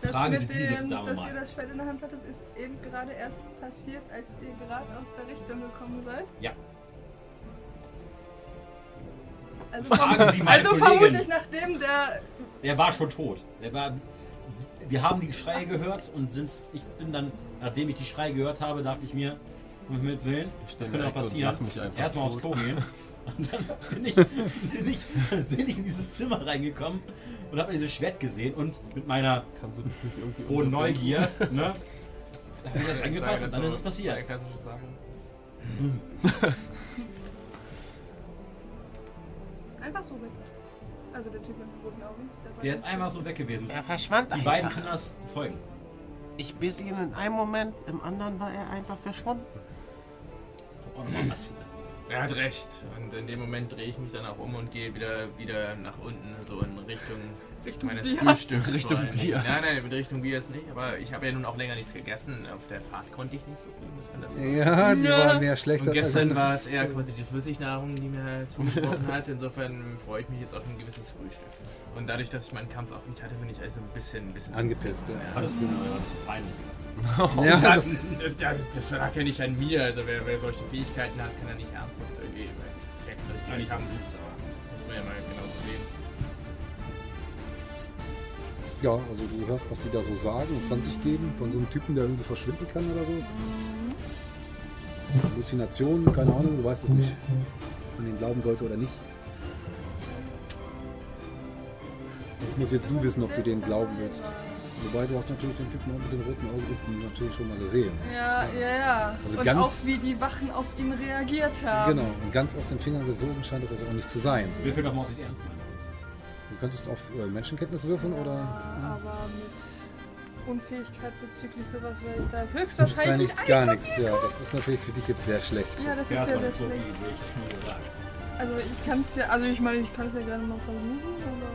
Das Fragen mit Sie diese dem, Dame dass mal. ihr das Schwert in der Hand hattet, ist eben gerade erst passiert, als ihr gerade aus der Richtung gekommen seid. Ja. Also, Fragen Sie meine also vermutlich nachdem der. Er war schon tot. Er war, wir haben die Schreie gehört und sind. Ich bin dann, nachdem ich die Schreie gehört habe, dachte ich mir, um Himmels Willen, das könnte der auch passieren. Erstmal aufs. Klo gehen. [LAUGHS] Und dann bin ich, bin ich persönlich in dieses Zimmer reingekommen und habe dieses Schwert gesehen und mit meiner Kannst du das nicht irgendwie hohen? Neugier, ne? [LAUGHS] Habe ich das Ich angefasst sage und dann ist es passiert. Sache. [LAUGHS] Einfach so weg. Also der Typ mit den roten Augen. Der ist einfach so weg gewesen. Er verschwand Die beiden einfach. können das zeugen. Ich biss ihn in einem Moment, im anderen war er einfach verschwunden. Oh, Mann, was? Er hat recht. Und in dem Moment drehe ich mich dann auch um und gehe wieder, wieder nach unten, so in Richtung, Richtung meines Bier. Frühstücks. Richtung. Bier. Nein, nein, in Richtung Bier ist nicht. Aber ich habe ja nun auch länger nichts gegessen. Auf der Fahrt konnte ich nicht so viel, muss man dazu sagen. Ja, die Ja. waren mehr schlecht Und gestern war es eher quasi die Flüssignahrung, die mir zugesprochen hat. Insofern freue ich mich jetzt auf ein gewisses Frühstück. Und dadurch, dass ich meinen Kampf auch nicht hatte, bin ich also ein bisschen, ein bisschen Angepisst, ja. Hattest du peinlich. Ja, [LAUGHS] Ja, das, das, das, das, das lag ja nicht an mir. Also wer, wer solche Fähigkeiten hat, kann er nicht ernsthaft irgendwie. Weiß ich, das ja eigentlich Kampf. absurd, aber. Muss man ja mal ja, also du hörst, was die da so sagen und von sich geben, von so einem Typen, der irgendwie verschwinden kann oder so. Halluzinationen, keine Ahnung, du weißt es nicht, ob man ihn glauben sollte oder nicht. Das muss jetzt du wissen, ob du den glauben willst. Wobei du hast natürlich den Typen mit den roten Augen natürlich schon mal gesehen. Ja, ja, ja. Also und ganz- auch wie die Wachen auf ihn reagiert haben. Genau, und ganz aus den Fingern gesogen scheint das also auch nicht zu sein. So. Würfel doch mal, ob ich ernst könntest auf äh, Menschenkenntnis würfeln oder Ja, aber mit Unfähigkeit bezüglich sowas wäre ich da höchstwahrscheinlich wahrscheinlich nicht gar nichts. Ja, das ist natürlich für dich jetzt sehr schlecht. Ja, das ist Ja, sehr, das sehr eine schlecht. Also ich kann es ja, also ich meine, ich kann es ja gerne noch versuchen, aber...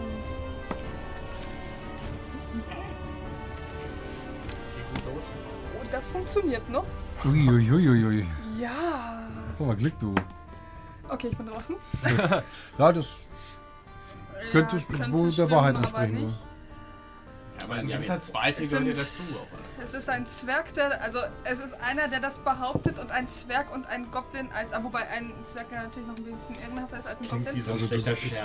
Geht gut los. Oh, das funktioniert noch. Uiuiuiui. Ja. Hast doch mal Glück, du. Okay, ich bin draußen. [LAUGHS] Ja, das könnte Ja, wohl der Wahrheit aber entsprechen. ne? Ja, aber ein Ja, gewisser jetzt- Zweifel Es gehört ja dazu. [LAUGHS] Es ist ein Zwerg, der, also es ist einer, der das behauptet und ein Zwerg und ein Goblin als, ah, wobei ein Zwerg ja natürlich noch ein bisschen ehrenhafter ist als ein Goblin. Also du,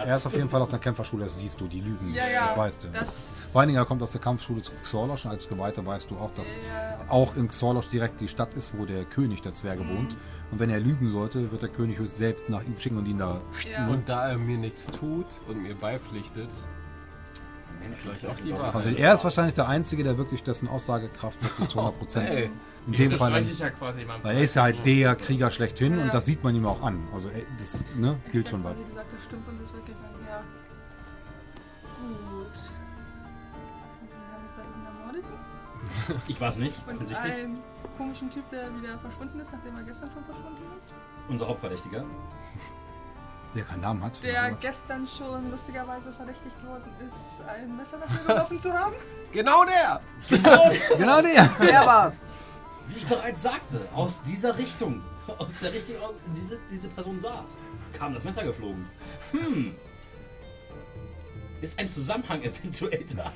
er ist auf jeden Fall aus einer Kämpferschule, das siehst du, die lügen. Ja, ja, Das weißt du. Das, Vor allen Dingen, er kommt aus der Kampfschule zu Xorlosch und als Geweihter weißt du auch, dass ja, auch in Xorlosch direkt die Stadt ist, wo der König der Zwerge wohnt. Und wenn er lügen sollte, wird der König höchst selbst nach ihm schicken und ihn da... ja. Und da er mir nichts tut und mir beipflichtet, ich auch die Wahrheit. Also er ist wahrscheinlich der Einzige, der wirklich dessen Aussagekraft wirklich [LAUGHS] zu 100 Prozent Hey. in dem Fall... ich ja quasi. Weil er ist ja halt der Krieger schlechthin Ja. und das sieht man ihm auch an. Also ey, das ne, gilt schon weit. gesagt, das stimmt und ist weggegangen, ja. Gut. Und wir haben jetzt einen Ermordeten Ich weiß nicht, offensichtlich. Komischen Typ, der wieder verschwunden ist, nachdem er gestern schon verschwunden ist. Unser Hauptverdächtiger. Der keinen Namen hat. Der Also, gestern schon lustigerweise verdächtigt worden ist, ein Messer dafür [LAUGHS] geworfen zu haben. Genau der! [LAUGHS] genau der! Der war's! Wie ich bereits sagte, aus dieser Richtung, aus der Richtung, aus diese, diese Person saß, kam das Messer geflogen. Hm. Ist ein Zusammenhang [LAUGHS] eventuell da?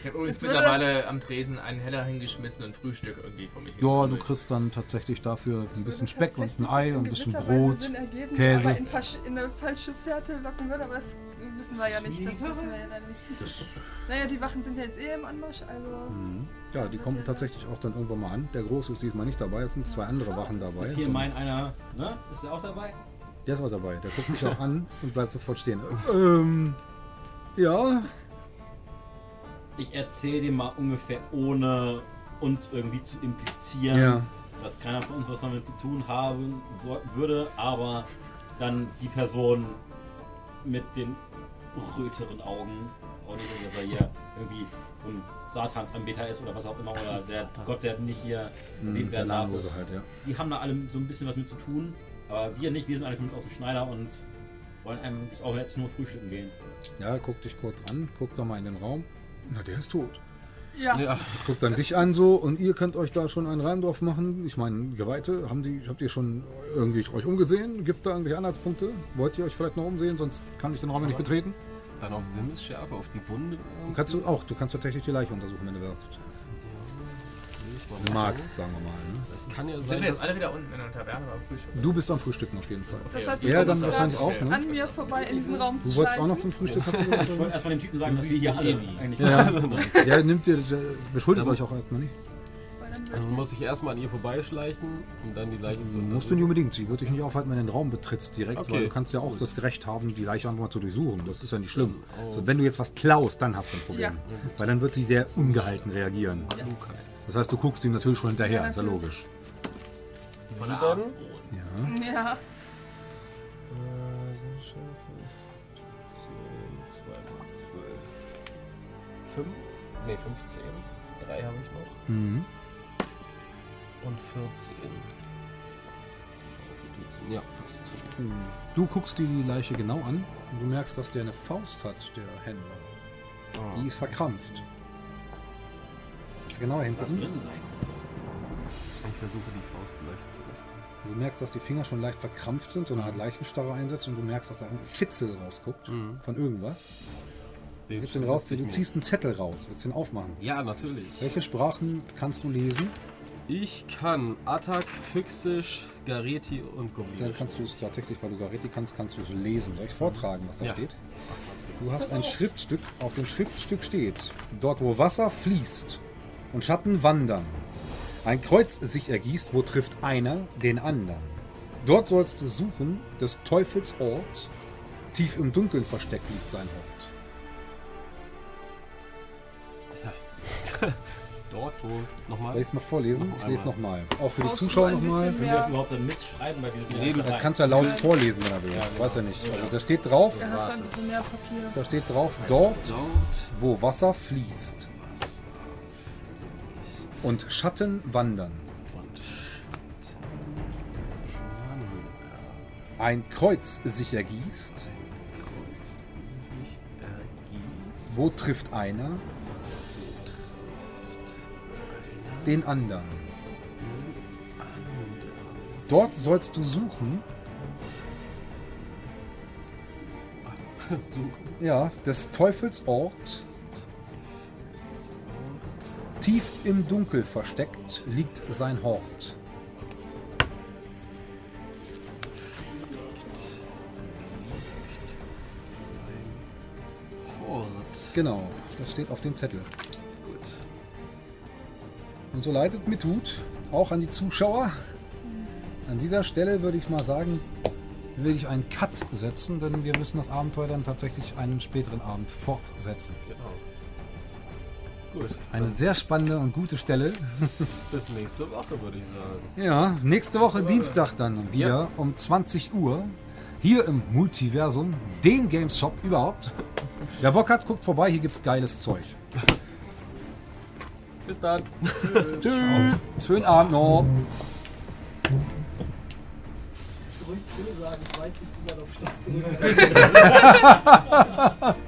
Ich habe übrigens mittlerweile am Tresen einen Heller hingeschmissen und Frühstück irgendwie vor mich Ja, du kriegst dann tatsächlich dafür ein bisschen Speck und ein Ei und ein bisschen Brot. Sinn ergeben, Käse. Aber in, in eine falsche Fährte locken würde, aber das wissen wir ja nicht. Das wissen wir ja leider nicht. Das, Naja, die Wachen sind ja jetzt eh im Anmarsch, also. Mhm. ja, die kommen tatsächlich auch dann irgendwann mal an. Der Große ist diesmal nicht dabei, es sind zwei andere Wachen dabei. Ist hier mein einer, ne? Ist der auch dabei? Der ist auch dabei. Der guckt dich [LAUGHS] auch an und bleibt sofort stehen. Ähm, ja. Ich erzähle dir mal ungefähr, ohne uns irgendwie zu implizieren, Ja. dass keiner von uns was damit zu tun haben soll, würde, aber dann die Person mit den röteren Augen, auch nicht, so, dass er hier irgendwie so ein Satansanbeter ist oder was auch immer, oder der Satans. Gott, der nicht hier Mhm, erwähnt der werden darf. Halt, ja. Die haben da alle so ein bisschen was mit zu tun, aber wir nicht, wir sind alle komplett aus dem Schneider und wollen eigentlich auch jetzt nur frühstücken gehen. Ja, guck dich kurz an, guck doch mal in den Raum. Na, der ist tot. Ja. Ja. Guckt dann dich an so und ihr könnt euch da schon einen Reim drauf machen. Ich meine, Geweihte, haben Sie, habt ihr schon irgendwie euch umgesehen? Gibt es da irgendwelche Anhaltspunkte? Wollt ihr euch vielleicht noch umsehen, sonst kann ich den Raum ja nicht betreten? Dann auf Sinnesschärfe, auf die Wunde. Du kannst du auch, du kannst tatsächlich die Leiche untersuchen, wenn du willst. Magst, sagen wir mal. Ne? Das kann ja Sind sein, wir jetzt alle wieder unten in der Taverne beim Frühstück? Du bist am Frühstücken auf jeden Fall. Das heißt, du Ja, dann versuchst wahrscheinlich gerade auch, ne? an mir vorbei in diesen Raum zu Du wolltest auch noch zum Frühstück, hast du Ich wollte erst mal dem Typen sagen, dass wir hier alle eh nie. eigentlich. Ja, der nimmt dir, der beschuldigt euch auch erstmal nicht. Dann Also muss ich erstmal an ihr vorbeischleichen und dann die Leiche zu Musst du nicht unbedingt. Sie wird dich nicht aufhalten, wenn du den Raum betrittst direkt, Okay. weil du kannst ja auch das Recht haben, die Leiche einfach mal zu durchsuchen. Das ist ja nicht schlimm. So, wenn du jetzt was klaust, dann hast du ein Problem. Weil dann wird sie sehr ungehalten reagieren. Das heißt, du guckst ihm natürlich schon hinterher, Ja, ist ja logisch. Sieben. Ja. Ja. Äh, Sinnesschärfe. 10, 2 mal 12. 5? Ne, 15. 3 habe ich noch. Mhm. Und 14. Auf 14. Ja, passt. Du guckst dir die Leiche genau an und du merkst, dass der eine Faust hat, der Händler. Oh. Die ist verkrampft. Kannst du genauer hingucken? Ich versuche die Faust leicht zu öffnen. Du merkst, dass die Finger schon leicht verkrampft sind, so eine Art Leichenstarre einsetzt und du merkst, dass da ein Fitzel rausguckt von irgendwas. Den Willst du den rausziehen? Du ziehst einen Zettel raus, willst den aufmachen. Ja, natürlich. Welche Sprachen kannst du lesen? Ich kann Attack, Füchsisch, Gareti und Dann Goblinisch. kannst du es tatsächlich, weil du Gareti kannst, kannst du es lesen. Soll ich vortragen, was da Ja. steht? Du hast ein Schriftstück. Auf dem Schriftstück steht, dort wo Wasser fließt und Schatten wandern, ein Kreuz sich ergießt, wo trifft einer den anderen. Dort sollst du suchen, des Teufels Ort, tief im Dunkeln versteckt liegt sein Hort. [LAUGHS] Dort, wo. Nochmal? Soll ich es mal vorlesen? Noch Ich lese nochmal. Auch für die Zuschauer nochmal. Können wir das überhaupt dann mitschreiben, Nee, du ja Er kann es ja laut vorlesen, wenn er will. Ja, genau. Weiß er nicht. Also da steht drauf, Da hast du ein bisschen mehr Papier. da steht drauf, dort Dort, wo Wasser fließt was fließt. Und Schatten wandern. Ein Kreuz sich ergießt, Kreuz sich ergießt. wo trifft einer den anderen. Dort sollst du suchen, Suchen. ja, des Teufels Ort, tief im Dunkel versteckt liegt sein Hort. Genau, das steht auf dem Zettel. Gut. Und so leidet mir tut, auch an die Zuschauer. An dieser Stelle würde ich mal sagen, will ich einen Cut setzen, denn wir müssen das Abenteuer dann tatsächlich einen späteren Abend fortsetzen. Genau. Gut. Eine sehr spannende und gute Stelle. [LAUGHS] Bis nächste Woche, würde ich sagen. Ja, nächste Woche Dienstag dann wieder um 20 Uhr. Hier im Multiversum, dem Games Shop überhaupt. [LAUGHS] Wer Bock hat, guckt vorbei, hier gibt's geiles Zeug. [LAUGHS] Bis dann. Tschüss. Schönen Abend noch.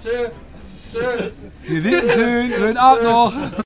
Tschö. Tschö. Wir winken schön. Schönen Abend noch.